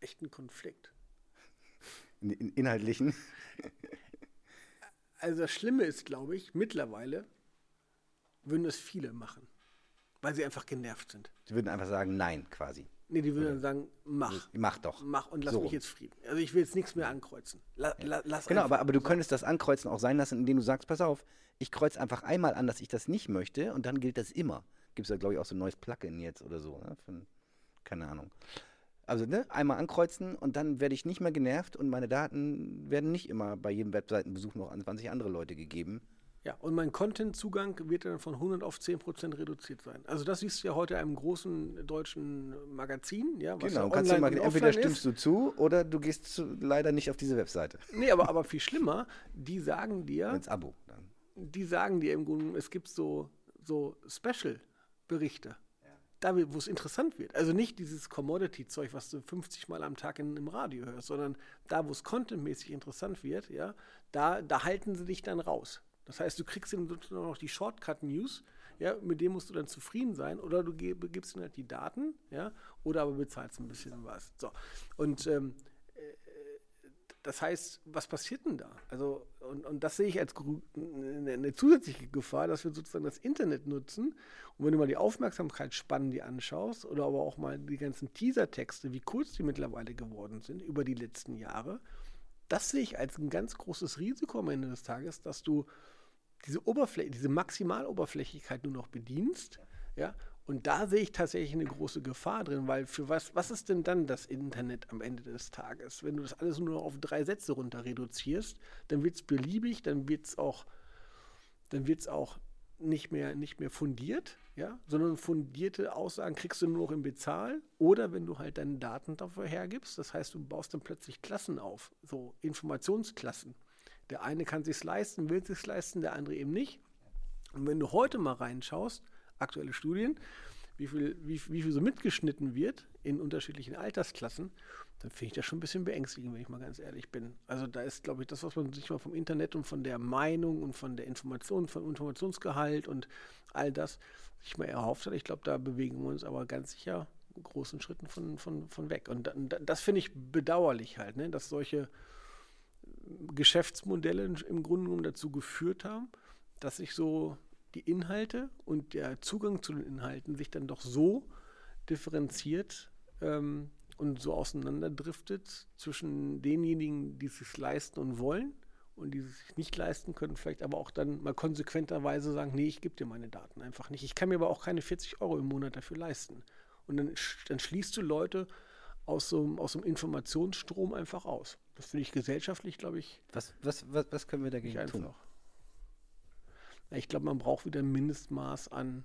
echten Konflikt. In, in, inhaltlichen? Also das Schlimme ist, glaube ich, mittlerweile würden das viele machen. Weil sie einfach genervt sind. Sie würden einfach sagen, nein, quasi. Nee, die würden dann sagen, mach. Mach doch. Mach und lass so. mich jetzt frieden. Also ich will jetzt nichts mehr ankreuzen. La, la, genau, aber, aber du könntest das Ankreuzen auch sein lassen, indem du sagst, pass auf, ich kreuze einfach einmal an, dass ich das nicht möchte und dann gilt das immer. Gibt es da, glaube ich, auch so ein neues Plugin jetzt oder so. Ne? Von, keine Ahnung. Also ne, einmal ankreuzen und dann werde ich nicht mehr genervt und meine Daten werden nicht immer bei jedem Webseitenbesuch noch an 20 andere Leute gegeben, ja, und mein Content-Zugang wird dann von 100 auf 10 Prozent reduziert sein. Also das siehst du ja heute in einem großen deutschen Magazin. Ja, genau, ja kannst du mal, entweder stimmst du zu oder du gehst zu, leider nicht auf diese Webseite. Nee, aber, aber viel schlimmer, die sagen dir... Ins Abo dann. Die sagen dir im Grunde, es gibt so, so Special-Berichte. Da, wo es interessant wird. Also nicht dieses Commodity-Zeug, was du 50 Mal am Tag in, im Radio hörst, sondern da, wo es contentmäßig interessant wird, ja, da, da halten sie dich dann raus. Das heißt, du kriegst dann noch die Shortcut-News, ja, mit dem musst du dann zufrieden sein, oder du gibst ihnen halt die Daten, ja, oder aber bezahlst ein bisschen was. So. Und ähm, äh, das heißt, was passiert denn da? Also, und, und das sehe ich als eine, zusätzliche Gefahr, dass wir sozusagen das Internet nutzen. Und wenn du mal die Aufmerksamkeitsspannen die anschaust, oder aber auch mal die ganzen Teasertexte, wie kurz die mittlerweile geworden sind über die letzten Jahre, das sehe ich als ein ganz großes Risiko am Ende des Tages, dass du diese Oberfläche, diese Maximaloberflächlichkeit nur noch bedienst, ja, und da sehe ich tatsächlich eine große Gefahr drin, weil für was, was ist denn dann das Internet am Ende des Tages? Wenn du das alles nur auf drei Sätze runter reduzierst, dann wird es beliebig, dann wird es auch, dann wird es auch nicht mehr, nicht mehr fundiert, ja, sondern fundierte Aussagen kriegst du nur noch im Bezahl oder wenn du halt deine Daten dafür hergibst. Das heißt, du baust dann plötzlich Klassen auf, so Informationsklassen. Der eine kann sich leisten, will sich leisten, der andere eben nicht. Und wenn du heute mal reinschaust, aktuelle Studien, wie viel, wie, wie viel so mitgeschnitten wird in unterschiedlichen Altersklassen, dann finde ich das schon ein bisschen beängstigend, wenn ich mal ganz ehrlich bin. Also da ist, glaube ich, das, was man sich mal vom Internet und von der Meinung und von der Information, vom Informationsgehalt und all das sich mal erhofft hat. Ich glaube, da bewegen wir uns aber ganz sicher großen Schritten von, von, von weg. Und das finde ich bedauerlich halt, ne? dass solche Geschäftsmodelle im Grunde genommen dazu geführt haben, dass sich so die Inhalte und der Zugang zu den Inhalten sich dann doch so differenziert ähm, und so auseinanderdriftet zwischen denjenigen, die es sich leisten und wollen und die es sich nicht leisten können, vielleicht aber auch dann mal konsequenterweise sagen, nee, ich gebe dir meine Daten einfach nicht. Ich kann mir aber auch keine 40 Euro im Monat dafür leisten. Und dann, dann schließt du Leute aus so, aus so einem Informationsstrom einfach aus. Das finde ich gesellschaftlich, glaube ich. Was, was, was, was können wir dagegen tun? Ich glaube, man braucht wieder ein Mindestmaß an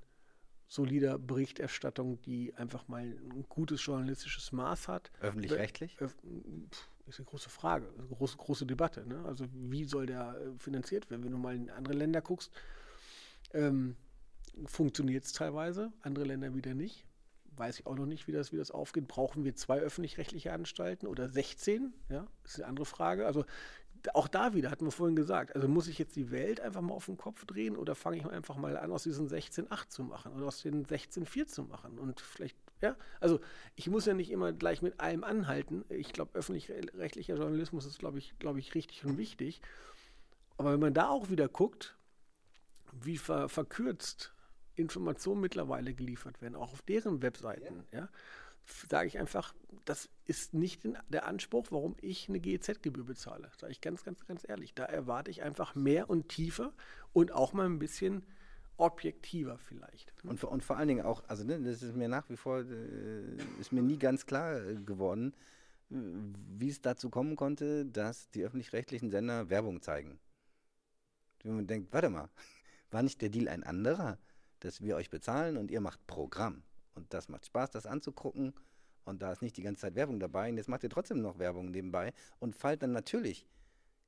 solider Berichterstattung, die einfach mal ein gutes journalistisches Maß hat. Öffentlich-rechtlich? Öf ist eine große Frage, eine große, große Debatte. Ne? Also wie soll der äh, finanziert werden? Wenn du mal in andere Länder guckst, ähm, funktioniert es teilweise, andere Länder wieder nicht. Weiß ich auch noch nicht, wie das, wie das aufgeht. Brauchen wir zwei öffentlich-rechtliche Anstalten oder 16? Ja, das ist eine andere Frage. Also auch da wieder, hatten wir vorhin gesagt, also muss ich jetzt die Welt einfach mal auf den Kopf drehen oder fange ich einfach mal an, aus diesen 16.8 zu machen oder aus den 16.4 zu machen und vielleicht, ja, also ich muss ja nicht immer gleich mit allem anhalten. Ich glaube, öffentlich-rechtlicher Journalismus ist, glaube ich, glaube ich, richtig und wichtig. Aber wenn man da auch wieder guckt, wie ver verkürzt Informationen mittlerweile geliefert werden, auch auf deren Webseiten, ja, ja sage ich einfach, das ist nicht der Anspruch, warum ich eine GEZ-Gebühr bezahle. Sage ich ganz, ganz, ganz ehrlich. Da erwarte ich einfach mehr und tiefer und auch mal ein bisschen objektiver vielleicht. Und, und vor allen Dingen auch, also ne, das ist mir nach wie vor, äh, ist mir nie ganz klar äh, geworden, äh, wie es dazu kommen konnte, dass die öffentlich-rechtlichen Sender Werbung zeigen. Wenn man denkt, warte mal, war nicht der Deal ein anderer, dass wir euch bezahlen und ihr macht Programm? Und das macht Spaß, das anzugucken. Und da ist nicht die ganze Zeit Werbung dabei. Und jetzt macht ihr trotzdem noch Werbung nebenbei und fallt dann natürlich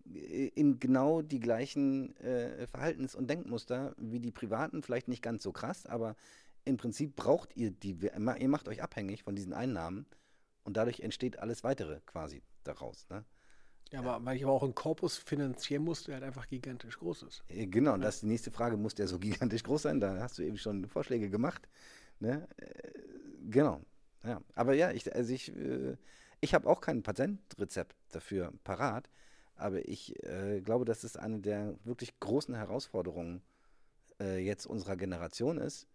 in genau die gleichen äh, Verhaltens- und Denkmuster wie die Privaten. Vielleicht nicht ganz so krass, aber im Prinzip braucht ihr die, ihr macht euch abhängig von diesen Einnahmen und dadurch entsteht alles weitere quasi daraus. Ne? Ja, aber weil ich aber auch einen Korpus finanzieren muss, der halt einfach gigantisch groß ist. Äh, genau, und das ist die nächste Frage, muss der so gigantisch groß sein? Da hast du eben schon Vorschläge gemacht. Ne? Äh, genau. Ja. Aber ja, ich, also ich, äh, ich habe auch kein Patentrezept dafür parat, aber ich äh, glaube, dass es eine der wirklich großen Herausforderungen äh, jetzt unserer Generation ist,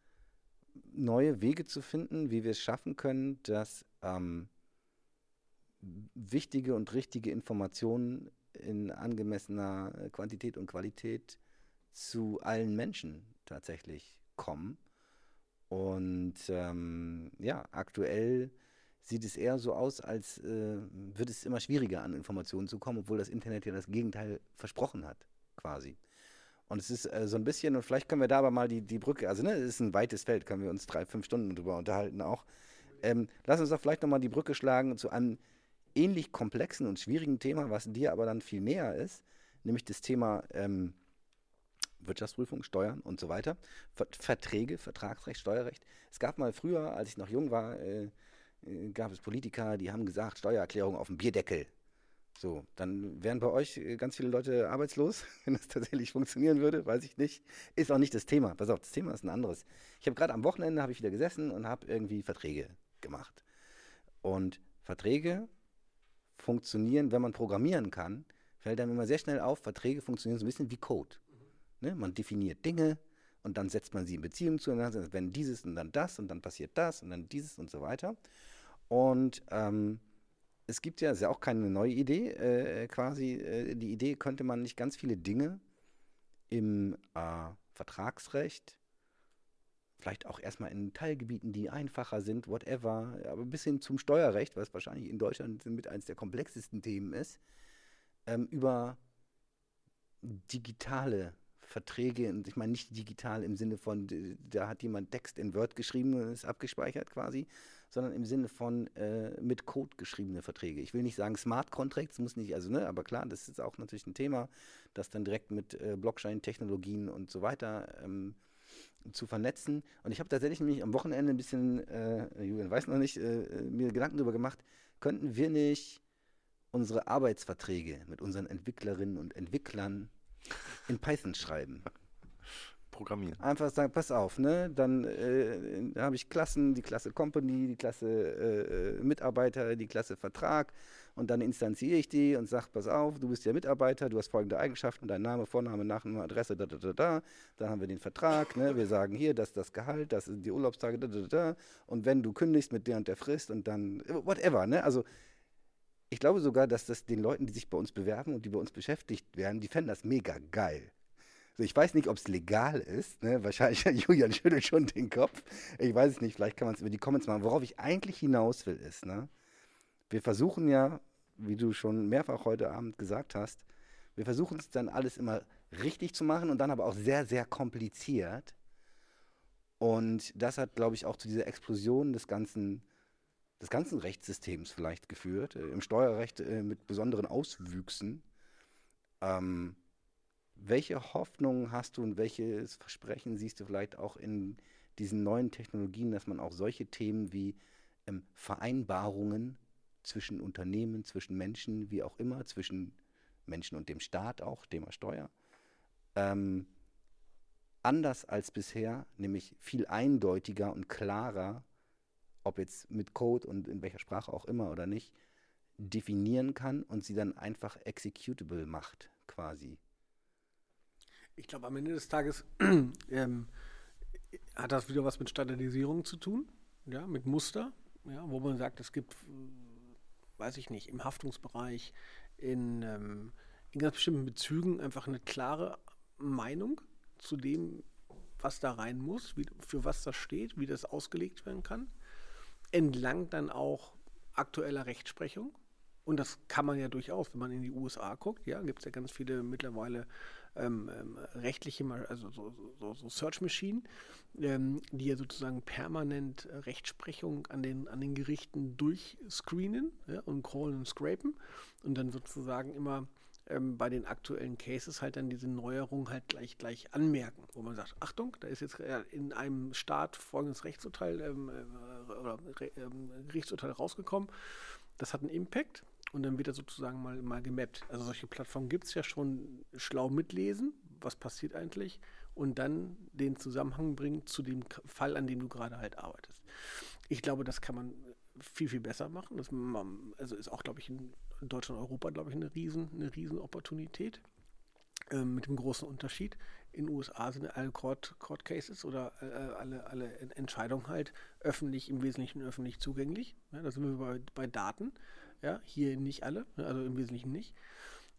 neue Wege zu finden, wie wir es schaffen können, dass ähm, wichtige und richtige Informationen in angemessener Quantität und Qualität zu allen Menschen tatsächlich kommen und ähm, ja, aktuell sieht es eher so aus, als äh, wird es immer schwieriger an Informationen zu kommen, obwohl das Internet ja das Gegenteil versprochen hat, quasi. Und es ist äh, so ein bisschen, und vielleicht können wir da aber mal die, die Brücke, also ne, es ist ein weites Feld, können wir uns drei, fünf Stunden drüber unterhalten auch. Ähm, lass uns doch vielleicht nochmal die Brücke schlagen zu einem ähnlich komplexen und schwierigen Thema, was dir aber dann viel näher ist, nämlich das Thema ähm, Wirtschaftsprüfung, Steuern und so weiter. Verträge, Vertragsrecht, Steuerrecht. Es gab mal früher, als ich noch jung war, äh, äh, gab es Politiker, die haben gesagt, Steuererklärung auf dem Bierdeckel. So, dann wären bei euch äh, ganz viele Leute arbeitslos, wenn das tatsächlich funktionieren würde, weiß ich nicht. Ist auch nicht das Thema. Pass auf, das Thema ist ein anderes. Ich habe gerade am Wochenende habe ich wieder gesessen und habe irgendwie Verträge gemacht. Und Verträge funktionieren, wenn man programmieren kann, fällt dann immer sehr schnell auf, Verträge funktionieren so ein bisschen wie Code. Ne? Man definiert Dinge und dann setzt man sie in Beziehung zueinander, wenn dieses und dann das und dann passiert das und dann dieses und so weiter. Und ähm, es gibt ja, ist ja auch keine neue Idee, äh, quasi, äh, die Idee könnte man nicht ganz viele Dinge im äh, Vertragsrecht, vielleicht auch erstmal in Teilgebieten, die einfacher sind, whatever, aber bis hin zum Steuerrecht, was wahrscheinlich in Deutschland mit eines der komplexesten Themen ist, ähm, über digitale Verträge, ich meine nicht digital im Sinne von, da hat jemand Text in Word geschrieben und ist abgespeichert quasi, sondern im Sinne von äh, mit Code geschriebene Verträge. Ich will nicht sagen Smart Contracts, muss nicht, also ne, aber klar, das ist auch natürlich ein Thema, das dann direkt mit äh, Blockchain-Technologien und so weiter ähm, zu vernetzen. Und ich habe tatsächlich mich am Wochenende ein bisschen, äh, Julian weiß noch nicht, äh, mir Gedanken darüber gemacht, könnten wir nicht unsere Arbeitsverträge mit unseren Entwicklerinnen und Entwicklern in Python schreiben. programmieren. Einfach sagen, pass auf, ne? Dann äh, habe ich Klassen, die Klasse Company, die Klasse äh, äh, Mitarbeiter, die Klasse Vertrag und dann instanziere ich die und sage, pass auf, du bist ja Mitarbeiter, du hast folgende Eigenschaften, dein Name, Vorname, Nachname, Adresse, da, da, da, da. Dann haben wir den Vertrag, ne? wir sagen hier, das ist das Gehalt, das sind die Urlaubstage, da, da, da, da. Und wenn du kündigst mit der und der Frist und dann, whatever, ne? Also ich glaube sogar, dass das den Leuten, die sich bei uns bewerben und die bei uns beschäftigt werden, die fänden das mega geil. So, ich weiß nicht, ob es legal ist. Ne? Wahrscheinlich Julian schüttelt schon den Kopf. Ich weiß es nicht. Vielleicht kann man es über die Comments machen. Worauf ich eigentlich hinaus will, ist, ne? wir versuchen ja, wie du schon mehrfach heute Abend gesagt hast, wir versuchen es dann alles immer richtig zu machen und dann aber auch sehr, sehr kompliziert. Und das hat, glaube ich, auch zu dieser Explosion des ganzen, des ganzen Rechtssystems vielleicht geführt, äh, im Steuerrecht äh, mit besonderen Auswüchsen. Ähm, welche Hoffnungen hast du und welches Versprechen siehst du vielleicht auch in diesen neuen Technologien, dass man auch solche Themen wie ähm, Vereinbarungen zwischen Unternehmen, zwischen Menschen, wie auch immer, zwischen Menschen und dem Staat auch, Thema Steuer, ähm, anders als bisher, nämlich viel eindeutiger und klarer, ob jetzt mit Code und in welcher Sprache auch immer oder nicht, definieren kann und sie dann einfach executable macht, quasi. Ich glaube, am Ende des Tages ähm, hat das wieder was mit Standardisierung zu tun, ja, mit Muster, ja, wo man sagt, es gibt, weiß ich nicht, im Haftungsbereich, in, ähm, in ganz bestimmten Bezügen einfach eine klare Meinung zu dem, was da rein muss, wie, für was das steht, wie das ausgelegt werden kann, entlang dann auch aktueller Rechtsprechung. Und das kann man ja durchaus, wenn man in die USA guckt, ja, gibt es ja ganz viele mittlerweile ähm, ähm, rechtliche, also so, so, so Search Machine, ähm, die ja sozusagen permanent Rechtsprechung an den, an den Gerichten durchscreenen ja, und crawlen und scrapen und dann sozusagen immer ähm, bei den aktuellen Cases halt dann diese Neuerung halt gleich gleich anmerken, wo man sagt, Achtung, da ist jetzt in einem Staat folgendes Rechtsurteil ähm, äh, oder ähm, Gerichtsurteil rausgekommen. Das hat einen Impact und dann wird er sozusagen mal, mal gemappt. Also solche Plattformen gibt es ja schon schlau mitlesen, was passiert eigentlich, und dann den Zusammenhang bringen zu dem Fall, an dem du gerade halt arbeitest. Ich glaube, das kann man viel, viel besser machen. Das also ist auch, glaube ich, in Deutschland und Europa, glaube ich, eine riesen, eine riesen Opportunität. Ähm, mit dem großen Unterschied. In den USA sind alle Court, Court Cases oder äh, alle, alle Entscheidungen halt öffentlich, im Wesentlichen öffentlich zugänglich. Ja, da sind wir bei, bei Daten. Ja, hier nicht alle, ne, also im Wesentlichen nicht.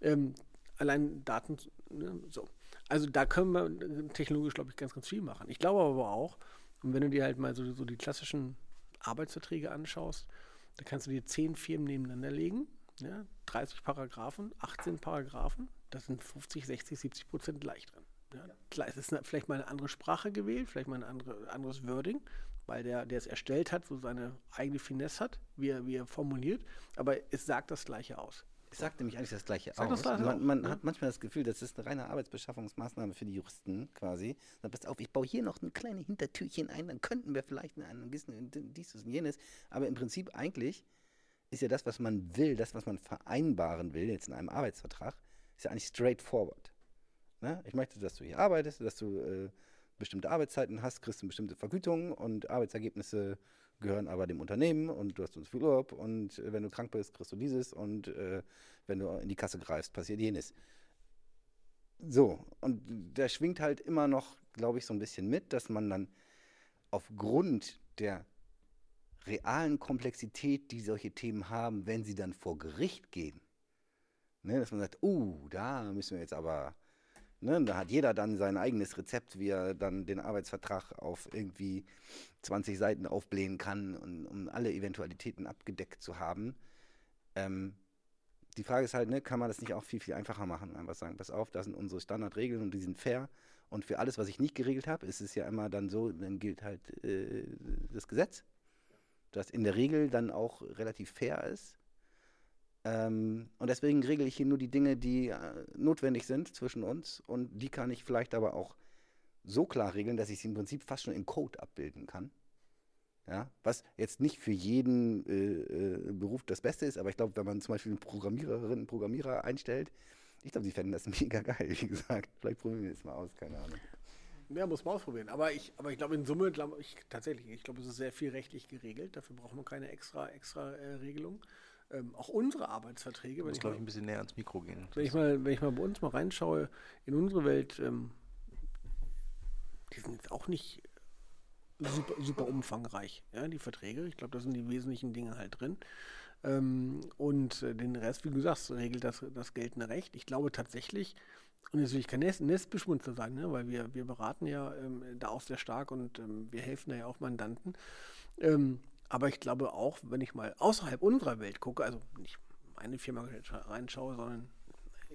Ähm, allein Daten, ne, so. Also da können wir technologisch, glaube ich, ganz, ganz viel machen. Ich glaube aber auch, und wenn du dir halt mal so, so die klassischen Arbeitsverträge anschaust, da kannst du dir zehn Firmen nebeneinander legen, ja, 30 Paragraphen, 18 Paragraphen, das sind 50, 60, 70 Prozent gleich drin. Ja. Es ist vielleicht mal eine andere Sprache gewählt, vielleicht mal ein andere, anderes Wording, weil der, der es erstellt hat, so seine eigene Finesse hat, wie er, wie er formuliert, aber es sagt das Gleiche aus. Es sagt nämlich eigentlich das Gleiche Sag aus. Das man, man ja. hat manchmal das Gefühl, das ist eine reine Arbeitsbeschaffungsmaßnahme für die Juristen quasi. Dann passt auf, ich baue hier noch ein kleines Hintertürchen ein, dann könnten wir vielleicht einen gewissen dies und jenes. Aber im Prinzip eigentlich ist ja das, was man will, das, was man vereinbaren will, jetzt in einem Arbeitsvertrag, ist ja eigentlich straightforward. Ne? Ich möchte, dass du hier arbeitest, dass du äh, bestimmte Arbeitszeiten hast, kriegst du bestimmte Vergütungen und Arbeitsergebnisse gehören aber dem Unternehmen und du hast uns viel Urlaub und äh, wenn du krank bist, kriegst du dieses und äh, wenn du in die Kasse greifst, passiert jenes. So, und da schwingt halt immer noch, glaube ich, so ein bisschen mit, dass man dann aufgrund der realen Komplexität, die solche Themen haben, wenn sie dann vor Gericht gehen, ne, dass man sagt, uh, da müssen wir jetzt aber Ne, da hat jeder dann sein eigenes Rezept, wie er dann den Arbeitsvertrag auf irgendwie 20 Seiten aufblähen kann, und, um alle Eventualitäten abgedeckt zu haben. Ähm, die Frage ist halt, ne, kann man das nicht auch viel, viel einfacher machen einfach sagen, pass auf, das sind unsere Standardregeln und die sind fair. Und für alles, was ich nicht geregelt habe, ist es ja immer dann so, dann gilt halt äh, das Gesetz, das in der Regel dann auch relativ fair ist. Ähm, und deswegen regle ich hier nur die Dinge, die äh, notwendig sind zwischen uns. Und die kann ich vielleicht aber auch so klar regeln, dass ich sie im Prinzip fast schon in Code abbilden kann. Ja, was jetzt nicht für jeden äh, äh, Beruf das Beste ist, aber ich glaube, wenn man zum Beispiel eine Programmiererin, einen Programmierer einstellt, ich glaube, sie fänden das mega geil, wie gesagt. Vielleicht probieren wir das mal aus, keine Ahnung. Ja, muss man ausprobieren. Aber ich, aber ich glaube, in Summe, glaube ich tatsächlich, ich glaube, es ist sehr viel rechtlich geregelt. Dafür braucht man keine extra, extra äh, Regelung. Ähm, auch unsere Arbeitsverträge. Du musst, glaube ich, ein bisschen näher ans Mikro gehen. Wenn ich, mal, wenn ich mal bei uns mal reinschaue, in unsere Welt, ähm, die sind jetzt auch nicht super, super umfangreich, ja, die Verträge. Ich glaube, da sind die wesentlichen Dinge halt drin. Ähm, und äh, den Rest, wie du sagst, regelt das, das geltende Recht. Ich glaube tatsächlich, und jetzt will ich kein Nest, Nestbeschmutzer sagen, ne, weil wir, wir beraten ja ähm, da auch sehr stark und ähm, wir helfen da ja auch Mandanten. Ähm, aber ich glaube auch, wenn ich mal außerhalb unserer Welt gucke, also nicht meine Firma reinschaue, sondern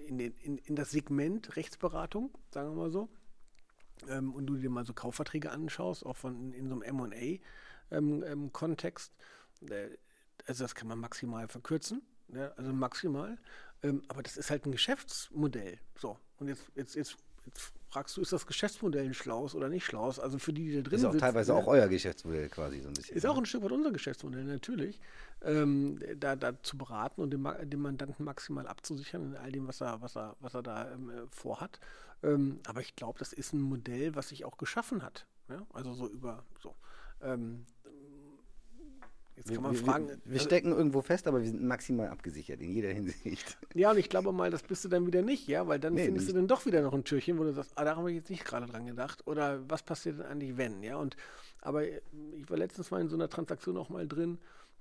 in, den, in, in das Segment Rechtsberatung, sagen wir mal so, ähm, und du dir mal so Kaufverträge anschaust, auch von in so einem MA-Kontext, ähm, ähm, äh, also das kann man maximal verkürzen, ja, also maximal, ähm, aber das ist halt ein Geschäftsmodell. So, und jetzt, jetzt, jetzt, jetzt fragst du, ist das Geschäftsmodell ein schlaues oder nicht schlaues? Also für die, die da drin sind. Ist auch sitzen, teilweise ne? auch euer Geschäftsmodell quasi so ein bisschen. Ist auch ein Stück weit unser Geschäftsmodell, natürlich. Ähm, da, da zu beraten und den, den Mandanten maximal abzusichern in all dem, was er, was er, was er da ähm, äh, vorhat. Ähm, aber ich glaube, das ist ein Modell, was sich auch geschaffen hat. Ja? Also so über so. Jetzt kann man wir, fragen. Wir, wir also- stecken irgendwo fest, aber wir sind maximal abgesichert in jeder Hinsicht. Ja, und ich glaube mal, das bist du dann wieder nicht, ja, weil dann Nee, findest du nicht. dann doch wieder noch ein Türchen, wo du sagst, ah, da haben wir jetzt nicht gerade dran gedacht. Oder was passiert denn eigentlich, wenn, ja? Und aber ich war letztens mal in so einer Transaktion auch mal drin,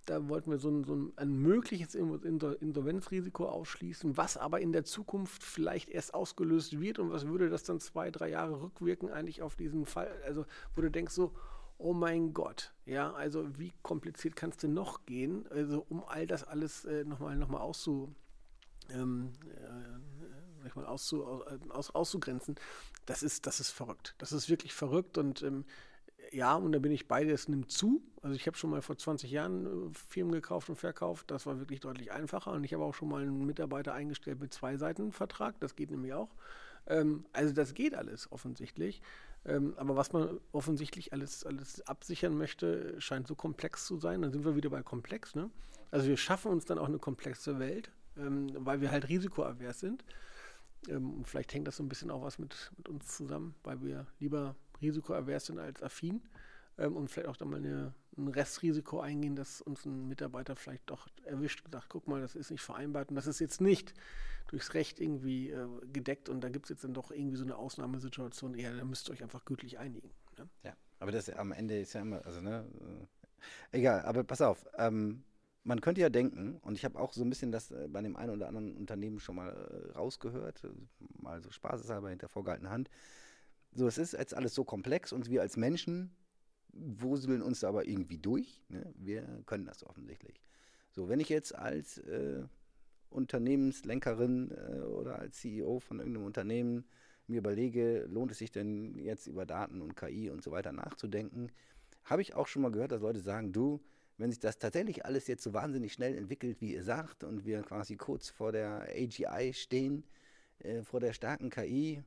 da wollten wir so ein, so ein, ein mögliches Insol- Insol- Insolvenzrisiko ausschließen, was aber in der Zukunft vielleicht erst ausgelöst wird und was würde das dann zwei, drei Jahre rückwirken eigentlich auf diesen Fall? Also, wo du denkst so, oh mein Gott, ja, also wie kompliziert kannst du noch gehen, also um all das alles äh, nochmal noch mal auszu, ähm, äh, mal, auszu, aus, aus, auszugrenzen, das ist, das ist verrückt. Das ist wirklich verrückt und ähm, ja, und da bin ich bei es nimmt zu. Also ich habe schon mal vor 20 Jahren äh, Firmen gekauft und verkauft, das war wirklich deutlich einfacher und ich habe auch schon mal einen Mitarbeiter eingestellt mit zwei Seiten Vertrag, das geht nämlich auch. Ähm, also das geht alles offensichtlich. Ähm, aber was man offensichtlich alles, alles absichern möchte, scheint so komplex zu sein. Dann sind wir wieder bei komplex. Ne? Also wir schaffen uns dann auch eine komplexe Welt, ähm, weil wir halt risikoavers sind. Ähm, und vielleicht hängt das so ein bisschen auch was mit, mit uns zusammen, weil wir lieber risikoavers sind als affin ähm, und vielleicht auch dann mal eine, ein Restrisiko eingehen, dass uns ein Mitarbeiter vielleicht doch erwischt und sagt, guck mal, das ist nicht vereinbart und das ist jetzt nicht durchs Recht irgendwie äh, gedeckt und da gibt es jetzt dann doch irgendwie so eine Ausnahmesituation, ja, da müsst ihr euch einfach gütlich einigen. Ne? Ja, aber das am Ende ist ja immer, also ne, äh, egal, aber pass auf, ähm, man könnte ja denken, und ich habe auch so ein bisschen das äh, bei dem einen oder anderen Unternehmen schon mal äh, rausgehört, mal so spaßeshalber hinter vorgehaltener Hand, so, es ist jetzt alles so komplex und wir als Menschen wuseln uns da aber irgendwie durch, ne? wir können das offensichtlich. So, wenn ich jetzt als äh, Unternehmenslenkerin äh, oder als CEO von irgendeinem Unternehmen mir überlege, lohnt es sich denn jetzt über Daten und KI und so weiter nachzudenken, habe ich auch schon mal gehört, dass Leute sagen, du, wenn sich das tatsächlich alles jetzt so wahnsinnig schnell entwickelt, wie ihr sagt, und wir quasi kurz vor der AGI stehen, äh, vor der starken KI,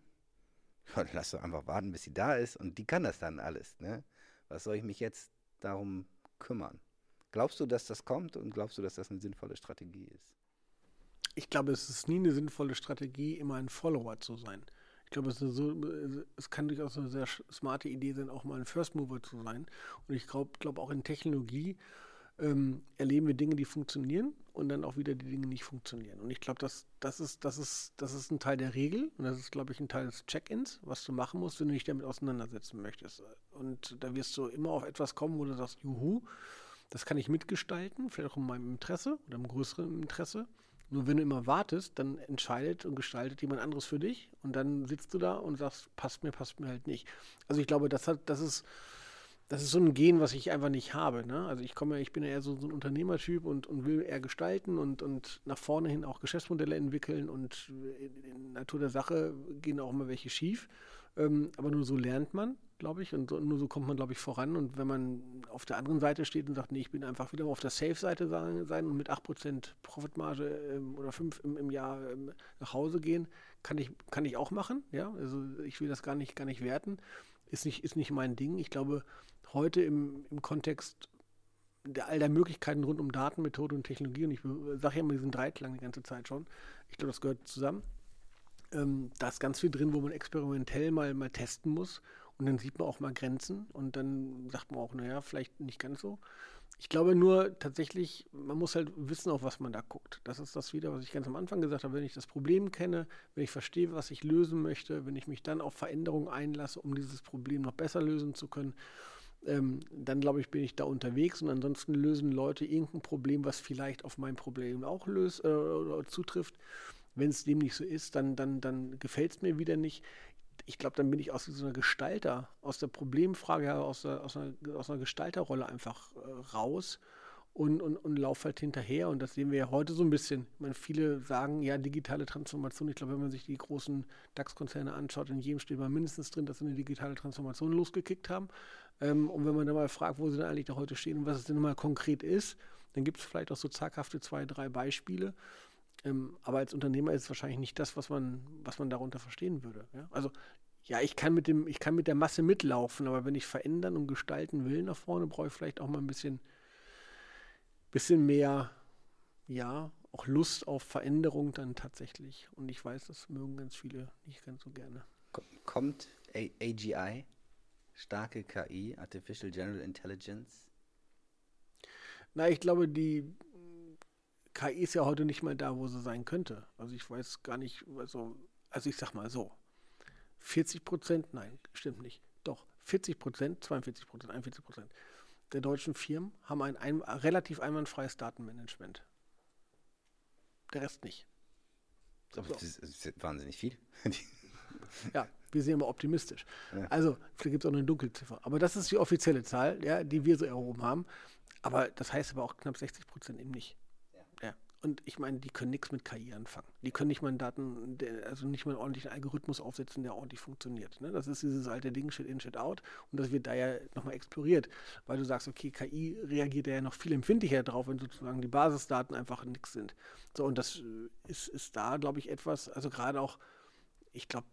lass doch einfach warten, bis sie da ist und die kann das dann alles. Ne? Was soll ich mich jetzt darum kümmern? Glaubst du, dass das kommt und glaubst du, dass das eine sinnvolle Strategie ist? Ich glaube, es ist nie eine sinnvolle Strategie, immer ein Follower zu sein. Ich glaube, es, so, es kann durchaus eine sehr smarte Idee sein, auch mal ein First Mover zu sein. Und ich glaube glaub auch in Technologie ähm, erleben wir Dinge, die funktionieren und dann auch wieder die Dinge nicht funktionieren. Und ich glaube, das, das, ist, das, ist, das ist ein Teil der Regel und das ist, glaube ich, ein Teil des Check-ins, was du machen musst, wenn du dich damit auseinandersetzen möchtest. Und da wirst du immer auf etwas kommen, wo du sagst, juhu, das kann ich mitgestalten, vielleicht auch in meinem Interesse oder im größeren Interesse. Nur wenn du immer wartest, dann entscheidet und gestaltet jemand anderes für dich und dann sitzt du da und sagst, passt mir, passt mir halt nicht. Also ich glaube, das hat, das ist, das ist so ein Gen, was ich einfach nicht habe. Ne? Also ich komme, ich bin ja eher so, so ein Unternehmertyp und, und will eher gestalten und, und nach vorne hin auch Geschäftsmodelle entwickeln und in, in Natur der Sache gehen auch immer welche schief. Ähm, aber nur so lernt man, glaube ich, und so, nur so kommt man, glaube ich, voran. Und wenn man auf der anderen Seite steht und sagt, nee, ich bin einfach wieder auf der Safe-Seite sein, und mit 8% Profitmarge ähm, oder 5 im, im Jahr ähm, nach Hause gehen, kann ich, kann ich auch machen. Ja, also ich will das gar nicht, gar nicht werten. Ist nicht, ist nicht mein Ding. Ich glaube, heute im, im Kontext der, all der Möglichkeiten rund um Daten, Methode und Technologie, und ich sage ja immer diesen Dreiklang die ganze Zeit schon, ich glaube, das gehört zusammen. Ähm, da ist ganz viel drin, wo man experimentell mal, mal testen muss. Und dann sieht man auch mal Grenzen und dann sagt man auch, naja, vielleicht nicht ganz so. Ich glaube nur tatsächlich, man muss halt wissen, auf was man da guckt. Das ist das wieder, was ich ganz am Anfang gesagt habe. Wenn ich das Problem kenne, wenn ich verstehe, was ich lösen möchte, wenn ich mich dann auf Veränderungen einlasse, um dieses Problem noch besser lösen zu können, ähm, dann glaube ich, bin ich da unterwegs und ansonsten lösen Leute irgendein Problem, was vielleicht auf mein Problem auch löst, äh, zutrifft. Wenn es dem nicht so ist, dann, dann, dann gefällt es mir wieder nicht ich glaube, dann bin ich aus so einer Gestalter, aus der Problemfrage, aus, der, aus, einer, aus einer Gestalterrolle einfach äh, raus und, und, und laufe halt hinterher. Und das sehen wir ja heute so ein bisschen. Ich meine, viele sagen, ja, digitale Transformation. Ich glaube, wenn man sich die großen DAX-Konzerne anschaut, in jedem steht mal mindestens drin, dass sie eine digitale Transformation losgekickt haben. Ähm, und wenn man dann mal fragt, wo sie denn eigentlich da heute stehen und was es denn mal konkret ist, dann gibt es vielleicht auch so zaghafte zwei, drei Beispiele. Ähm, aber als Unternehmer ist es wahrscheinlich nicht das, was man, was man darunter verstehen würde. Ja? Also ja, ich kann mit dem, ich kann mit der Masse mitlaufen, aber wenn ich verändern und gestalten will nach vorne, brauche ich vielleicht auch mal ein bisschen, bisschen mehr, ja, auch Lust auf Veränderung dann tatsächlich. Und ich weiß, das mögen ganz viele nicht ganz so gerne. Kommt AGI, starke KI, Artificial General Intelligence? Na, ich glaube, die KI ist ja heute nicht mal da, wo sie sein könnte. Also ich weiß gar nicht, also, also ich sag mal so, 40 Prozent, nein, stimmt nicht, doch, 40 Prozent, 42 Prozent, 41 Prozent der deutschen Firmen haben ein, ein relativ einwandfreies Datenmanagement. Der Rest nicht. So. Das ist wahnsinnig viel. ja, wir sehen immer optimistisch. Ja. Also, vielleicht gibt es auch eine Dunkelziffer. Aber das ist die offizielle Zahl, ja, die wir so erhoben haben. Aber das heißt aber auch knapp 60 Prozent eben nicht. Und ich meine, die können nichts mit KI anfangen. Die können nicht mal einen Daten, also nicht mal einen ordentlichen Algorithmus aufsetzen, der ordentlich funktioniert. Ne? Das ist dieses alte Ding, Shit in, Shit out. Und das wird da ja nochmal exploriert, weil du sagst, okay, KI reagiert ja noch viel empfindlicher drauf, wenn sozusagen die Basisdaten einfach nichts sind. So, und das ist, ist da, glaube ich, etwas, also gerade auch, ich glaube,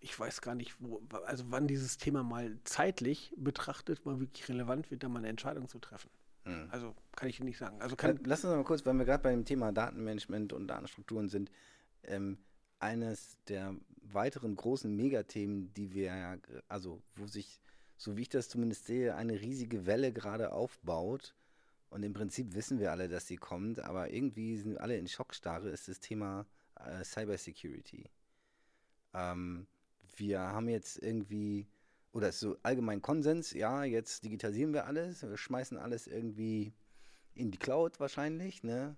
ich weiß gar nicht, wo, also wann dieses Thema mal zeitlich betrachtet mal wirklich relevant wird, da mal eine Entscheidung zu treffen. Hm. Also kann ich nicht sagen. Also kann Lass uns mal kurz, wenn wir gerade bei dem Thema Datenmanagement und Datenstrukturen sind, ähm, eines der weiteren großen Megathemen, die wir ja, also wo sich, so wie ich das zumindest sehe, eine riesige Welle gerade aufbaut. Und im Prinzip wissen wir alle, dass sie kommt, aber irgendwie sind alle in Schockstarre, ist das Thema äh, Cybersecurity. Ähm, wir haben jetzt irgendwie oder ist so allgemein Konsens, ja, jetzt digitalisieren wir alles, wir schmeißen alles irgendwie in die Cloud wahrscheinlich, ne?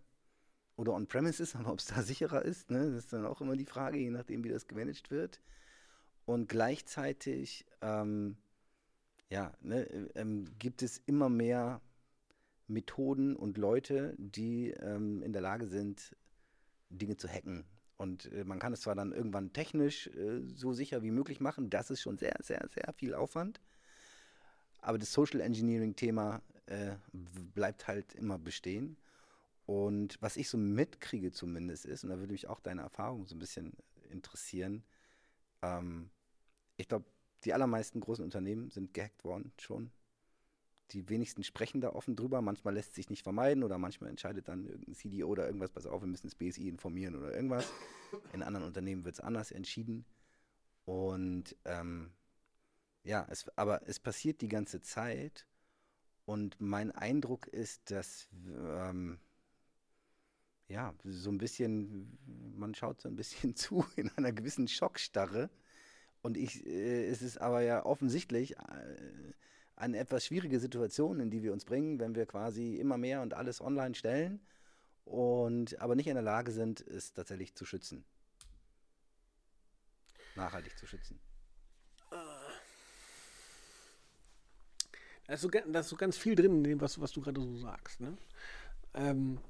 Oder on-premises, aber ob es da sicherer ist, ne? Das ist dann auch immer die Frage, je nachdem, wie das gemanagt wird. Und gleichzeitig, ähm, ja, ne, ähm, gibt es immer mehr Methoden und Leute, die ähm, in der Lage sind, Dinge zu hacken und äh, man kann es zwar dann irgendwann technisch äh, so sicher wie möglich machen, das ist schon sehr, sehr, sehr viel Aufwand. Aber das Social Engineering-Thema äh, bleibt halt immer bestehen. Und was ich so mitkriege zumindest ist, und da würde mich auch deine Erfahrung so ein bisschen interessieren, ähm, ich glaube, die allermeisten großen Unternehmen sind gehackt worden schon die wenigsten sprechen da offen drüber. Manchmal lässt sich nicht vermeiden oder manchmal entscheidet dann irgendein CDO oder irgendwas, pass auf, wir müssen das BSI informieren oder irgendwas. In anderen Unternehmen wird es anders entschieden. Und ähm, ja, es, aber es passiert die ganze Zeit. Und mein Eindruck ist, dass ähm, ja, so ein bisschen, man schaut so ein bisschen zu in einer gewissen Schockstarre. Und ich, äh, es ist aber ja offensichtlich, äh, eine etwas schwierige Situation, in die wir uns bringen, wenn wir quasi immer mehr und alles online stellen und aber nicht in der Lage sind, es tatsächlich zu schützen. Nachhaltig zu schützen. Da ist, so, da ist so ganz viel drin in dem, was, was du gerade so sagst. Ne? Ähm,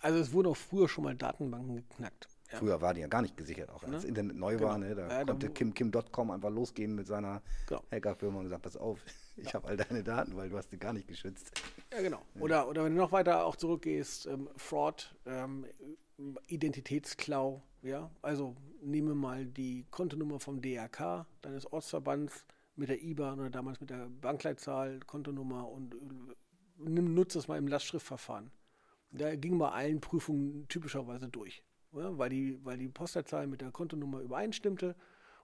also es wurden auch früher schon mal Datenbanken geknackt. Ja. Früher war die ja gar nicht gesichert, auch als das ne? Internet neu genau. war. Ne? Da ja, konnte Kim Kim.com einfach losgehen mit seiner genau. Hackerfirma und sagen, pass auf, ich ja. habe all deine Daten, weil du hast die gar nicht geschützt. Ja, genau. Oder, oder wenn du noch weiter auch zurückgehst, ähm, Fraud, ähm, Identitätsklau, ja, also nehme mal die Kontonummer vom DRK, deines Ortsverbands mit der IBAN oder damals mit der Bankleitzahl, Kontonummer und äh, nimm, nutze das mal im Lastschriftverfahren. Da ging bei allen Prüfungen typischerweise durch. Ja, weil, die, weil die Postleitzahl mit der Kontonummer übereinstimmte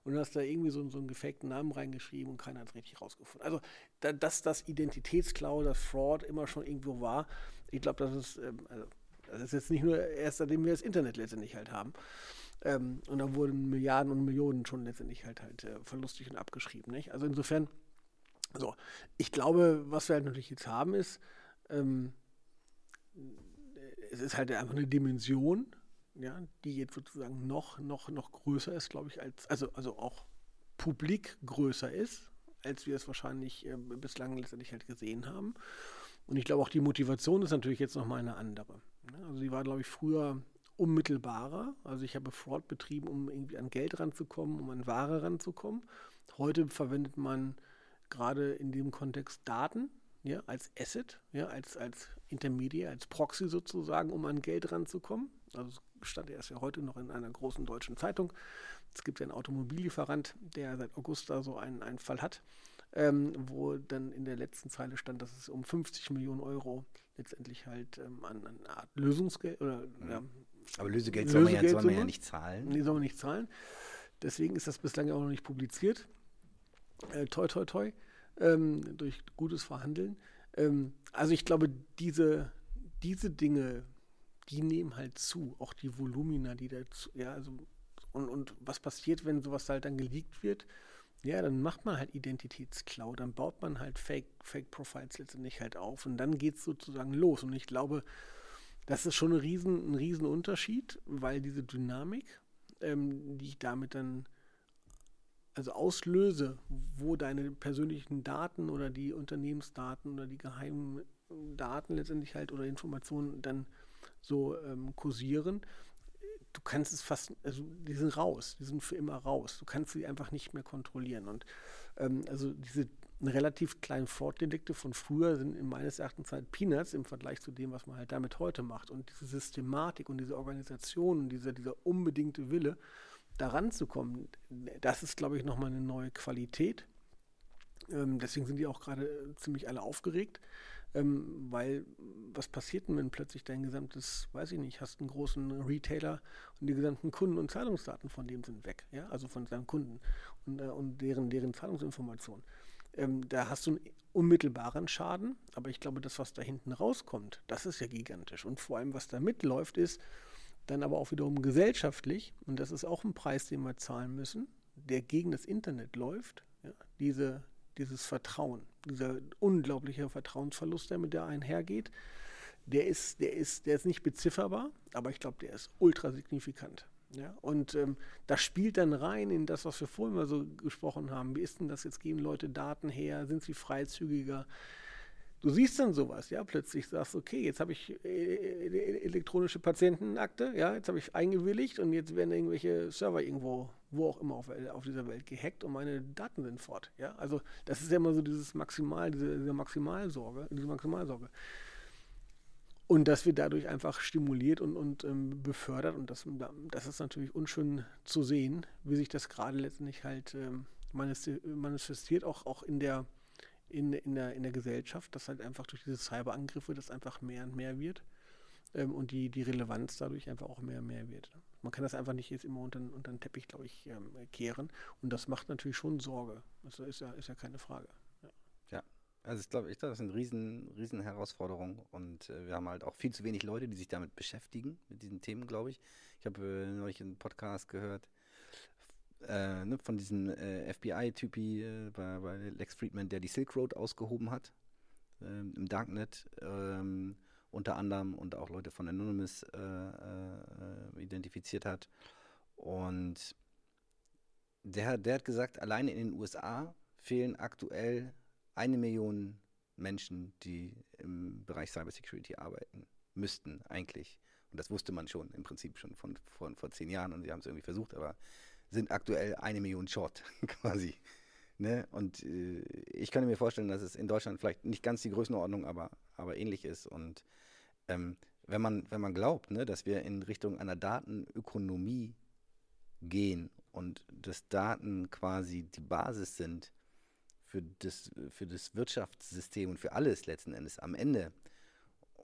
und du hast da irgendwie so, so einen gefakten Namen reingeschrieben und keiner hat es richtig rausgefunden. Also, da, dass das Identitätsklau, das Fraud immer schon irgendwo war, ich glaube, das ist, ähm, also, das ist jetzt nicht nur erst seitdem wir das Internet letztendlich halt haben. Ähm, und da wurden Milliarden und Millionen schon letztendlich halt halt äh, verlustig und abgeschrieben. Nicht? Also insofern, so, ich glaube, was wir halt natürlich jetzt haben, ist, ähm, es ist halt einfach eine Dimension, ja, die jetzt sozusagen noch, noch, noch größer ist, glaube ich, als, also, also auch publik größer ist, als wir es wahrscheinlich äh, bislang letztendlich halt gesehen haben. Und ich glaube auch die Motivation ist natürlich jetzt nochmal eine andere. Ne? Also die war, glaube ich, früher unmittelbarer. Also ich habe Fraud betrieben, um irgendwie an Geld ranzukommen, um an Ware ranzukommen. Heute verwendet man gerade in dem Kontext Daten ja, als Asset, ja, als, als Intermediär, als Proxy sozusagen, um an Geld ranzukommen. Also stand erst ja heute noch in einer großen deutschen Zeitung. Es gibt ja einen Automobillieferant, der seit August da so einen, einen Fall hat, ähm, wo dann in der letzten Zeile stand, dass es um 50 Millionen Euro letztendlich halt ähm, an, an eine Art Lösungsgeld oder Mhm. ja, Aber Lösegeld soll man, ja, soll man ja nicht zahlen. Nee, soll man nicht zahlen. Deswegen ist das bislang auch noch nicht publiziert. Äh, toi, toi, toi. Ähm, durch gutes Verhandeln. Ähm, also ich glaube, diese, diese Dinge, die nehmen halt zu. Auch die Volumina, die dazu, ja, also und, und was passiert, wenn sowas halt dann geleakt wird? Ja, dann macht man halt Identitätsklau, dann baut man halt Fake, Fake Profiles letztendlich halt auf und dann geht es sozusagen los. Und ich glaube, das ist schon ein riesen, ein riesen Unterschied, weil diese Dynamik, ähm, die ich damit dann also auslöse, wo deine persönlichen Daten oder die Unternehmensdaten oder die geheimen Daten letztendlich halt oder Informationen dann so ähm, kursieren, du kannst es fast, also die sind raus, die sind für immer raus. Du kannst sie einfach nicht mehr kontrollieren. Und ähm, also diese relativ kleinen Fraud-Delikte von früher sind in meines Erachtens halt Peanuts im Vergleich zu dem, was man halt damit heute macht. Und diese Systematik und diese Organisation und dieser, dieser unbedingte Wille, da ranzukommen, das ist, glaube ich, nochmal eine neue Qualität. Ähm, deswegen sind die auch gerade äh, ziemlich alle aufgeregt. Ähm, weil was passiert denn, wenn plötzlich dein gesamtes, weiß ich nicht, hast einen großen Retailer und die gesamten Kunden- und Zahlungsdaten von dem sind weg, ja, also von seinen Kunden und, äh, und deren, deren Zahlungsinformationen. Ähm, da hast du einen unmittelbaren Schaden, aber ich glaube, das, was da hinten rauskommt, das ist ja gigantisch. Und vor allem, was da mitläuft, ist dann aber auch wiederum gesellschaftlich, und das ist auch ein Preis, den wir zahlen müssen, der gegen das Internet läuft, ja, diese, dieses Vertrauen, dieser unglaubliche Vertrauensverlust, der mit der einhergeht, der ist, der ist, der ist nicht bezifferbar, aber ich glaube, der ist ultra signifikant. Ja, und ähm, das spielt dann rein in das, was wir vorhin mal so gesprochen haben. Wie ist denn das jetzt? Geben Leute Daten her? Sind sie freizügiger? Du siehst dann sowas, ja, plötzlich sagst, okay, jetzt habe ich äh, elektronische Patientenakte, ja, jetzt habe ich eingewilligt und jetzt werden irgendwelche Server irgendwo, wo auch immer auf, auf, dieser Welt gehackt und meine Daten sind fort, ja. Also das ist ja immer so dieses Maximal, diese, diese Maximalsorge, diese Maximalsorge. Und das wird dadurch einfach stimuliert und, und ähm, befördert. Und das, das ist natürlich unschön zu sehen, wie sich das gerade letztendlich halt ähm, manifestiert, auch, auch in, der, in, in, der, in der Gesellschaft, dass halt einfach durch diese Cyberangriffe das einfach mehr und mehr wird. Ähm, und die, die Relevanz dadurch einfach auch mehr und mehr wird. Man kann das einfach nicht jetzt immer unter, unter den Teppich, glaube ich, ähm, kehren. Und das macht natürlich schon Sorge. Das ist ja, ist ja keine Frage. Ja. ja. Also ich glaube, ich glaub, das ist eine riesen, riesen Herausforderung und äh, wir haben halt auch viel zu wenig Leute, die sich damit beschäftigen, mit diesen Themen, glaube ich. Ich habe äh, neulich einen Podcast gehört äh, ne, von diesem äh, FBI-Typi äh, bei, bei, Lex Friedman, der die Silk Road ausgehoben hat ähm, im Darknet, ähm, unter anderem und auch Leute von Anonymous äh, äh, identifiziert hat. Und der, der hat gesagt, alleine in den USA fehlen aktuell eine Million Menschen, die im Bereich Cybersecurity arbeiten müssten, eigentlich. Und das wusste man schon, im Prinzip schon von, von vor zehn Jahren und sie haben es irgendwie versucht, aber sind aktuell eine Million short quasi. Ne? Und äh, ich kann mir vorstellen, dass es in Deutschland vielleicht nicht ganz die Größenordnung, aber, aber ähnlich ist. Und ähm, wenn, man, wenn man glaubt, ne, dass wir in Richtung einer Datenökonomie gehen und dass Daten quasi die Basis sind, für das, für das Wirtschaftssystem und für alles letzten Endes am Ende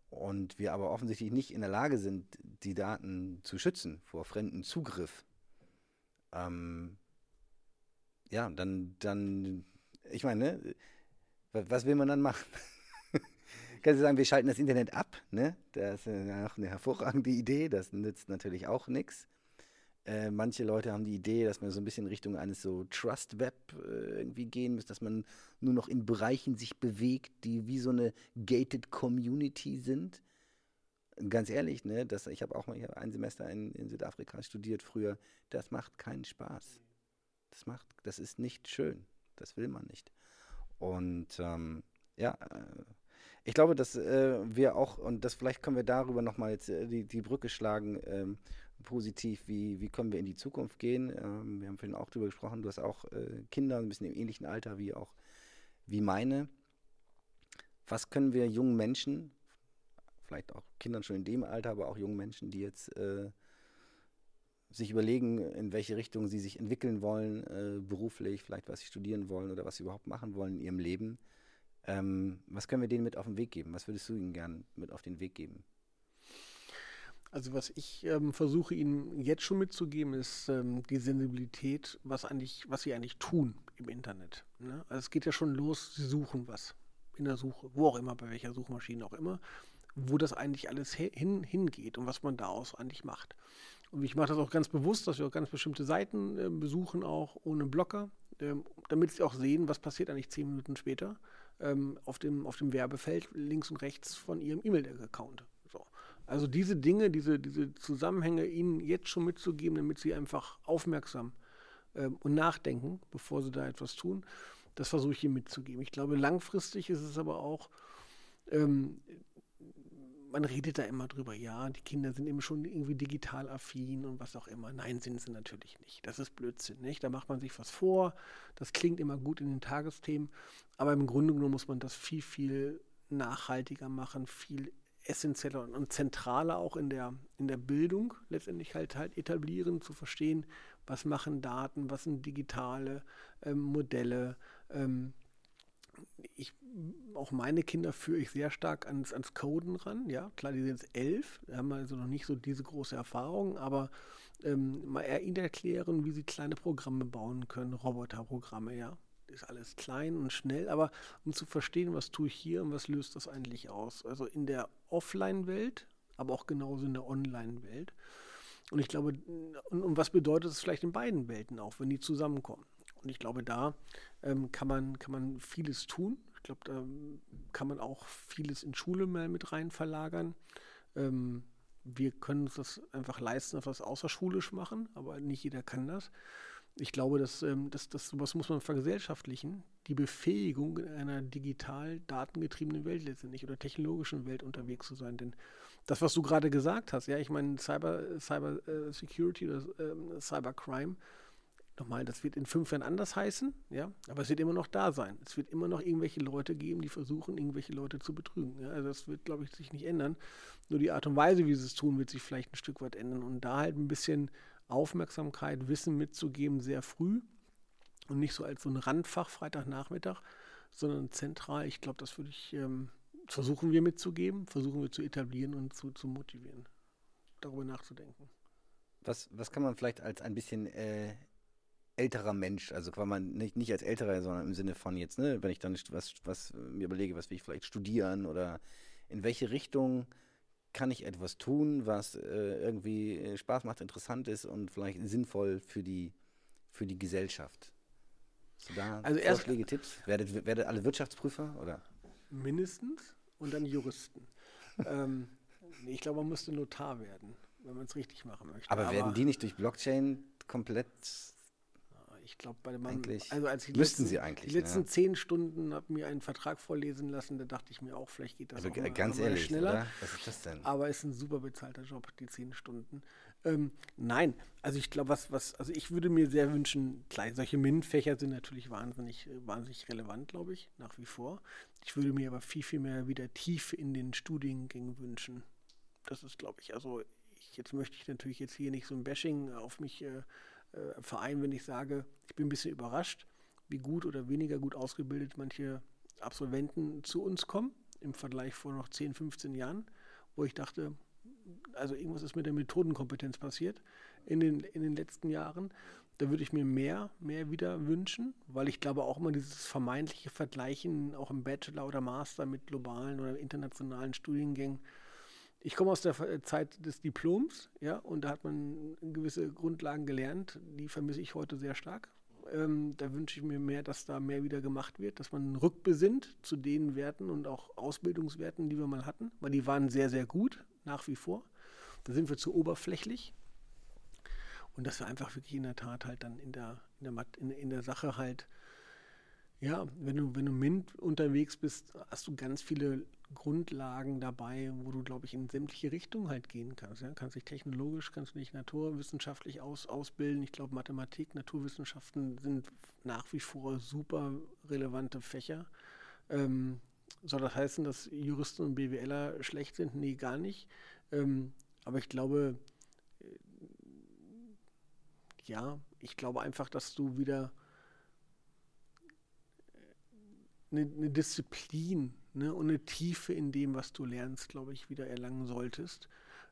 und wir aber offensichtlich nicht in der Lage sind, die Daten zu schützen vor fremden Zugriff, ähm, ja, dann, dann, ich meine, ne, was will man dann machen? Kannst du sagen, wir schalten das Internet ab, ne? Das ist auch eine hervorragende Idee, das nützt natürlich auch nichts. Äh, manche Leute haben die Idee, dass man so ein bisschen in Richtung eines so Trust Web äh, irgendwie gehen muss, dass man nur noch in Bereichen sich bewegt, die wie so eine gated Community sind. Ganz ehrlich, ne, das, ich habe auch mal ein Semester in, in Südafrika studiert früher. Das macht keinen Spaß. Das macht, das ist nicht schön. Das will man nicht. Und ähm, ja, äh, ich glaube, dass äh, wir auch, und das vielleicht können wir darüber nochmal jetzt äh, die, die Brücke schlagen, ähm, positiv, wie, wie können wir in die Zukunft gehen. Ähm, wir haben vorhin auch darüber gesprochen, du hast auch äh, Kinder, ein bisschen im ähnlichen Alter wie auch wie meine. Was können wir jungen Menschen, vielleicht auch Kindern schon in dem Alter, aber auch jungen Menschen, die jetzt äh, sich überlegen, in welche Richtung sie sich entwickeln wollen, äh, beruflich, vielleicht was sie studieren wollen oder was sie überhaupt machen wollen in ihrem Leben. Ähm, was können wir denen mit auf den Weg geben? Was würdest du ihnen gern mit auf den Weg geben? Also was ich ähm, versuche Ihnen jetzt schon mitzugeben, ist ähm, die Sensibilität, was eigentlich, was Sie eigentlich tun im Internet. Ne? Also es geht ja schon los, Sie suchen was in der Suche, wo auch immer, bei welcher Suchmaschine auch immer, wo das eigentlich alles hin, hingeht und was man daraus eigentlich macht. Und ich mache das auch ganz bewusst, dass wir auch ganz bestimmte Seiten äh, besuchen, auch ohne Blocker, äh, damit Sie auch sehen, was passiert eigentlich zehn Minuten später ähm, auf, dem, auf dem Werbefeld links und rechts von Ihrem E-Mail-Account. Also diese Dinge, diese, diese Zusammenhänge ihnen jetzt schon mitzugeben, damit sie einfach aufmerksam ähm, und nachdenken, bevor sie da etwas tun, das versuche ich ihnen mitzugeben. Ich glaube, langfristig ist es aber auch, ähm, man redet da immer drüber, ja, die Kinder sind eben schon irgendwie digital affin und was auch immer. Nein, sind sie natürlich nicht. Das ist Blödsinn, nicht? Da macht man sich was vor, das klingt immer gut in den Tagesthemen, aber im Grunde genommen muss man das viel, viel nachhaltiger machen, viel essentieller und zentraler auch in der, in der Bildung letztendlich halt halt etablieren, zu verstehen, was machen Daten, was sind digitale ähm, Modelle. Ähm, ich, auch meine Kinder führe ich sehr stark ans, ans Coden ran. Ja, klar, die sind jetzt elf, haben also noch nicht so diese große Erfahrung, aber ähm, mal ihnen erklären, wie sie kleine Programme bauen können, Roboterprogramme, ja ist alles klein und schnell, aber um zu verstehen, was tue ich hier und was löst das eigentlich aus. Also in der Offline-Welt, aber auch genauso in der Online-Welt. Und ich glaube, und, und, was bedeutet es vielleicht in beiden Welten auch, wenn die zusammenkommen? Und ich glaube, da ähm, kann, man, kann man vieles tun. Ich glaube, da kann man auch vieles in Schule mal mit rein verlagern. Ähm, wir können uns das einfach leisten, etwas außerschulisch machen, aber nicht jeder kann das ich glaube, dass, ähm, dass, dass sowas muss man vergesellschaftlichen, die Befähigung in einer digital datengetriebenen Welt letztendlich oder technologischen Welt unterwegs zu sein. Denn das, was du gerade gesagt hast, ja, ich meine, Cyber, Cyber äh, Security oder äh, Cyber Crime, nochmal, das wird in fünf Jahren anders heißen, ja, aber es wird immer noch da sein. Es wird immer noch irgendwelche Leute geben, die versuchen, irgendwelche Leute zu betrügen. Ja? Also das wird, glaube ich, sich nicht ändern. Nur die Art und Weise, wie sie es tun, wird sich vielleicht ein Stück weit ändern. Und da halt ein bisschen Aufmerksamkeit, Wissen mitzugeben, sehr früh und nicht so als so ein Randfach Freitagnachmittag, sondern zentral. Ich glaube, das würde ich ähm, versuchen wir mitzugeben, versuchen wir zu etablieren und zu, zu motivieren, darüber nachzudenken. Was, was kann man vielleicht als ein bisschen äh, älterer Mensch, also kann man nicht, nicht als älterer, sondern im Sinne von jetzt, ne, wenn ich dann was, was mir überlege, was will ich vielleicht studieren oder in welche Richtung kann ich etwas tun, was äh, irgendwie äh, Spaß macht, interessant ist und vielleicht sinnvoll für die, für die Gesellschaft. Du da also Vorschläge, Tipps? Werdet, werdet alle Wirtschaftsprüfer oder? Mindestens und dann Juristen. ähm, ich glaube, man müsste Notar werden, wenn man es richtig machen möchte. Aber, Aber werden die nicht durch Blockchain komplett ich glaube, bei dem eigentlich also als ich müssten letzten, sie eigentlich. Die letzten ja. zehn Stunden habe mir einen Vertrag vorlesen lassen, da dachte ich mir auch, vielleicht geht das also mal, ganz ehrlich, schneller. Oder? Was ist das denn? Aber es ist ein super bezahlter Job, die zehn Stunden. Ähm, nein, also ich glaube, was, was, also ich würde mir sehr wünschen, klar, solche MINT-Fächer sind natürlich wahnsinnig, wahnsinnig relevant, glaube ich, nach wie vor. Ich würde mir aber viel, viel mehr wieder Tiefe in den Studiengängen wünschen. Das ist, glaube ich, also ich, jetzt möchte ich natürlich jetzt hier nicht so ein Bashing auf mich äh, äh, Verein, wenn ich sage, ich bin ein bisschen überrascht, wie gut oder weniger gut ausgebildet manche Absolventen zu uns kommen im Vergleich vor noch 10, 15 Jahren. wo ich dachte, also irgendwas ist mit der Methodenkompetenz passiert in den, in den letzten Jahren. Da würde ich mir mehr, mehr wieder wünschen, weil ich glaube auch immer dieses vermeintliche Vergleichen auch im Bachelor oder Master mit globalen oder internationalen Studiengängen. Ich komme aus der Zeit des Diploms, ja, und da hat man gewisse Grundlagen gelernt, die vermisse ich heute sehr stark. Ähm, da wünsche ich mir mehr, dass da mehr wieder gemacht wird, dass man rückbesinnt zu den Werten und auch Ausbildungswerten, die wir mal hatten, weil die waren sehr, sehr gut, nach wie vor. Da sind wir zu oberflächlich. Und dass wir einfach wirklich in der Tat halt dann in der, in der, in, in der Sache halt, ja, wenn du, wenn du MINT unterwegs bist, hast du ganz viele Grundlagen dabei, wo du, glaube ich, in sämtliche Richtungen halt gehen kannst. Ja? Kannst dich technologisch, kannst du dich naturwissenschaftlich aus, ausbilden. Ich glaube, Mathematik, Naturwissenschaften sind nach wie vor super relevante Fächer. Ähm, soll das heißen, dass Juristen und BWLer schlecht sind? Nee, gar nicht. Ähm, aber ich glaube, äh, ja, ich glaube einfach, dass du wieder eine, eine Disziplin ne, und eine Tiefe in dem, was du lernst, glaube ich, wieder erlangen solltest.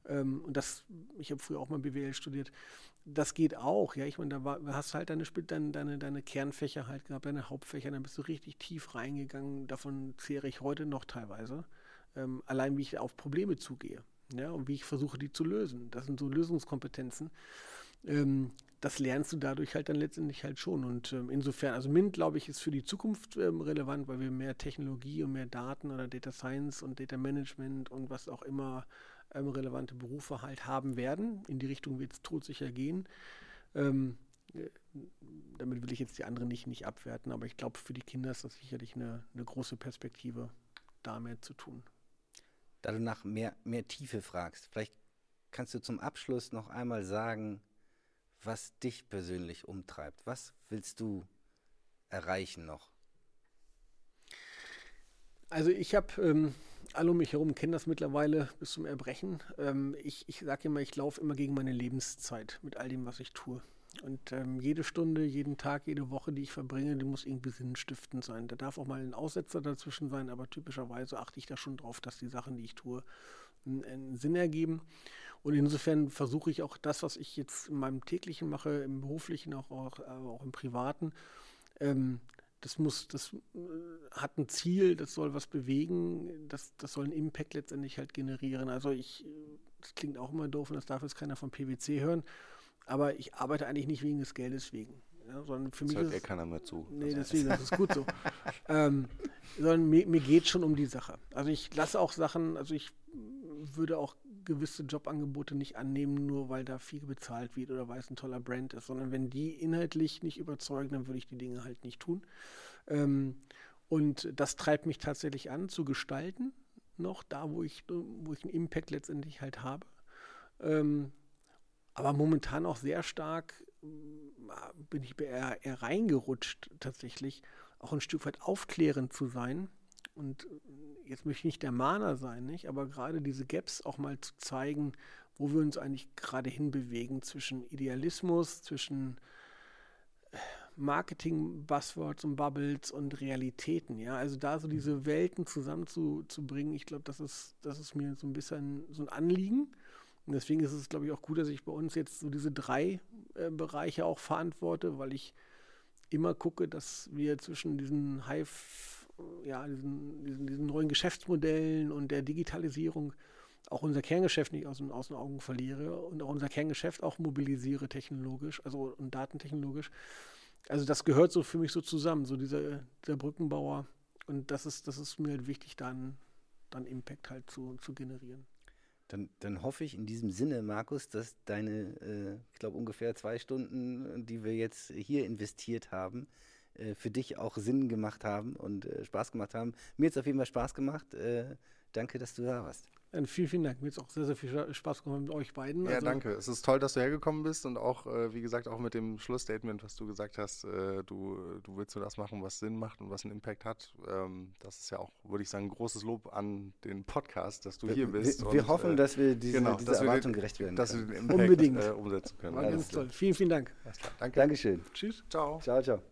Ähm, und das, ich habe früher auch mal BWL studiert, das geht auch, ja. Ich meine, da war, hast halt deine, deine, deine, deine Kernfächer halt gehabt, deine Hauptfächer, dann bist du richtig tief reingegangen. Davon zehre ich heute noch teilweise. Ähm, allein wie ich auf Probleme zugehe, ja, und wie ich versuche, die zu lösen. Das sind so Lösungskompetenzen. Ähm, das lernst du dadurch halt dann letztendlich halt schon. Und ähm, insofern, also MINT, glaube ich, ist für die Zukunft ähm, relevant, weil wir mehr Technologie und mehr Daten oder Data Science und Data Management und was auch immer ähm, relevante Berufe halt haben werden. In die Richtung wird es todsicher gehen. Ähm, äh, damit will ich jetzt die anderen nicht, nicht abwerten, aber ich glaube, für die Kinder ist das sicherlich eine, eine große Perspektive, da mehr zu tun. Da du nach mehr, mehr Tiefe fragst, vielleicht kannst du zum Abschluss noch einmal sagen, was dich persönlich umtreibt. Was willst du erreichen noch? Also ich habe, ähm, alle um mich herum kennen das mittlerweile bis zum Erbrechen. Ähm, ich ich sage immer, ich laufe immer gegen meine Lebenszeit mit all dem, was ich tue. Und ähm, jede Stunde, jeden Tag, jede Woche, die ich verbringe, die muss irgendwie sinnstiftend sein. Da darf auch mal ein Aussetzer dazwischen sein, aber typischerweise achte ich da schon drauf, dass die Sachen, die ich tue, einen, einen Sinn ergeben. Und insofern versuche ich auch das, was ich jetzt in meinem täglichen mache, im beruflichen, auch, auch, auch im privaten, ähm, das muss, das äh, hat ein Ziel, das soll was bewegen, das, das soll einen Impact letztendlich halt generieren. Also ich, das klingt auch immer doof und das darf jetzt keiner von PwC hören, aber ich arbeite eigentlich nicht wegen des Geldes wegen. Ja, sondern für das mich hört ist, eh keiner mehr zu. Nee, deswegen, das ist gut so. ähm, sondern mir, mir geht schon um die Sache. Also ich lasse auch Sachen, also ich würde auch gewisse Jobangebote nicht annehmen, nur weil da viel bezahlt wird oder weil es ein toller Brand ist, sondern wenn die inhaltlich nicht überzeugen, dann würde ich die Dinge halt nicht tun. Ähm, und das treibt mich tatsächlich an, zu gestalten, noch da, wo ich, wo ich einen Impact letztendlich halt habe. Ähm, aber momentan auch sehr stark äh, bin ich eher, eher reingerutscht, tatsächlich auch ein Stück weit aufklärend zu sein und äh, jetzt möchte ich nicht der Mahner sein, nicht? aber gerade diese Gaps auch mal zu zeigen, wo wir uns eigentlich gerade hinbewegen zwischen Idealismus, zwischen äh, Marketing-Buzzwords und Bubbles und Realitäten, ja. Also da so diese Welten zusammenzubringen, ich glaube, das ist, das ist mir so ein bisschen so ein Anliegen. Und deswegen ist es, glaube ich, auch gut, dass ich bei uns jetzt so diese drei äh, Bereiche auch verantworte, weil ich immer gucke, dass wir zwischen diesen High ja, diesen, diesen, diesen, neuen Geschäftsmodellen und der Digitalisierung auch unser Kerngeschäft nicht aus, aus den Augen verliere und auch unser Kerngeschäft auch mobilisiere technologisch, also und datentechnologisch. Also das gehört so für mich so zusammen, so dieser, dieser Brückenbauer. Und das ist, das ist mir halt wichtig, dann, dann Impact halt zu, zu generieren. Dann, dann hoffe ich in diesem Sinne, Markus, dass deine, äh, ich glaube, ungefähr zwei Stunden, die wir jetzt hier investiert haben, äh, für dich auch Sinn gemacht haben und äh, Spaß gemacht haben. Mir hat es auf jeden Fall Spaß gemacht. Äh, danke, dass du da warst. Dann vielen, vielen Dank. Mir hat es auch sehr, sehr viel Spaß gemacht mit euch beiden. Ja, also danke. Es ist toll, dass du hergekommen bist und auch, äh, wie gesagt, auch mit dem Schlussstatement, was du gesagt hast, äh, du, du willst nur das machen, was Sinn macht und was einen Impact hat. Ähm, das ist ja auch, würde ich sagen, ein großes Lob an den Podcast, dass du wir, hier bist. Wir, wir und, hoffen, dass wir diese, genau, dieser Erwartung den, gerecht werden Dass können. wir den Impact Unbedingt. umsetzen können. War ganz toll. Vielen, vielen Dank. Danke. Dankeschön. Tschüss. Ciao. Ciao, ciao.